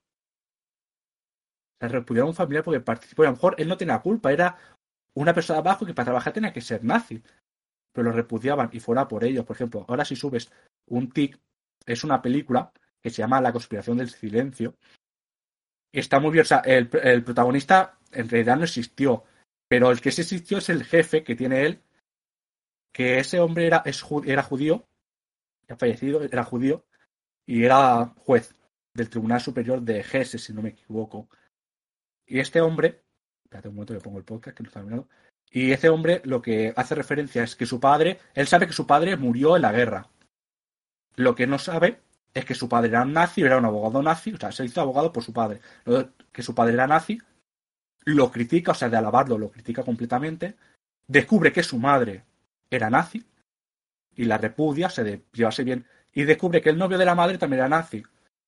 O sea, repudiaban un familiar porque participó. Y a lo mejor él no tenía culpa, era una persona abajo que para trabajar tenía que ser nazi. Pero lo repudiaban y fuera por ellos. Por ejemplo, ahora si subes un tic, es una película que se llama La conspiración del silencio. Está muy bien. O sea, el, protagonista en realidad no existió. Pero el que sí existió es el jefe que tiene él. Que ese hombre era, era judío ha fallecido, era judío y era juez del Tribunal Superior de Hesse, si no me equivoco. Y este hombre, espérate un momento que pongo el podcast que no está terminado. Y ese hombre lo que hace referencia es que su padre, él sabe que su padre murió en la guerra. Lo que no sabe es que su padre era nazi, era un abogado nazi, o sea, se hizo abogado por su padre. Que su padre era nazi, lo critica, o sea, de alabarlo, lo critica completamente. Descubre que su madre era nazi, y la repudia, se de, llevase bien, y descubre que el novio de la madre también era nazi.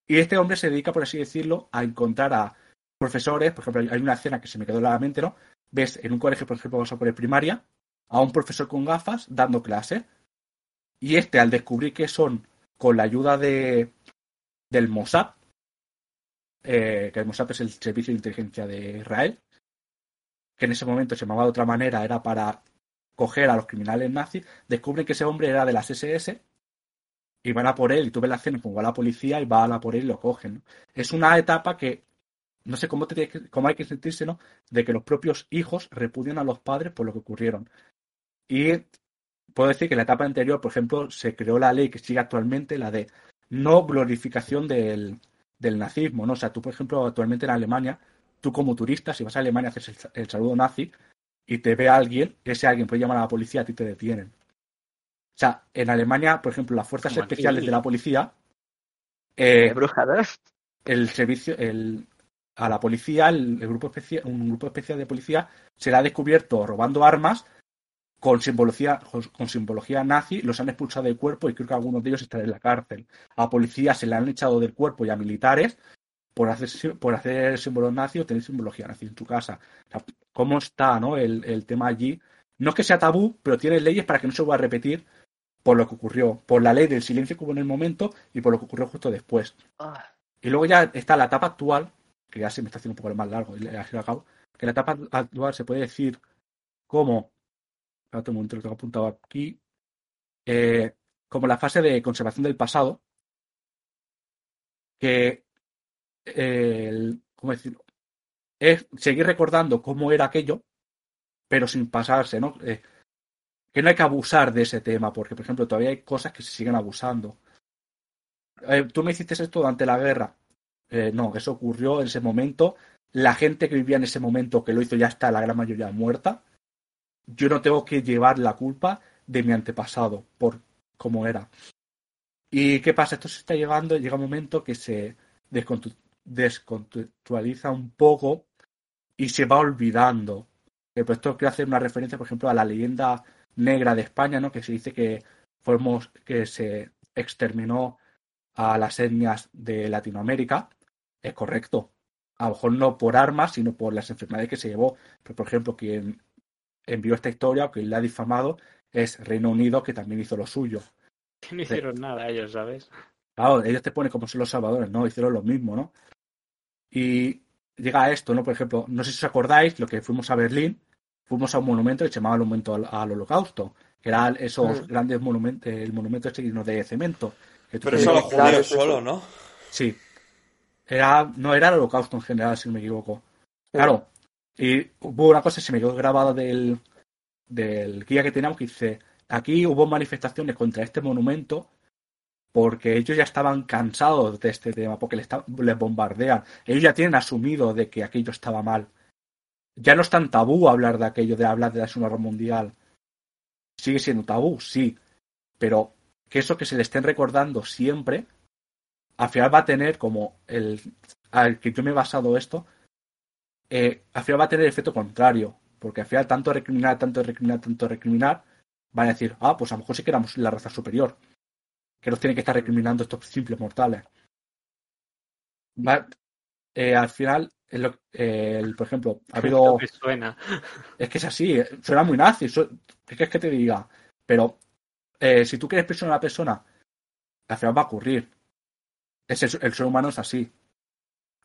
Y este hombre se dedica, por así decirlo, a encontrar a profesores, por ejemplo, hay una escena que se me quedó en la mente, ¿no? Ves en un colegio, por ejemplo, vamos a poner primaria, a un profesor con gafas dando clase, y este, al descubrir que son con la ayuda de del Mossad, eh, que el Mossad es el servicio de inteligencia de Israel, que en ese momento se llamaba de otra manera, era para coger a los criminales nazis, descubren que ese hombre era de las SS y van a por él, y tú ves la escena como va la policía y van a por él y lo cogen. Es una etapa que no sé cómo, te, cómo hay que sentirse, ¿no? De que los propios hijos repudian a los padres por lo que ocurrieron. Y puedo decir que en la etapa anterior, por ejemplo, se creó la ley que sigue actualmente, la de no glorificación del, del nazismo, ¿no? O sea, tú, por ejemplo, actualmente en Alemania, tú como turista, si vas a Alemania, haces el saludo nazi y te ve alguien, ese alguien puede llamar a la policía, a ti te detienen. O sea, en Alemania, por ejemplo, las fuerzas Como aquí. especiales de la policía, eh, ¿no? el servicio, el, a la policía, el, el grupo especial, un grupo especial de policía se le ha descubierto robando armas con simbología, con simbología nazi, los han expulsado del cuerpo y creo que algunos de ellos están en la cárcel. A policías se le han echado del cuerpo y a militares por hacer, por hacer símbolos nazi o tener simbología nazi en tu casa. O sea, ¿Cómo está ¿no? el, el tema allí? No es que sea tabú, pero tiene leyes para que no se vuelva a repetir por lo que ocurrió, por la ley del silencio que hubo en el momento y por lo que ocurrió justo después. Ah, Y luego ya está la etapa actual, que ya se me está haciendo un poco más largo, y le he cabo, que la etapa actual se puede decir como, espérate un momento, lo tengo apuntado aquí, eh, como la fase de conservación del pasado, que, el-. Es seguir recordando cómo era aquello, pero sin pasarse, ¿no? Eh, que no hay que abusar de ese tema, porque, por ejemplo, todavía hay cosas que se siguen abusando. Eh, Tú me hiciste esto durante la guerra. Eh, no, eso ocurrió en ese momento. La gente que vivía en ese momento que lo hizo ya está la gran mayoría muerta. Yo no tengo que llevar la culpa de mi antepasado por cómo era. ¿Y qué pasa? Esto se está llegando, llega un momento que se descontextualiza un poco y se va olvidando. Pues esto quiero hacer una referencia, por ejemplo, a la leyenda negra de España, ¿no? Que se dice que fuimos, que se exterminó a las etnias de Latinoamérica. Es correcto. A lo mejor no por armas, sino por las enfermedades que se llevó. Pero, por ejemplo, quien envió esta historia o quien la ha difamado es Reino Unido, que también hizo lo suyo. Que no hicieron nada ellos, ¿sabes? Claro, ellos te ponen como son los salvadores, ¿no? Hicieron lo mismo, ¿no? Y llega a esto, ¿no? Por ejemplo, no sé si os acordáis, lo que fuimos a Berlín, fuimos a un monumento que se llamaba el Monumento al, al Holocausto, que eran esos Mm. grandes monumentos, el monumento este lleno de cemento. que tú Pero eso los judíos solo, ¿no? Sí. Era, no era el Holocausto en general, si no me equivoco. Claro. Y hubo una cosa que se me quedó grabada del, del guía que teníamos que dice, aquí hubo manifestaciones contra este monumento porque ellos ya estaban cansados de este tema, porque les, bombardean. Ellos ya tienen asumido de que aquello estaba mal. Ya no es tan tabú hablar de aquello, de hablar de la Segunda Guerra Mundial. Sigue siendo tabú, sí, pero que eso que se le estén recordando siempre, al final va a tener como el al que yo me he basado esto, eh, al final va a tener el efecto contrario, porque al final tanto recriminar, tanto recriminar, tanto recriminar, van a decir, ah, pues a lo mejor sí que éramos la raza superior, que nos tienen que estar recriminando estos simples mortales. Eh, al final, es lo- eh, el- por ejemplo, ha habido Lo que suena. es que es así, eh, suena muy nazi, su- ¿qué quieres que te diga? Pero eh, si tú quieres presionar a una persona, al final va a ocurrir. Es el, el ser humano es así.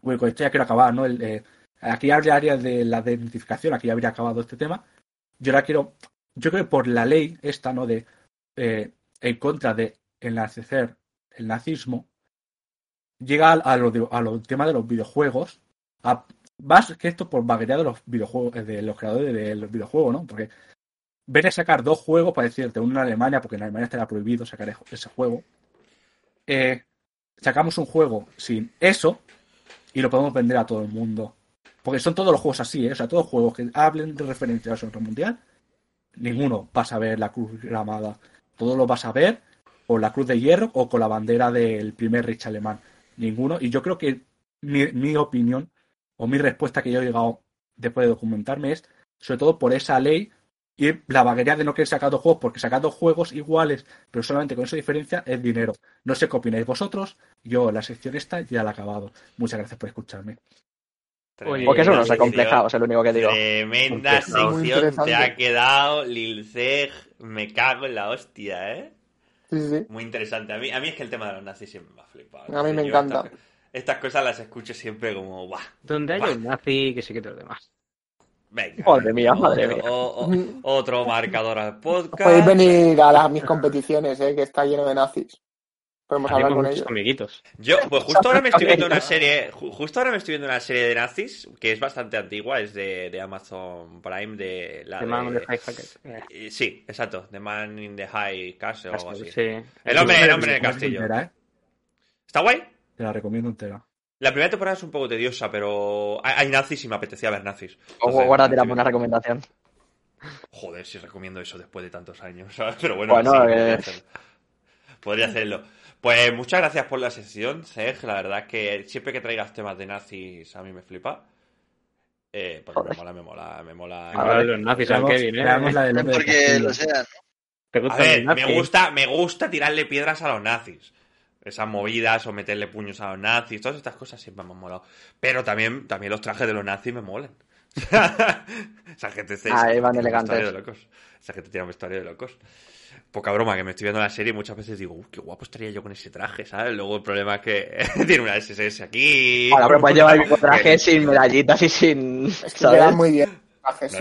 Bueno, con esto ya quiero acabar, ¿no? El, aquí habría de la identificación, aquí ya habría acabado este tema. Yo ahora quiero, yo creo que por la ley esta, ¿no? De en contra de enaltecer el nazismo, llega a, lo de- a lo tema de los videojuegos, a- más que esto por vaguería de los videojuegos, eh, de los creadores de los videojuegos, ¿no? Porque ven a sacar dos juegos, para decirte, uno en Alemania, porque en Alemania estará prohibido sacar e- ese juego. Eh, sacamos un juego sin eso y lo podemos vender a todo el mundo. Porque son todos los juegos así, ¿eh? O sea, todos los juegos que hablen de referencia a la Segunda Mundial, ninguno vas a ver la cruz gramada. Todos los vas a ver con la cruz de hierro o con la bandera del primer Reich alemán. Ninguno. Y yo creo que mi, mi opinión o mi respuesta que yo he llegado después de documentarme es, sobre todo por esa ley y la vaguería de no querer sacar dos juegos, porque sacar dos juegos iguales, pero solamente con esa diferencia, es dinero. No sé qué opináis vosotros. Yo la sección esta ya la he acabado. Muchas gracias por escucharme. Porque eso no se ha complejado, es lo único que digo. Tremenda sección te ha quedado, Lilceg. Me cago en la hostia, ¿eh? Sí, sí, sí. Muy interesante. A mí, a mí es que el tema de los nazis siempre me ha flipado. A mí me Yo encanta. Estas, estas cosas las escucho siempre como, ¡buah! Donde haya un nazi, que se quite los demás. Venga. Madre mía, otro- madre mía. o- o- otro marcador al podcast. Podéis venir a las, mis competiciones, eh, que está lleno de nazis. Podemos hablar con ellos. amiguitos. Yo, pues justo ahora me estoy viendo una serie, ju- justo ahora me estoy viendo una serie de nazis que es bastante antigua, es de, de Amazon Prime, de la The Man on de- the High Eh, Sí, exacto, The Man in the High Castle o algo así. Sí. El hombre, el hombre en el la castillo. entera, ¿eh? ¿Está guay? Te la recomiendo entera. La primera temporada es un poco tediosa, pero hay, nazis y me apetecía ver nazis. O Entonces, por una viendo- recomendación. Joder, si recomiendo eso después de tantos años, ¿sabes? Pero bueno, Bueno, sí, eh. podría, hacerlo. Podría hacerlo. Pues muchas gracias por la sección, Sej. La verdad es que siempre que traigas temas de nazis a mí me flipa. Eh, porque me mola, me mola, me mola. Los nazis ¿eh? la Porque lo sean. ¿Te A ver, me gusta, me gusta tirarle piedras a los nazis. Esas movidas o meterle puños a los nazis, todas estas cosas siempre me han molado. Pero también, también los trajes de los nazis me molan. Esa gente se- Ah, tiene un elegantes. vestuario de locos. Esa gente tiene un vestuario de locos. Poca broma, que me estoy viendo la serie y muchas veces digo, "Uf, qué guapo estaría yo con ese traje, ¿sabes? Luego el problema es que tiene una SSS aquí. Bueno, pero puedes llevar el mismo traje sin medallitas y sin. Es que muy bien.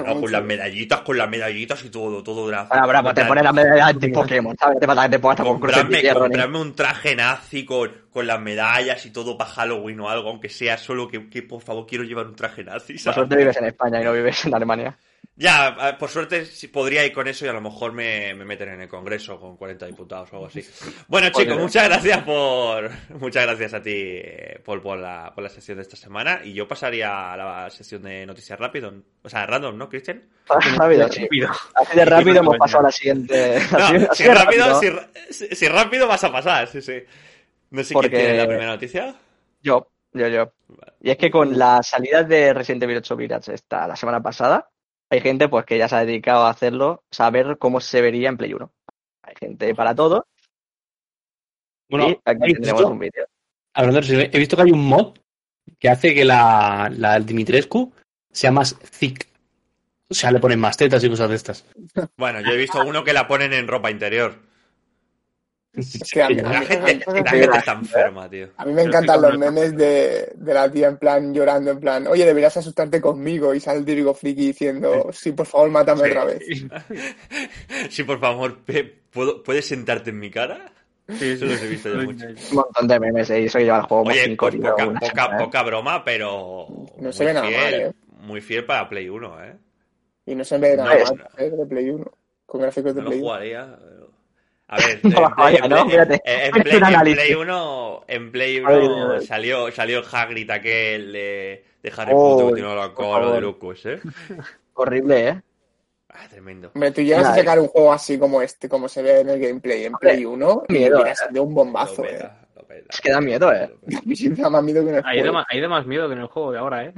No, con las medallitas, con las medallitas y todo, todo. Bueno, bro, pues te pones la medalla de Pokémon, ¿sabes? Te pasa que te pongas comprarme, comprarme un traje nazi con, con las medallas y todo para Halloween o algo, aunque sea solo que, que, por favor quiero llevar un traje nazi, Por ¿sabes? suerte vives en España y no vives en Alemania. Ya, por suerte podría ir con eso y a lo mejor me, me meten en el Congreso con 40 diputados o algo así. Bueno, chicos, muchas gracias por. Muchas gracias a ti, eh, Paul, por la, por la sesión de esta semana. Y yo pasaría a la sesión de noticias rápido. O sea, random, ¿no, Cristian? Rápido, sí. Así de rápido hemos pasado a la siguiente. No, así- así si de rápido, si, ra- si- si rápido vas a pasar, sí, sí. No sé Porque- quién tiene la primera noticia. Yo, yo, yo. Y es que con la salida de Resident Evil 8 Village esta la semana pasada, hay gente pues que ya se ha dedicado a hacerlo, saber cómo se vería en Play 1. Hay gente para todo. Bueno, y aquí ¿habéis tendremos visto? un vídeo. Hablando de he visto que hay un mod que hace que la, la Dimitrescu sea más thick. O sea, le ponen más tetas y cosas de estas. Bueno, yo he visto uno que la ponen en ropa interior. Que a mí, a La mí- gente, la gente está enferma, tío. a mí me encantan los memes de, de la tía en plan llorando, en plan, oye, deberías asustarte conmigo. Y sale el típico friki diciendo, sí, por favor, mátame Sí. otra vez. Sí, por favor, ¿puedo, ¿puedes sentarte en mi cara? Eso los he visto yo mucho. Un montón de memes y eso lleva el juego más Oye, cinco pues poca, una poca, semana, ¿eh? poca broma, pero. No se ve nada fiel, mal, ¿eh? Muy fiel para Play 1, ¿eh? Y no se ve nada No, mal ¿eh? de Play 1. Con gráficos de No Play 1. jugaría. pero- A ver, en Play, en. Play- en Play- un en análisis. Play 1, en Play Ay, 1 Dios. salió, salió el Hagrid aquel de, de Harry Oh, Potter que tiene la por cola de locos, ¿eh? Horrible, ¿eh? Ah, tremendo. Hombre, tú llegas Nada, a sacar un juego así como este, como se ve en el gameplay en Play 1, y miedo, hubiera eh. un bombazo, Lo eh. peta, lo peta. Es que da miedo, ¿eh? A mí sí me da más miedo que en el Hay de, juego. más, hay de más miedo que en el juego de ahora, ¿eh?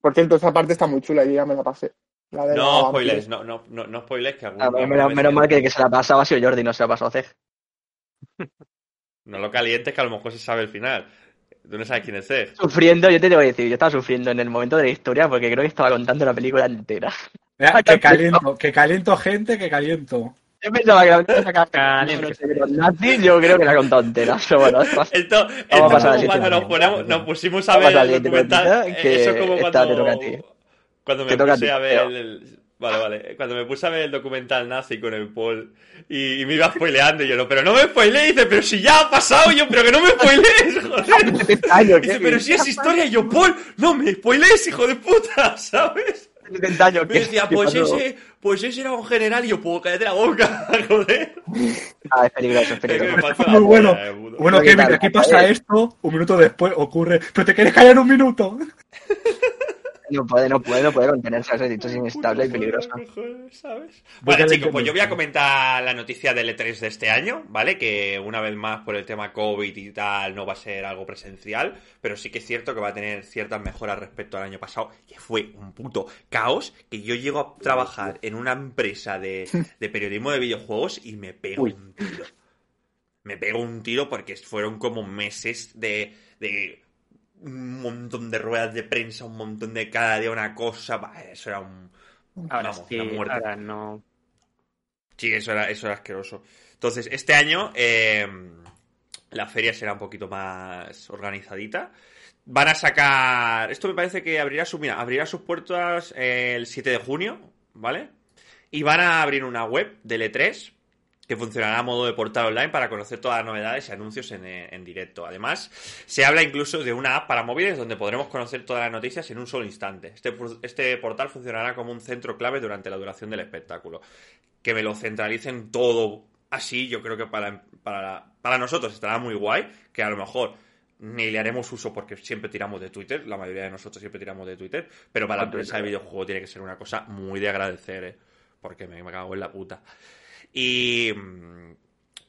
Por cierto, esa parte está muy chula, yo ya me la pasé. La de No la spoilers, no, no, no, no spoilers que algún Ah, alguna menos, mal que el que se la pasaba ha sido Jordi, no se la pasó a Zeg. No lo calientes que a lo mejor se sabe el final. Tú no sabes quién es Zeg. Sufriendo, yo te tengo que decir, yo estaba sufriendo en el momento de la historia porque creo que estaba contando la película entera. Mira, que caliento, que caliento gente, que caliento. Yo pensaba que la a sacar Caliente. nazis, yo creo que la he contado entera. Pero bueno, Esto, esto Vamos a pasar como al cuando nos, ponemos, nos pusimos a Vamos ver a el documental. noticia, que Eso es como cuando, cuando me puse ti, a ver el, Vale, vale. Cuando me puse a ver el documental nazi con el Paul y, y me iba spoileando y yo, no, pero no me spoilees, dice, pero si ya ha pasado, y yo, pero que no me spoilees, joder. años, Dice, pero si es historia, y yo, Paul, no me spoilees, hijo de puta, ¿sabes? 70 años, Me ¿qué- decía, pues ese, pues ese era un general y yo, puedo cállate la boca, joder. Ah, es peligroso, es peligroso. Muy bueno. eh. Bueno, Pero ¿qué Kevin, aquí pasa Eh. esto, un minuto después ocurre, pero te quieres callar un minuto. No puede, no puede, no puede contenerse. Es inestable y peligroso. ¿sabes? A chicos, pues yo voy a comentar la noticia del E3 de este año, ¿vale? Que una vez más por el tema COVID y tal no va a ser algo presencial, pero sí que es cierto que va a tener ciertas mejoras respecto al año pasado, que fue un puto caos, que yo llego a trabajar en una empresa de, de periodismo de videojuegos y me pego Uy. un tiro. Me pego un tiro porque fueron como meses de, de un montón de ruedas de prensa, un montón de cada día una cosa, bah, eso era un... Ahora vamos, sí, una muerte. ahora no. Sí, eso era, eso era asqueroso. Entonces, este año eh, la feria será un poquito más organizadita. Van a sacar. Esto me parece que abrirá, su, mira, abrirá sus puertas el 7 de junio, ¿vale? Y van a abrir una web del E3 que funcionará a modo de portal online para conocer todas las novedades y anuncios en, eh, en directo. Además, se habla incluso de una app para móviles donde podremos conocer todas las noticias en un solo instante. Este, este portal funcionará como un centro clave durante la duración del espectáculo. Que me lo centralicen todo así, yo creo que para, para, para nosotros estará muy guay, que a lo mejor ni le haremos uso porque siempre tiramos de Twitter, la mayoría de nosotros siempre tiramos de Twitter, pero para la empresa de videojuego tiene que ser una cosa muy de agradecer, ¿eh? porque me, me cago en la puta. Y,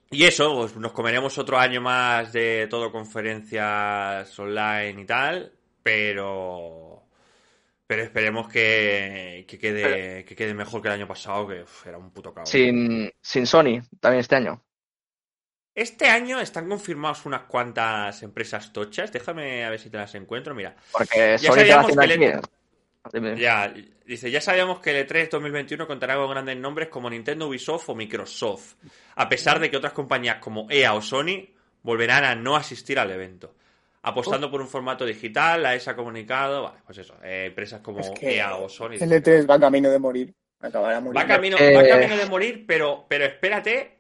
y eso, pues nos comeremos otro año más de todo conferencias online y tal, pero pero esperemos que, que quede que quede mejor que el año pasado, que uf, era un puto caos. Sin, sin Sony, también este año. Este año están confirmados unas cuantas empresas tochas. Déjame a ver si te las encuentro. Mira, Porque Ya Sony sabíamos que aquí. Ya, dice, ya sabíamos que el E3 2021 contará con grandes nombres como Nintendo, Ubisoft o Microsoft, a pesar de que otras compañías como EA o Sony volverán a no asistir al evento. Apostando por un formato digital, la ESA ha comunicado, vale, pues eso, eh, empresas como Es que EA o Sony. El E3 va camino de morir. Acabará Va camino, Eh, va camino de morir, pero, pero espérate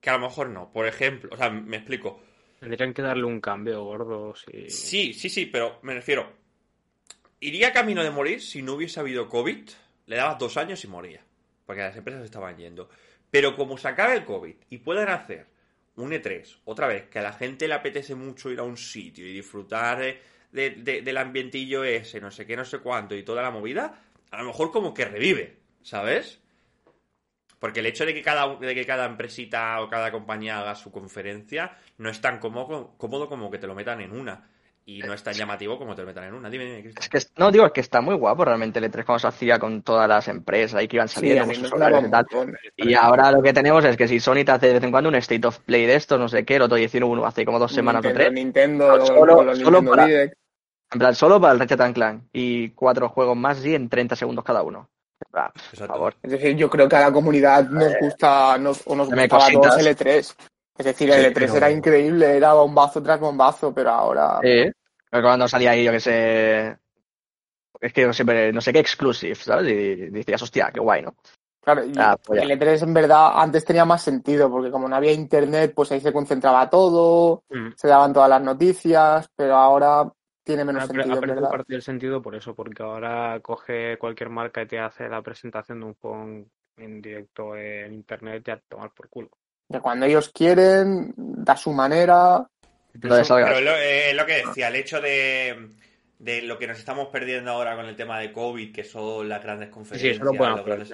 que a lo mejor no. Por ejemplo, o sea, me explico. Tendrían que darle un cambio gordo. Si... Sí, sí, sí, pero me refiero. Iría camino de morir si no hubiese habido COVID. Le dabas dos años y moría. Porque las empresas estaban yendo. Pero como se acabe el COVID y puedan hacer un E3, otra vez, que a la gente le apetece mucho ir a un sitio y disfrutar de- de- de- del ambientillo ese, no sé qué, no sé cuánto y toda la movida, a lo mejor como que revive, ¿sabes? Porque el hecho de que cada, de que cada empresita o cada compañía haga su conferencia no es tan cómodo como que te lo metan en una. Y no es tan llamativo como te lo metan en una. Dime. Es que, no, digo, es que está muy guapo realmente el E3 cuando se hacía con todas las empresas ahí que iban Sí, saliendo. con sus un y tal. Y ahora lo que tenemos es que si Sony te hace de vez en cuando un State of Play de estos, no sé qué, el otro día hicieron uno hace como dos semanas o tres, Nintendo, No, solo- con los solo Nintendo para- Direct. en plan, solo para el Ratchet and Clank, y cuatro juegos más y en 30 segundos cada uno. Ah, por favor. Es decir, yo creo que a la comunidad nos gusta nos, o nos dame gustaba a todos cositas. el E3. Es decir, el Sí, E3 pero- era increíble, era bombazo tras bombazo, pero ahora... Sí. Pero cuando salía ahí, yo que sé. Es que yo siempre, no sé qué exclusive, ¿sabes? Y decías, hostia, qué guay, ¿no? Claro, y Ah, pues el E3 en verdad antes tenía más sentido, porque como no había internet, pues ahí se concentraba todo, Mm. se daban todas las noticias, pero ahora tiene menos Ha, sentido, ha perdido parte del sentido por eso, porque ahora coge cualquier marca y te hace la presentación de un juego en, en directo en internet y a tomar por culo. Que cuando ellos quieren, da su manera. Pero es lo, eh, es lo que decía, el hecho de, de lo que nos estamos perdiendo ahora con el tema de COVID, que son las grandes Sí, conferencias, eso lo los grandes-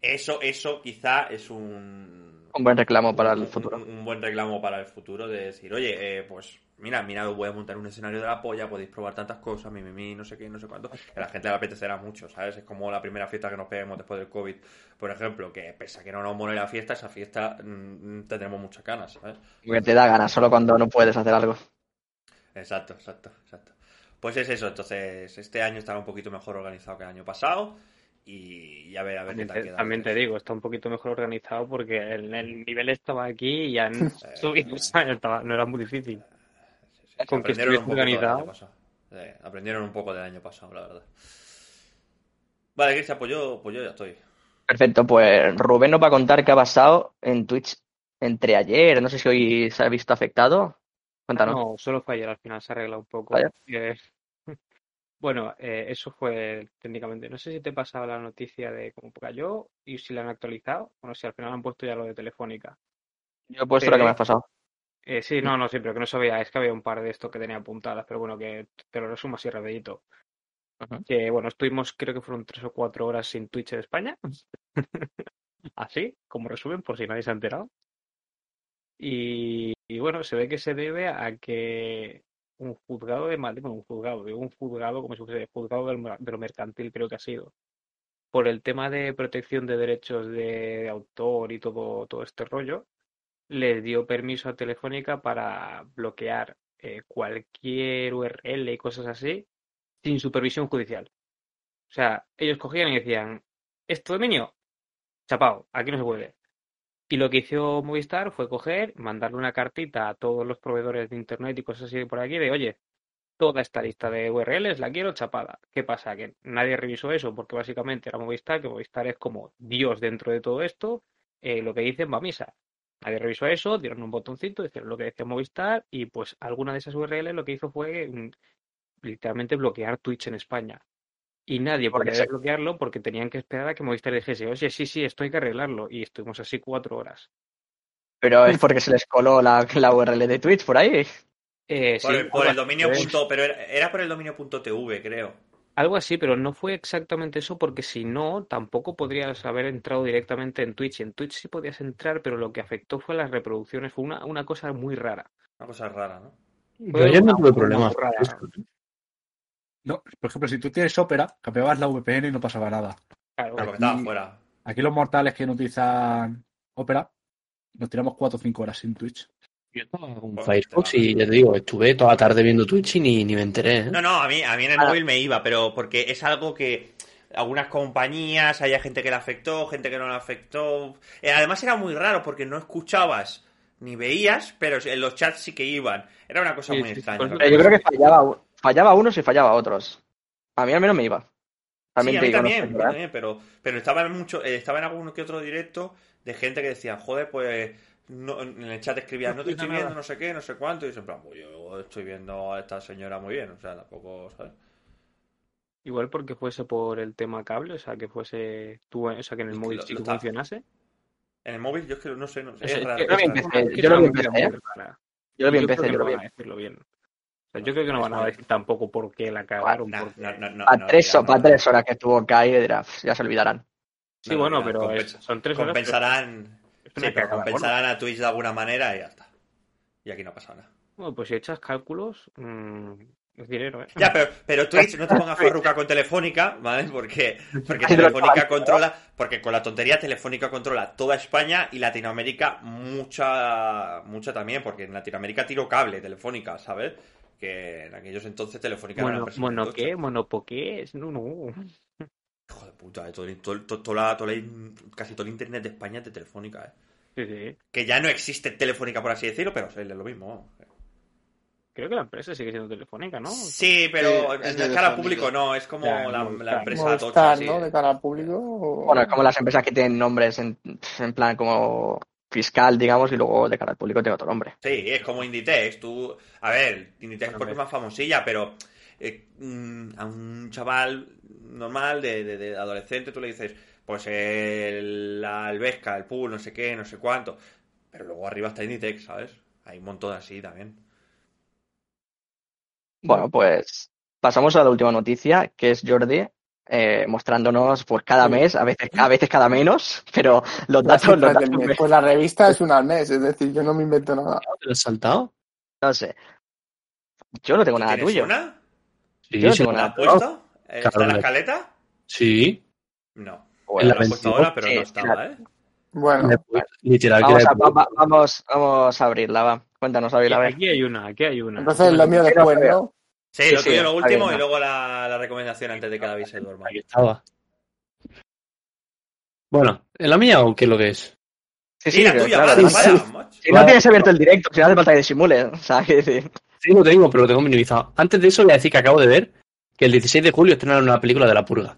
eso, eso quizá es un, Un buen reclamo para el futuro. Un, un buen reclamo para el futuro de decir, oye, eh, pues mira, mira, voy a montar un escenario de la polla, podéis probar tantas cosas, mi, mi, mi, no sé qué, no sé cuánto. Que a la gente le apetecerá mucho, ¿sabes? Es como la primera fiesta que nos peguemos después del COVID, por ejemplo, que pese a que no nos mole la fiesta, esa fiesta mm, tendremos muchas ganas, ¿sabes? Porque te da ganas solo cuando no puedes hacer algo. Exacto, exacto, exacto. Pues es eso, entonces este año estará un poquito mejor organizado que el año pasado y, y a ver, a ver qué También tal te, queda. también te digo, está un poquito mejor organizado porque el, el nivel estaba aquí y han subido, Eh, no era muy difícil. Sí, sí, con que aprendieron un estuviese poco del organizado. año pasado. Sí, aprendieron un poco del año pasado, la verdad. Vale, Cristian, pues yo, pues yo ya estoy. Perfecto, pues Rubén nos va a contar qué ha pasado en Twitch entre ayer. No sé si hoy se ha visto afectado. Cuéntanos. No, solo fue ayer, al final se arregla un poco. Vaya. Eh, bueno, eh, eso fue técnicamente. No sé si te pasaba la noticia de cómo cayó y si la han actualizado. Bueno, si al final han puesto ya lo de Telefónica. Yo he puesto lo que me has pasado. Eh, sí, no, no, sí, pero que no sabía. Es que había un par de esto que tenía apuntadas, pero bueno, que te lo resumo así rapidito. Que bueno, estuvimos, creo que fueron tres o cuatro horas sin Twitch en España. Así, como resumen, por si nadie se ha enterado. Y, y bueno, se ve que se debe a que un juzgado de Madrid, bueno, un juzgado, digo un juzgado, como si fuese juzgado de lo mercantil, creo que ha sido, por el tema de protección de derechos de autor y todo, todo este rollo, le dio permiso a Telefónica para bloquear eh, cualquier URL y cosas así sin supervisión judicial. O sea, ellos cogían y decían, ¿esto dominio? Chapao, aquí no se puede. Y lo que hizo Movistar fue coger, mandarle una cartita a todos los proveedores de internet y cosas así por aquí de, oye, toda esta lista de URLs la quiero chapada. ¿Qué pasa? Que nadie revisó eso porque básicamente era Movistar, que Movistar es como Dios dentro de todo esto, eh, lo que dicen va a misa. Nadie revisó eso, dieron un botoncito, hicieron lo que decía Movistar y pues alguna de esas URLs lo que hizo fue mm, literalmente bloquear Twitch en España. Y nadie Porque podía se- desbloquearlo porque tenían que esperar a que Movistar dijese, oye, sí, sí, esto hay que arreglarlo. Y estuvimos así cuatro horas. Pero es porque se les coló la, la URL de Twitch por ahí. Eh, Por, sí, el, por el dominio punto, pero era, era por el dominio punto TV, creo. algo así, pero no fue exactamente eso porque si no, tampoco podrías haber entrado directamente en Twitch. En Twitch sí podías entrar, pero lo que afectó fue las reproducciones. Fue una, una cosa muy rara. Una cosa rara, ¿no? Yo ayer no tuve problemas. No, por ejemplo, si tú tienes Opera, cambiabas la VPN y no pasaba nada. Claro, porque Aquí- estaba fuera. Aquí los mortales que no utilizan Opera, nos tiramos 4 o 5 horas sin Twitch. Yo estaba con Pues, Firefox va. y ya te digo, estuve toda la tarde viendo Twitch y ni, ni me enteré. ¿eh? No, no, a mí, a mí en el Ah. móvil me iba, pero porque es algo que algunas compañías, había gente que le afectó, gente que no le afectó. Eh, además era muy raro porque no escuchabas ni veías, pero en los chats sí que iban. Era una cosa Sí, muy sí, extraña. yo creo que fallaba, fallaba unos y fallaba otros. A mí al menos me iba. Sí, También a te mí digo, no también, sé, a mí ¿verdad? también, pero, pero estaba en mucho, eh, estaba en alguno que otro directo de gente que decía, joder, pues no- en el chat escribían, No no te estoy viendo, nada". no sé qué, no sé cuánto, y yo en plan, pues yo estoy viendo a esta señora muy bien, o sea, tampoco, ¿sabes? Igual porque fuese por el tema cable, o sea, que fuese tú, o sea, que en el móvil lo- sí lo funcionase. En el móvil yo es que no sé, no sé, Es- es es raro. que- es creo que raro. empecé- yo lo rara. Yo lo vi Y en creo PC, que yo no lo a decirlo bien. O yo creo que no van a decir tampoco por qué la cagaron. Porque- no, no, no, A tres, dirán, para tres horas que estuvo Kai, dirá, "Pf, ya se olvidarán. Sí, no, bueno, no, pero es- son tres horas. pero Compensarán, sí, pero compensarán a Twitch de alguna manera y ya está. Y aquí no pasa nada. Bueno, pues si echas cálculos, mm, es dinero, ¿eh? Ya, pero, pero Twitch no te pongas farruca con Telefónica, ¿vale? Porque, porque Telefónica controla, porque con la tontería Telefónica controla toda España y Latinoamérica mucha, mucha también, porque en Latinoamérica tiro cable Telefónica, ¿sabes? Que en aquellos entonces Telefónica era una Mono, empresa mono muy qué, tocha. mono po qué es, no, no. Hijo de puta, eh, todo, todo, todo- la- la- casi todo el internet de España es de Telefónica, ¿eh? Sí, sí. Que ya no existe Telefónica, por así decirlo, pero es lo mismo. Creo que la empresa sigue siendo telefónica, ¿no? Sí, pero Sí, en es cara al público no, es como Ya, la, empresa tocha. ¿no? eh. De cara al público. o- Bueno, es como las empresas que tienen nombres en, en plan como fiscal, digamos, y luego de cara al público tiene otro nombre. Sí, es como Inditex. Tú, a ver, Inditex Bueno, porque es más famosilla, pero eh, mm, a un chaval normal de, de- de adolescente tú le dices, pues el, la Alvesca, el pool, no sé qué, no sé cuánto. Pero luego arriba está Inditex, ¿sabes? Hay un montón así también. Bueno, pues pasamos a la última noticia, que es Jordi eh, mostrándonos por cada mes, a veces, a veces cada menos, pero los Las datos, los datos mes. Pues la revista es una al mes, es decir, yo no me invento nada. ¿Te lo has saltado? no sé. Yo no tengo nada ¿Tienes tuyo. una? Sí, Yo no tengo ¿La nada puesto? ¿Está en la Cabrón. escaleta? sí. No. Bueno, la La he puesto 22, ahora, pero sí, no estaba, ¿eh? Bueno, Literal, que vamos, a, va- va- vamos, vamos a abrirla, va. Cuéntanos, David, a ver. Aquí hay una, aquí hay una. entonces lo mío después, ¿no? Sí, Sí, lo sí, tuyo lo último y luego la, la recomendación antes de que David se duerma. Aquí estaba. Bueno, ¿en la mía o qué es lo que es? Sí, Sí, la pero tuya, claro, vaya, si- no tienes abierto el directo, si no hace falta que disimule, o sea, que decir, Sí, lo tengo, pero lo tengo minimizado. Antes de eso voy a decir que acabo de ver que el 16 de julio estrenaron una película de La Purga.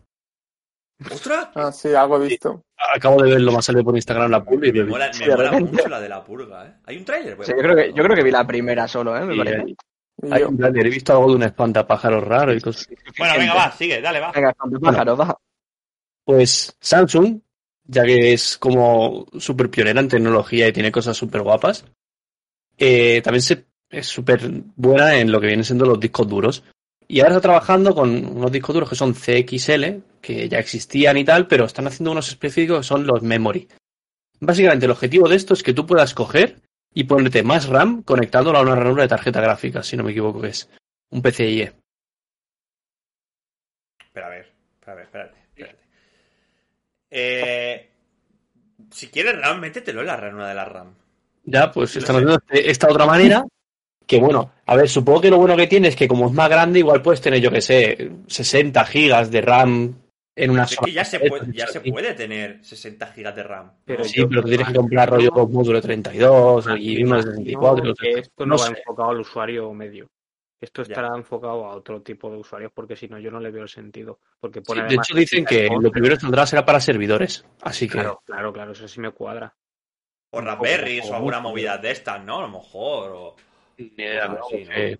¡Ostras! Ah, sí, algo he visto. Acabo de verlo más salió por Instagram La Purga y Me mola, Sí, me de mola mucho la de la purga, ¿eh? ¿Hay un tráiler? sí, yo creo que, yo creo que vi la primera solo, ¿eh? Me Sí, parece. Hay- un tráiler, he visto algo de un espantapájaros raro y cosas. Bueno, venga, va, sigue, dale, va. Venga, con tu pájaro, va. Pues Samsung, ya que es como súper pionera en tecnología y tiene cosas súper guapas, eh, también se, es súper buena en lo que vienen siendo los discos duros. Y ahora está trabajando con unos discos duros que son CXL, que ya existían y tal, pero están haciendo unos específicos que son los memory. Básicamente el objetivo de esto es que tú puedas coger y ponerte más RAM conectándolo a una ranura de tarjeta gráfica, si no me equivoco que es un PCIe. Espera, a ver, espera, a ver, espérate, espérate. Eh, si quieres RAM, métetelo en la ranura de la RAM. Ya, pues Lo están haciendo este- esta otra manera. Que bueno, a ver, supongo que lo bueno que tiene es que como es más grande, igual puedes tener, yo que sé, 60 gigas de RAM en una Es que ya se puede, ya se puede tener 60 gigas de RAM. Pero Sí, yo pero tú tienes que comprar rollo módulos de 32 me y uno de imagino 64. que esto no no va sé. enfocado al usuario medio. Esto Ya. estará enfocado a otro tipo de usuarios porque si no yo no le veo el sentido. Porque Sí, de hecho dicen que lo primero que saldrá será para servidores. Así que Claro, claro, claro, eso sí me cuadra. O Raspberries o o alguna movida de estas, ¿no? A lo mejor. O... así, ¿no? eh,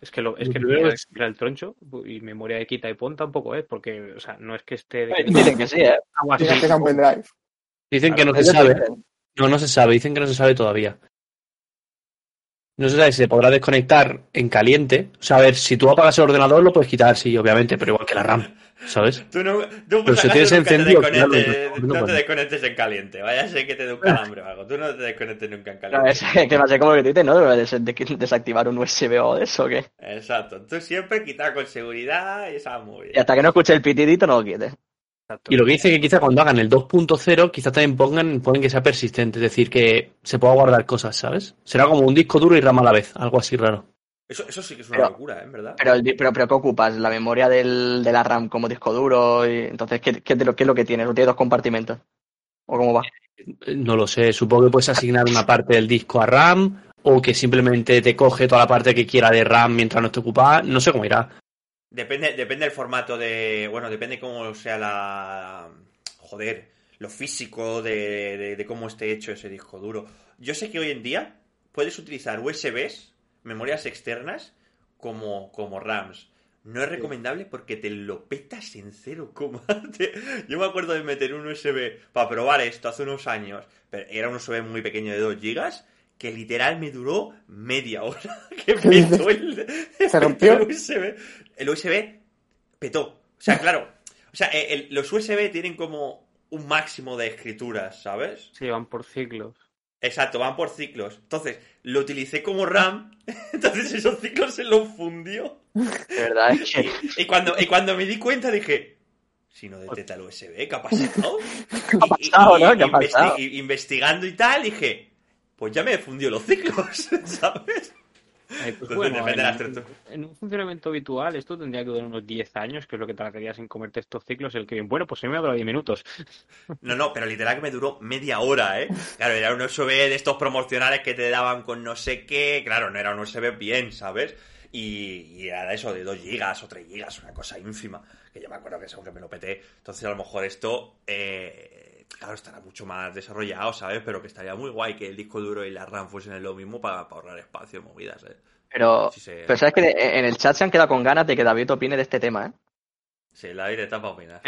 Es que lo, es Lo que primero memoria es- el troncho y memoria de quita y pon tampoco es, porque, o sea, no es que esté de Dicen que sí, ¿eh? así. que sea un pendrive. dicen que no se sabe. dicen. No, no se sabe, dicen que no se sabe todavía. No se sabe si se podrá desconectar en caliente. O sea, a ver, si tú apagas el ordenador lo puedes quitar, sí, obviamente, pero igual que la RAM, ¿sabes? Tú no, tú Pero por si acaso tienes nunca te claro, desconectes, no, no no te puedes. desconectes en caliente. Vaya a ser que te dé un calambre o algo. Tú no te desconectes nunca en No, caliente. es que va a ser como que tú dices, ¿no? Desactivar un USB o de eso, ¿o qué? Exacto. Tú siempre quitar con seguridad y esa Y movida. hasta que no escuche el pitidito no lo quites. Exacto. Y lo que dice que quizá cuando hagan el 2.0, quizás también pongan, ponen que sea persistente, es decir, que se pueda guardar cosas, ¿sabes? Será como un disco duro y RAM a la vez, algo así raro. Eso, eso sí que es una Pero- locura, ¿eh? En verdad. Pero, el pero, pero ¿qué ocupas? ¿La memoria del, de la RAM como disco duro? Y, entonces, ¿qué, qué, es de lo, ¿qué es lo que tiene? ¿No tiene dos compartimentos? ¿O cómo va? Eh, No lo sé, supongo que puedes asignar una parte del disco a RAM o que simplemente te coge toda la parte que quiera de RAM mientras no esté ocupada, no sé cómo irá. Depende, depende del formato de. Bueno, depende cómo sea la. Joder, lo físico de, de- de cómo esté hecho ese disco duro. Yo sé que hoy en día puedes utilizar USBs, memorias externas, como, como RAMs. No es recomendable porque te lo petas en cero coma. Yo me acuerdo de meter un USB para probar esto hace unos años, pero era un USB muy pequeño de 2 gigas que literal me duró media hora. Que petó el, ¿Se rompió? el USB. El USB petó. O sea, claro. O sea, el- los USB tienen como un máximo de escrituras, ¿sabes? Sí, van por ciclos. Exacto, van por ciclos. Entonces, lo utilicé como RAM. Entonces, esos ciclos se los fundió. De verdad es que. Y cuando, y cuando me di cuenta dije, si no detecta el USB, ¿qué ha pasado? ¿Qué ha pasado, no? ¿Qué ha pasado? investigando y tal, dije, pues ya me fundió los ciclos, ¿sabes? Ay, pues Entonces, bueno, depende de la en, estructura. en un funcionamiento habitual esto tendría que durar unos 10 años, que es lo que tardarías en comerte estos ciclos. El que, bueno, pues a mí me ha durado 10 minutos. No, no, pero literal que me duró media hora, ¿eh? Claro, era un USB de estos promocionales que te daban con no sé qué. Claro, no era un USB bien, ¿sabes? Y, y era eso de 2 gigas o 3 gigas, una cosa ínfima. Que yo me acuerdo que según que me lo peté. Entonces, a lo mejor esto, eh, claro, estará mucho más desarrollado, ¿sabes? Pero que estaría muy guay que el disco duro y la RAM fuesen lo mismo para, ahorrar espacio, movidas, ¿eh? Pero, se- pero sabes que en el chat se han quedado con ganas de que David opine de este tema, ¿eh? Sí, la directa para opinar.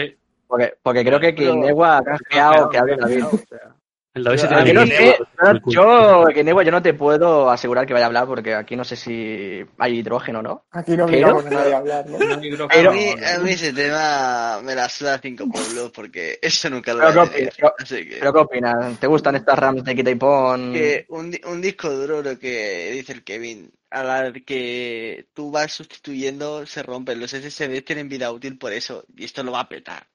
Porque, porque creo que Kinegua ha canjeado que hable David. O sea, El David se Yo, tiene que mí no sé, yo, no te puedo asegurar que vaya a hablar porque aquí no sé si hay hidrógeno, ¿no? Aquí no obligamos a nadie a hablar, ¿no? no hay hidrógeno, Pero- a, mí, a mí ese tema me la suda cinco pueblos porque eso nunca lo Pero voy a ¿qué tener. opinas? Así que, ¿Pero qué opinas? ¿Te gustan estas RAMs de quita y pon? que un, un disco duro, lo que dice el Kevin, a la que tú vas sustituyendo, se rompen. Los SSD tienen vida útil por eso, y esto lo va a petar.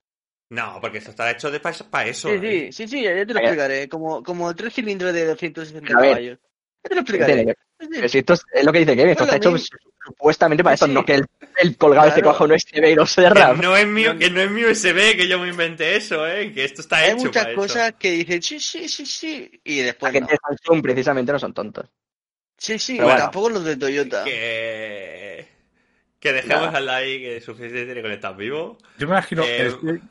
No, porque esto está hecho de para eso. Sí, ¿eh? sí, sí, sí, ya te lo explicaré. Como, como tres cilindros de 260 A ver. caballos. Ya te lo ¿Qué tiene explicaré. que- Pero si esto es, es lo que dice Kevin, esto está lo hecho supuestamente para Sí, sí. no que el, el colgado este Claro. coja un USB y no se Que RAM. no, es mi, que no es mi USB, que yo me inventé eso, ¿eh? Que esto está Hay hecho muchas para eso. cosas que dicen sí, sí, sí, sí, y La después no. gente de Samsung precisamente no son tontos. Sí, sí, Pero bueno. tampoco los de Toyota. Que, que dejemos al like que suficiente tiene con estar vivo. Yo me imagino Eh, el,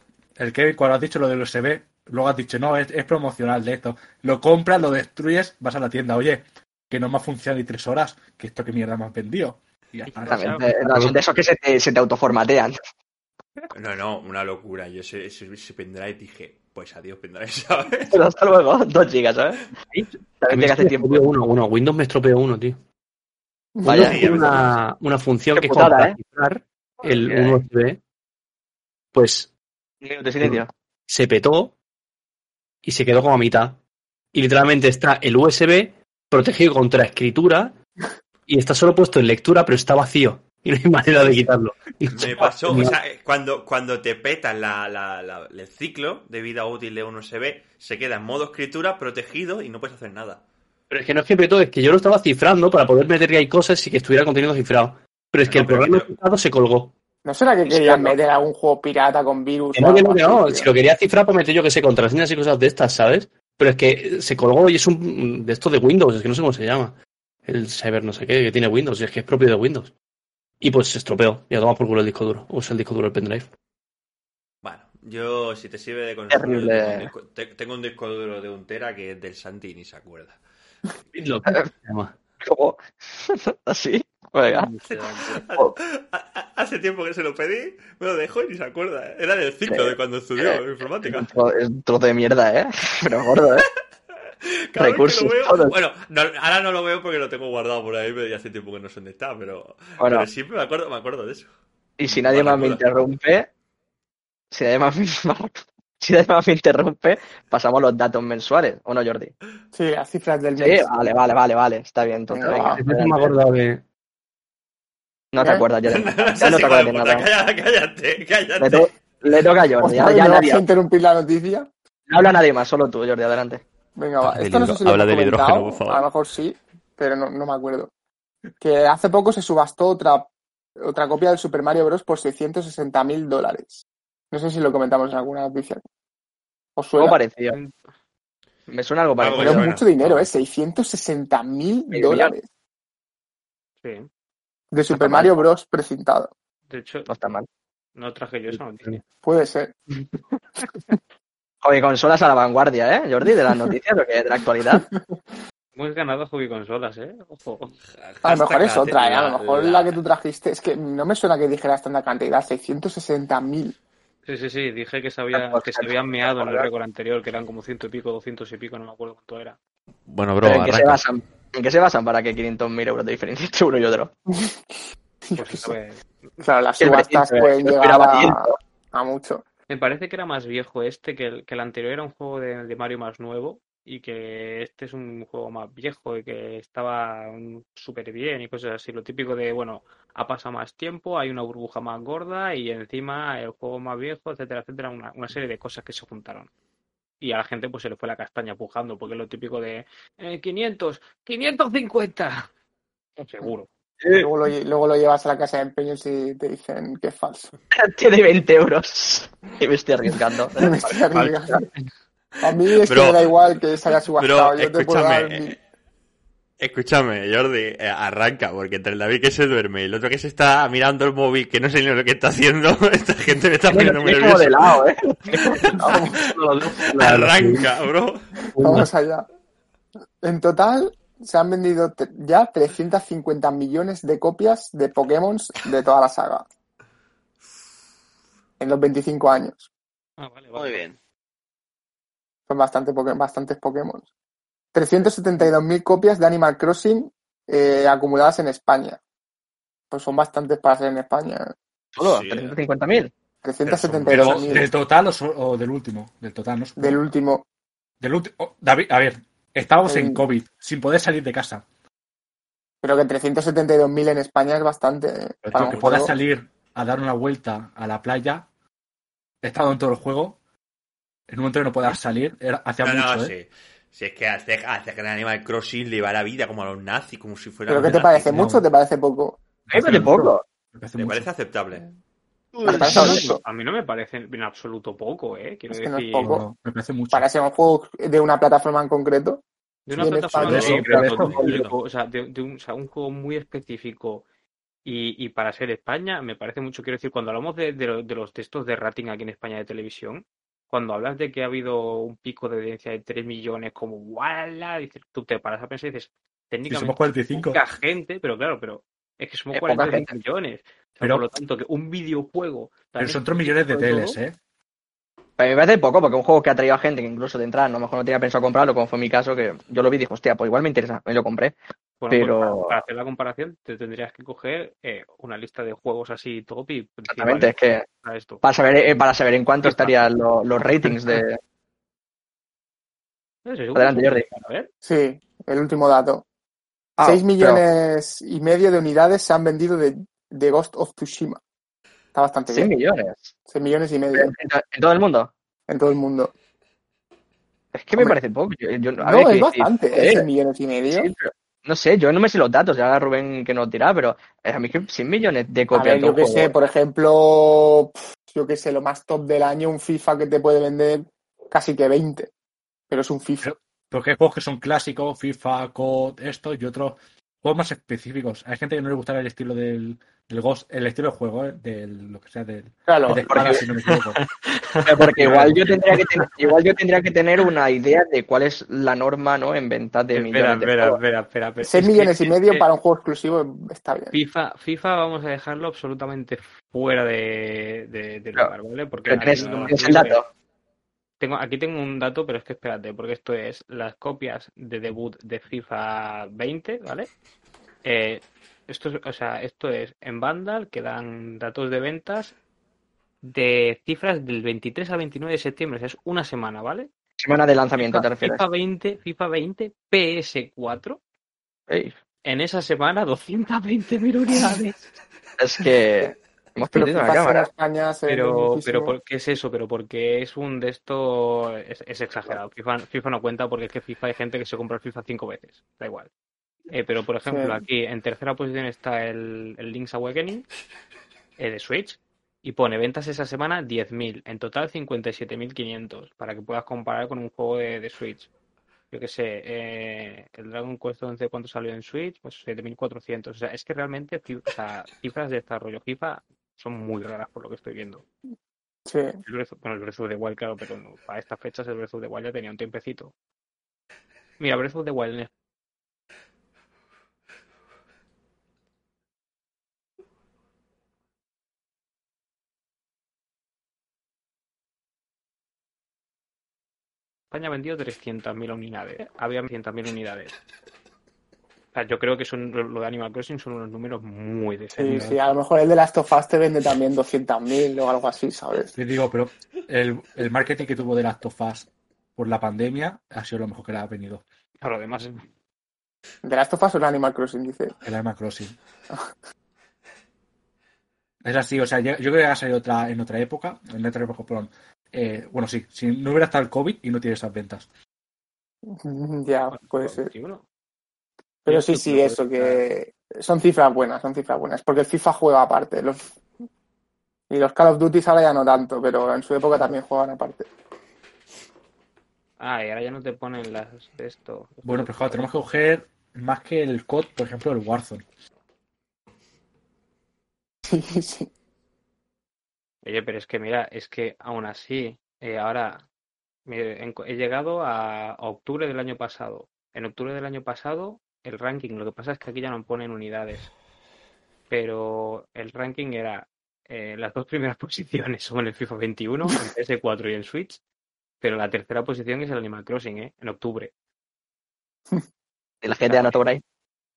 el que cuando has dicho lo del USB, luego has dicho, no, es, es promocional de esto. Lo compras, lo destruyes, vas a la tienda, oye, que no me ha funcionado ni tres horas, que esto que mierda me has vendido. Y ya está. Exactamente. No, son de esos que se te, se te autoformatean. No, no, una locura. Yo ese, ese, ese pendrive dije, pues adiós pendrive, ¿sabes? Pero hasta luego, dos gigas, ¿sabes? También Me que hace tiempo. uno, uno, Windows me estropeó uno, tío. Vaya. Windows tiene una, una función Qué que es putada, como para ¿eh? el Ok. un USB, pues de silencio. se petó y se quedó como a mitad. Y literalmente está el USB protegido contra escritura y está solo puesto en lectura, pero está vacío. Y no hay manera de quitarlo. Y Me pasó, o sea, cuando, cuando te petas la, la- la- el ciclo de vida útil de un USB, se queda en modo escritura protegido y no puedes hacer nada. Pero es que no es que petó, es que yo lo estaba cifrando para poder meter que hay cosas y que estuviera contenido cifrado. Pero es que No, el pero programa que- cifrado se colgó. ¿No será que querían meter algún juego pirata con virus? O no, que no, que no. Si lo quería cifrar, pues meter yo que sé, contraseñas y cosas de estas, ¿sabes? Pero es que se colgó y es un de estos de Windows, es que no sé cómo se llama. El Cyber no sé qué, que tiene Windows, y es que es propio de Windows. Y pues se estropeó, y a tomar por culo el disco duro. Usa el disco duro del pendrive. Bueno, yo, si te sirve de consuelo, Terrible. tengo un, disco, te- tengo un disco duro de un tera que es del Santi y ni se acuerda. ¿Cómo? ¿Así? Venga. Ha- ha- Hace tiempo que se lo pedí, me lo dejó y ni se acuerda. Era del ciclo de cuando estudió informática. Un tro- Es un trozo de mierda, ¿eh? Pero gordo, ¿eh? Cada vez que Recursos lo veo- todos. Bueno, no- ahora no lo veo porque lo tengo guardado por ahí, pero ya hace tiempo que no sé dónde está, pero, Bueno. pero siempre me acuerdo, me acuerdo de eso. Y si nadie más me interrumpe, si nadie más me, si nadie más me interrumpe, pasamos los datos mensuales, ¿o no, Jordi? Sí, las cifras del Sí, mes. vale, vale, vale, vale, está bien, entonces Venga, venga. No me he acordado de. No te ¿Eh? acuerdas ya de, No ya no te acuerdas de nada. cállate, cállate, cállate. to- Le toca a Jordi. Ya, vez ya me nadie, vas a interrumpir la noticia. no habla nadie más, solo tú, Jordi, adelante. Venga, va. Esto no sé si lo habla del hidrógeno, por favor. A lo mejor sí, pero no, no me acuerdo. Que hace poco se subastó otra, otra copia del Super Mario Bros. por 660 mil dólares. No sé si lo comentamos en alguna noticia. ¿Os Algo suena? parecido. Me suena algo parecido. Pero es mucho dinero, ¿eh? 660 mil dólares Sí. De Super. Mario Bros. precintado. De hecho, No está mal. no traje yo esa noticia. Puede ser. Hobby consolas a la vanguardia, ¿eh, Jordi? De las noticias, lo que es de la actualidad. Hemos ganado hobby consolas, ¿eh? Ojo. A lo mejor es otra, ¿eh? A lo mejor la- la que tú trajiste. Es que no me suena que dijeras tanta cantidad. 660 mil. Sí, sí, sí, dije que se, había, que se habían meado en el récord anterior, que eran como ciento y pico, doscientos y pico, no me acuerdo cuánto era. Bueno, bro, Pero ¿en qué, se arranca. basan, ¿En qué se basan para que 500.000 euros de diferencia entre uno y otro? Pues vez- Claro, las subastas pueden llegar a, mucho. Me parece que era más viejo este, que el, que el anterior era un juego de, de Mario más nuevo y que este es un juego más viejo y que estaba súper bien y cosas así. Lo típico de, bueno, ha pasado más tiempo, hay una burbuja más gorda y encima el juego más viejo, etcétera, etcétera, una, una serie de cosas que se juntaron. Y a la gente pues se le fue la castaña pujando, porque es lo típico de eh, 500, 550. Seguro. Luego lo, luego lo llevas a la casa de empeños y te dicen que es falso. Tiene 20 euros. Y me estoy arriesgando. Me estoy arriesgando. A mí es Pero- que me da igual que se haya Pero subastado. Yo te puedo dar eh, escúchame, Jordi, eh, arranca, porque entre el David que se duerme y el otro que se está mirando el móvil, que no sé ni lo que está haciendo, esta gente me está poniendo muy nervioso. lado, ¿eh? Arranca, bro. Vamos allá. En total se han vendido ya 350 millones de copias de Pokémon de toda la saga. En los 25 años. Ah, vale, Muy vale. bien. Son bastante bastantes Pokémon. 372.000 copias de Animal Crossing eh, acumuladas en España. Pues son bastantes para ser en España. Todo, Sí. 350.000. Pero 372.000 del total o, so- o del último. Del total, ¿no? del último. Del último. oh, David, a ver, estábamos en COVID, sin poder salir de casa. Pero que 372.000 en España es bastante. ¿eh? Pero Para que puedas juego. salir a dar una vuelta a la playa, he estado en todo el juego, en un momento que no puedas salir, era, hacía No, mucho, no, ¿eh? Si es que hace, hace que el Animal Crossing le va la vida como a los nazis, como si fuera. ¿Pero qué te parece? ¿Mucho o te parece poco? Me parece poco. Me parece parece aceptable. Parece A mí- no me parece en absoluto poco, ¿eh? Quiero Es que no es decir, poco. No, me parece mucho. Para ser un juego de una plataforma en concreto. de una plataforma de- eso. o sea, de, de un, o sea, un juego muy específico y, y para ser España me parece mucho, quiero decir, cuando hablamos de, de, de los textos de rating aquí en España de televisión, cuando hablas de que ha habido un pico de audiencia de 3 millones, como ¡wala! Dices, tú te paras a pensar y dices, técnicamente somos 45. poca gente, pero claro, pero es que somos Es poca 45 millones. O sea, Pero- por lo tanto, que un videojuego... Pero son 3 millones de teles, todo, ¿eh? A mí me parece poco, porque es un juego que ha traído a gente que incluso de entrada, no, a lo mejor no tenía pensado comprarlo, como fue mi caso, que yo lo vi y dije, hostia, pues igual me interesa, y lo compré. Bueno, Pero- pues para, para hacer la comparación, te tendrías que coger eh, una lista de juegos así top y Exactamente, es que para esto. para saber, eh, para saber en cuánto estarían lo- los ratings de... Adelante, Jordi. A ver, Sí, el último dato. Ah, 6 pero- millones y medio de unidades se han vendido de, de Ghost of Tsushima. Está bastante 100 bien. millones. 6 millones y medio ¿En, en todo el mundo? en todo el mundo. Es que me Hombre. parece poco. Yo, yo- a No, ver, es que- bastante, eh, ¿eh? 6 millones y medio. sí, pero- no sé, yo no me sé los datos, ya Rubén que nos dirá, pero eh, a mí que 100 millones de A copias ver, de yo qué sé, por ejemplo, yo qué sé, lo más top del año, un FIFA que te puede vender casi que 20. Pero es un FIFA. Porque hay juegos que son clásicos, FIFA, COD, esto y otros juegos más específicos. Hay gente que no le gusta el estilo del, del Ghost, el estilo de juego, ¿eh? del lo que sea, del Claro, de espada, si no me equivoco. Porque igual yo tendría que tener, igual yo tendría que tener una idea de cuál es la norma, ¿no? En ventas de espera, millones de espera, juegos. espera, espera, espera. 6 Es que- millones y es medio que para un juego exclusivo está bien. FIFA, FIFA vamos a dejarlo absolutamente fuera de, de, de Claro. lugar, ¿vale? Porque tienes el es- dato. Tengo, aquí tengo un dato, pero es que espérate, porque esto es las copias de debut de FIFA 20, ¿vale? Eh, esto es, o sea, esto es en Vandal, que dan datos de ventas de cifras del 23 al 29 de septiembre, o sea, es una semana, ¿vale? Semana de lanzamiento, te FIFA, refieres. FIFA 20, FIFA 20, PS4, Ey, en esa semana 220.000 unidades. es que Hemos Pero perdido en cámara. España Pero, pero ¿por qué es eso? Pero porque es un de esto es, es exagerado. FIFA, FIFA no cuenta porque es que FIFA hay gente que se compra el FIFA cinco veces. Da igual. Eh, pero por ejemplo, Sí. aquí en tercera posición está el, el Link's Awakening eh, de Switch y pone ventas esa semana 10.000, en total 57.500 para que puedas comparar con un juego de, de Switch. Yo qué sé, eh, el Dragon Quest 11 cuánto salió en Switch, pues 7.400. O sea, es que realmente o sea, cifras de desarrollo FIFA son muy raras por lo que estoy viendo. Sí. El Breath, bueno, el Breath of the Wild, claro, pero no, para estas fechas el Breath of the Wild ya tenía un tiempecito. Mira, Breath of the Wild en España ha vendido 300.000 unidades. Había 300.000 unidades. O sea, yo creo que son, lo de Animal Crossing son unos números muy Sí, decentes. sí, a lo mejor el de Last of Us te vende también 200.000 o algo así, ¿sabes? Te digo, pero el, el marketing que tuvo de Last of Us por la pandemia ha sido lo mejor que le ha venido. Claro, además, ¿De Last of Us o el Animal Crossing, dice? El Animal Crossing. Es así, o sea, yo, yo creo que ha salido otra, en otra época, en otra época, perdón. Eh, bueno, sí, si no hubiera estado el COVID y no tiene esas ventas. Ya, puede ser. 21. Pero Sí, sí, eso, que son cifras buenas, son cifras buenas. Porque el FIFA juega aparte. Los... Y los Call of Duty ahora ya no tanto, pero en su época también jugaban aparte. Ah, y ahora ya no te ponen las de esto. Bueno, pero joder, tenemos que coger más que el COD, por ejemplo, el Warzone. Sí, sí. Oye, pero es que mira, es que aún así, eh, ahora mire, he llegado a, a octubre del año pasado. En octubre del año pasado, el ranking, lo que pasa es que aquí ya no ponen unidades, pero el ranking era eh, las dos primeras posiciones son en el FIFA 21, en PS4 y en Switch, pero la tercera posición es el Animal Crossing, ¿eh? En octubre. ¿Y la GTA no está por ahí?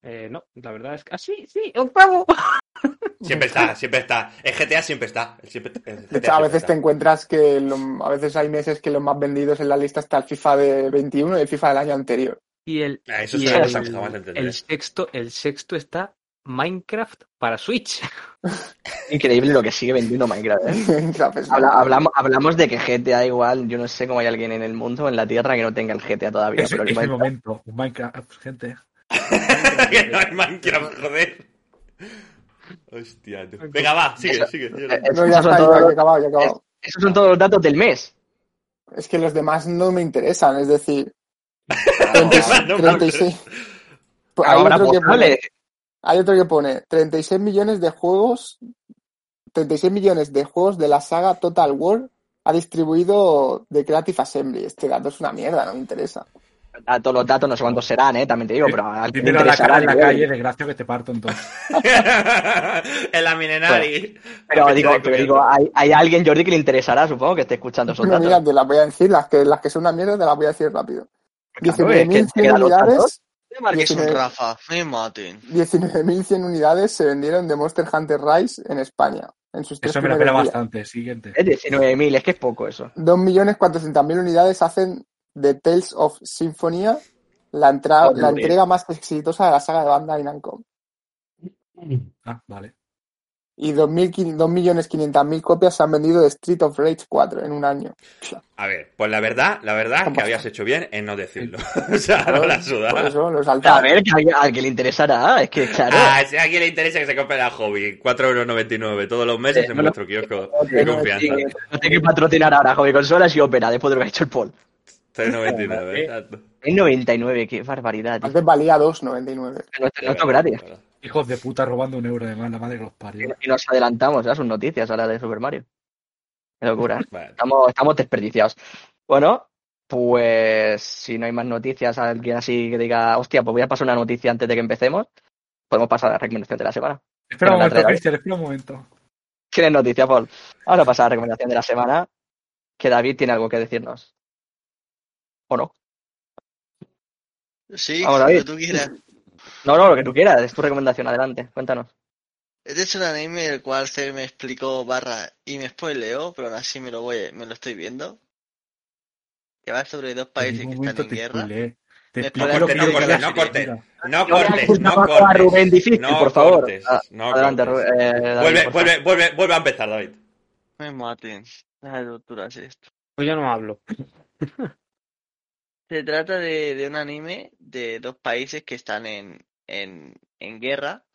Eh, no, la verdad es que... ¡Ah, sí, sí! ¡Octavo! Siempre está, siempre está. El GTA siempre está. Siempre- el De GTA hecho, a veces está. te encuentras que lo- a veces hay meses que los más vendidos en la lista está el FIFA de 21 y el FIFA del año anterior. Y el, Ah, Eso y el, sexto, el sexto está Minecraft para Switch. Increíble lo que sigue vendiendo Minecraft, ¿eh? Habla- hablamos, hablamos de que GTA igual, yo no sé cómo hay alguien en el mundo, en la Tierra, que no tenga el GTA todavía. Es, pero el es el Minecraft- momento. Minecraft, gente. que no hay Minecraft, joder. Hostia, tú. Venga, va, sigue, Eso- sigue. ya esos son está, todos- ya he acabado, ya he acabado. esos son todos los datos del mes. Es que los demás no me interesan, es decir, 36. no, 36. Pues hay, Ahora, otro que vale. pone, hay otro que pone 36 millones de juegos, 36 millones de juegos de la saga Total War ha distribuido de Creative Assembly. Este dato es una mierda, no me interesa. Ah, Todos los datos no sé cuántos serán, ¿eh? También te digo, pero a alguien le Dímelo a la, cara en la calle, desgracio, que te parto entonces. en la Minenari. Pero digo, pero digo, hay, hay alguien, Jordi, que le interesará, supongo, que esté escuchando esos No, datos. mira, te las voy a decir, las que, las que son una mierda te las voy a decir rápido. Claro, es que te 19.100 quedan los unidades, un 19. Rafa, me maten. 19.100 unidades se vendieron de Monster Hunter Rise en España. En sus Eso me lo primeros pela bastante. Siguiente. Es 19.000, es que es poco eso. 2.400.000 unidades hacen de Tales of Symphonia la, entra- Joder. la entrega más exitosa de la saga de Bandai Namco. Ah, vale. Y 2.500 2.500.000 copias se han vendido de Street of Rage 4 en un año. A ver, pues la verdad, la verdad que habías hecho bien en no decirlo. o sea, no la Por suda. eso lo A ver, que a alguien le interesará, es que claro. Ah, si a alguien le interesa que se compre la hobby, 4,99€ todos los meses Eh, en no, vuestro kiosco no, de no, confianza. no tengo que patrocinar ahora Hobby Consolas y Opera después de lo que ha hecho el Paul. 3,99€, exacto. En 99, qué barbaridad. tío. Antes valía 2.99. No, no gratis. Hijos de puta robando un euro de más, la madre que los parió. Y nos adelantamos a sus noticias ahora de Super Mario. Qué locura. Vale. Estamos, estamos desperdiciados. Bueno, pues si no hay más noticias, alguien así que diga, hostia, pues voy a pasar una noticia antes de que empecemos, podemos pasar a la recomendación de la semana. Espera un la momento. Cristian, espera un momento. ¿Tienes noticia, Paul? Vamos a pasar a la recomendación de la semana, que David tiene algo que decirnos. ¿O no? Sí, Vamos, David. tú quieras. No, no, lo que tú quieras, es tu recomendación, adelante, cuéntanos. Este es un anime el cual se me explicó barra y me spoileó, pero aún así me lo voy, me lo estoy viendo. Que va sobre dos países que están en te guerra. No cortes, no cortes, no cortes. No cortes, no cortes. Rubén difícil, no por favor. cortes, Ah, no Adelante, eh, Vuelve, vuelve, vuelve, vuelve a empezar, David. Me maten. Las torturas esto. Pues yo no hablo. Se trata de, de un anime de dos países que están en, en, en guerra,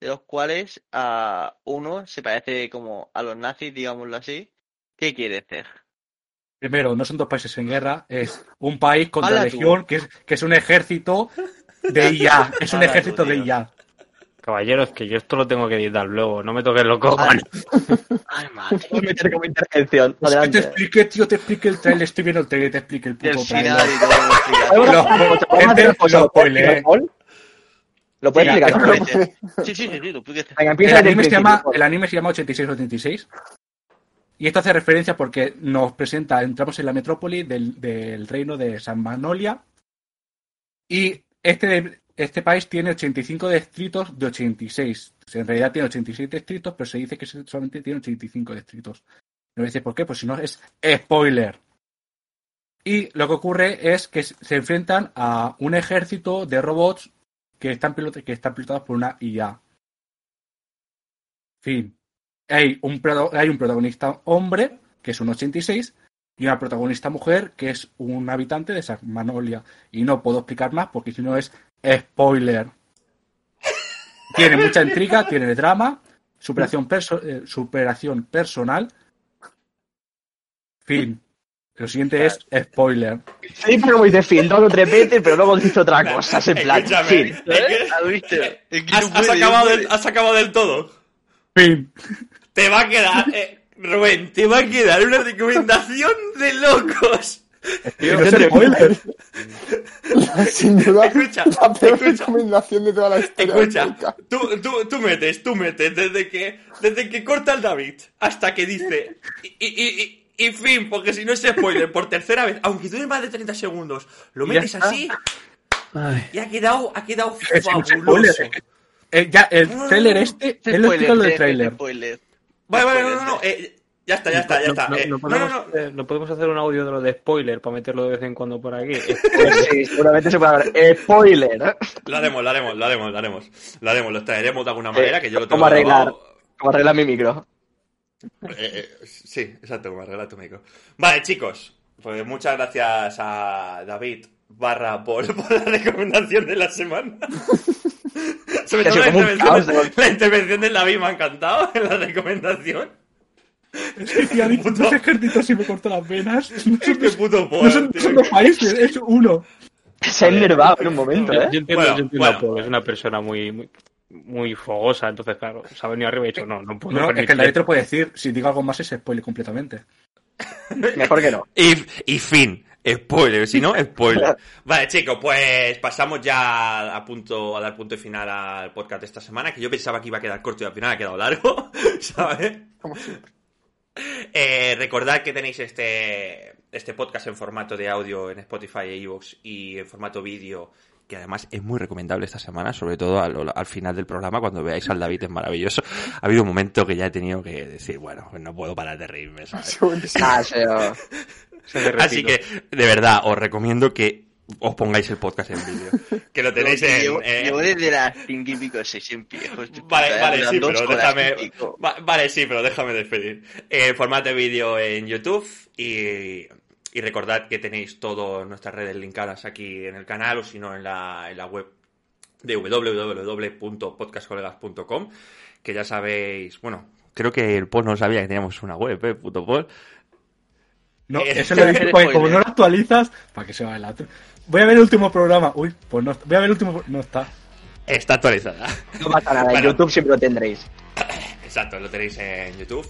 de los cuales a uno se parece como a los nazis, digámoslo así. ¿Qué quiere hacer? Primero, no son dos países en guerra, es un país contra la legión, que es, que es un ejército de IA. Es un Hala tú, ejército de. IA. Caballeros, que yo esto lo tengo que editar luego. No me toques los cojones. Ay, madre. Voy a meter como intervención. Es que te expliqué, tío, te expliqué el trailer, estoy viendo el trailer, te expliqué el puto trailer. lo explica. ¿Podemos Lo- hacer una cosa? ¿Podemos gente, hacer una cosa? lo ¿Lo puedes explicar, puedes? Explíquete. Sí, sí, sí, sí, lo. Venga, El empieza desde el anime, se llama, el anime se llama 8686. Y esto hace referencia porque nos presenta, entramos en la metrópoli del, del reino de San Manolia. Y este, este país tiene 85 distritos de 86. O sea, En realidad tiene 86 distritos, pero se dice que solamente tiene 85 distritos. No dice por qué, pues si no es spoiler. Y lo que ocurre es que se enfrentan a un ejército de robots que están, pilot- que están pilotados por una IA. Fin. Hay un, prodo- hay un protagonista hombre, que es un 86, y una protagonista mujer, que es un habitante de San Manolia. Y no puedo explicar más porque si no es spoiler. Tiene mucha intriga, tiene drama, superación, perso- eh, superación personal. Fin. Lo siguiente es spoiler. Sí, pero como dice fin, dos o tres veces, pero luego dice otra cosa. Es en plan, fin. ¿Has ¿Has, acabado del, has acabado del todo. Fin. Te va a quedar, eh, Rubén, te va a quedar una recomendación de locos. No es spoiler. Sin duda, Escucha, la peor escucha. recomendación de toda la historia. Escucha, tú, tú, tú metes, tú metes, desde que, desde que corta el David hasta que dice, y, y, y, y fin, porque si no es spoiler, por tercera vez, aunque dure más de 30 segundos, lo metes así y ha quedado, ha quedado Es fabuloso. Eh, ya, el trailer este, Es es lo spoiler, explica lo del trailer. spoiler. Vale, vale, no, no, no, eh, ya está, ya está, ya está. No, eh, no no, no, podemos, no. eh, no podemos hacer un audio de lo de spoiler para meterlo de vez en cuando por aquí. Sí, seguramente se puede hablar. Spoiler. Lo haremos, lo haremos, lo haremos, lo haremos. Lo haremos, lo traeremos de alguna manera, que yo lo tengo ¿Cómo arreglar? grabado. Como arregla mi micro. Eh, eh, sí, exacto, como arregla tu micro. Vale, chicos, pues muchas gracias a David barra por, por la recomendación de la semana. Sobre todo la intervención, la intervención de David me ha encantado en la recomendación. Y ha dicho dos ejércitos y me cortó las venas. No son, Qué puto no son- tío. son dos países, es uno. Se ha enervado en un momento, Yo ¿eh? entiendo, Bueno, yo entiendo bueno. a Paul, es una persona muy, muy, muy fogosa, entonces claro, se ha venido arriba y ha dicho, no, no puedo No, es que el permitir David te lo puede decir. Si digo algo más es spoiler completamente. Mejor que no. Y, y fin. Spoiler, si no, spoiler. Vale, chicos, pues pasamos ya a punto a dar punto final al podcast de esta semana, que yo pensaba que iba a quedar corto y al final ha quedado largo, ¿sabes? Como siempre. Eh, recordad que tenéis este, este podcast en formato de audio en Spotify e iVoox y en formato vídeo, que además es muy recomendable esta semana, sobre todo al, al final del programa, cuando veáis al David, es maravilloso. Ha habido un momento que ya he tenido que decir, bueno, no puedo parar de reírme, ¿sabes? Así que, de verdad, os recomiendo que os pongáis el podcast en vídeo. Que lo tenéis en... llevo, eh, llevo desde las cinco y pico, seis en pie. Vale, vale, sí, pero déjame... Va- Vale, sí, pero déjame despedir. En formato de vídeo en YouTube y, y recordad que tenéis todas nuestras redes linkadas aquí en el canal o si no en la, en la web de www.podcastcolegas.com que ya sabéis, bueno, creo que el Paul no sabía que teníamos una web, ¿eh? Puto Paul. No, Eh, eso lo dice porque como no lo actualizas, para que se vaya el otro. Voy a ver el último programa. Uy, pues no, voy a ver el último. No está. Está actualizada. No pasa nada, en Bueno. YouTube siempre lo tendréis. Exacto, lo tenéis en YouTube.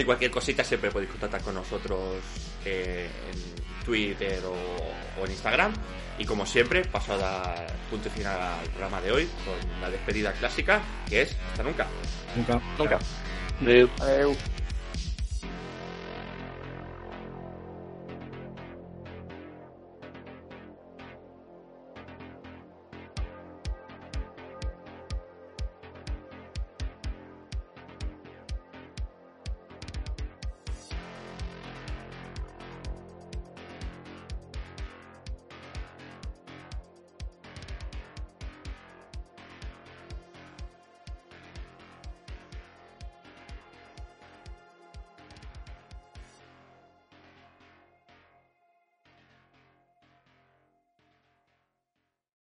Y cualquier cosita siempre podéis contactar con nosotros eh, en Twitter o, o en Instagram. Y como siempre, paso a dar punto y final al programa de hoy con la despedida clásica, que es hasta nunca. Nunca. Nunca.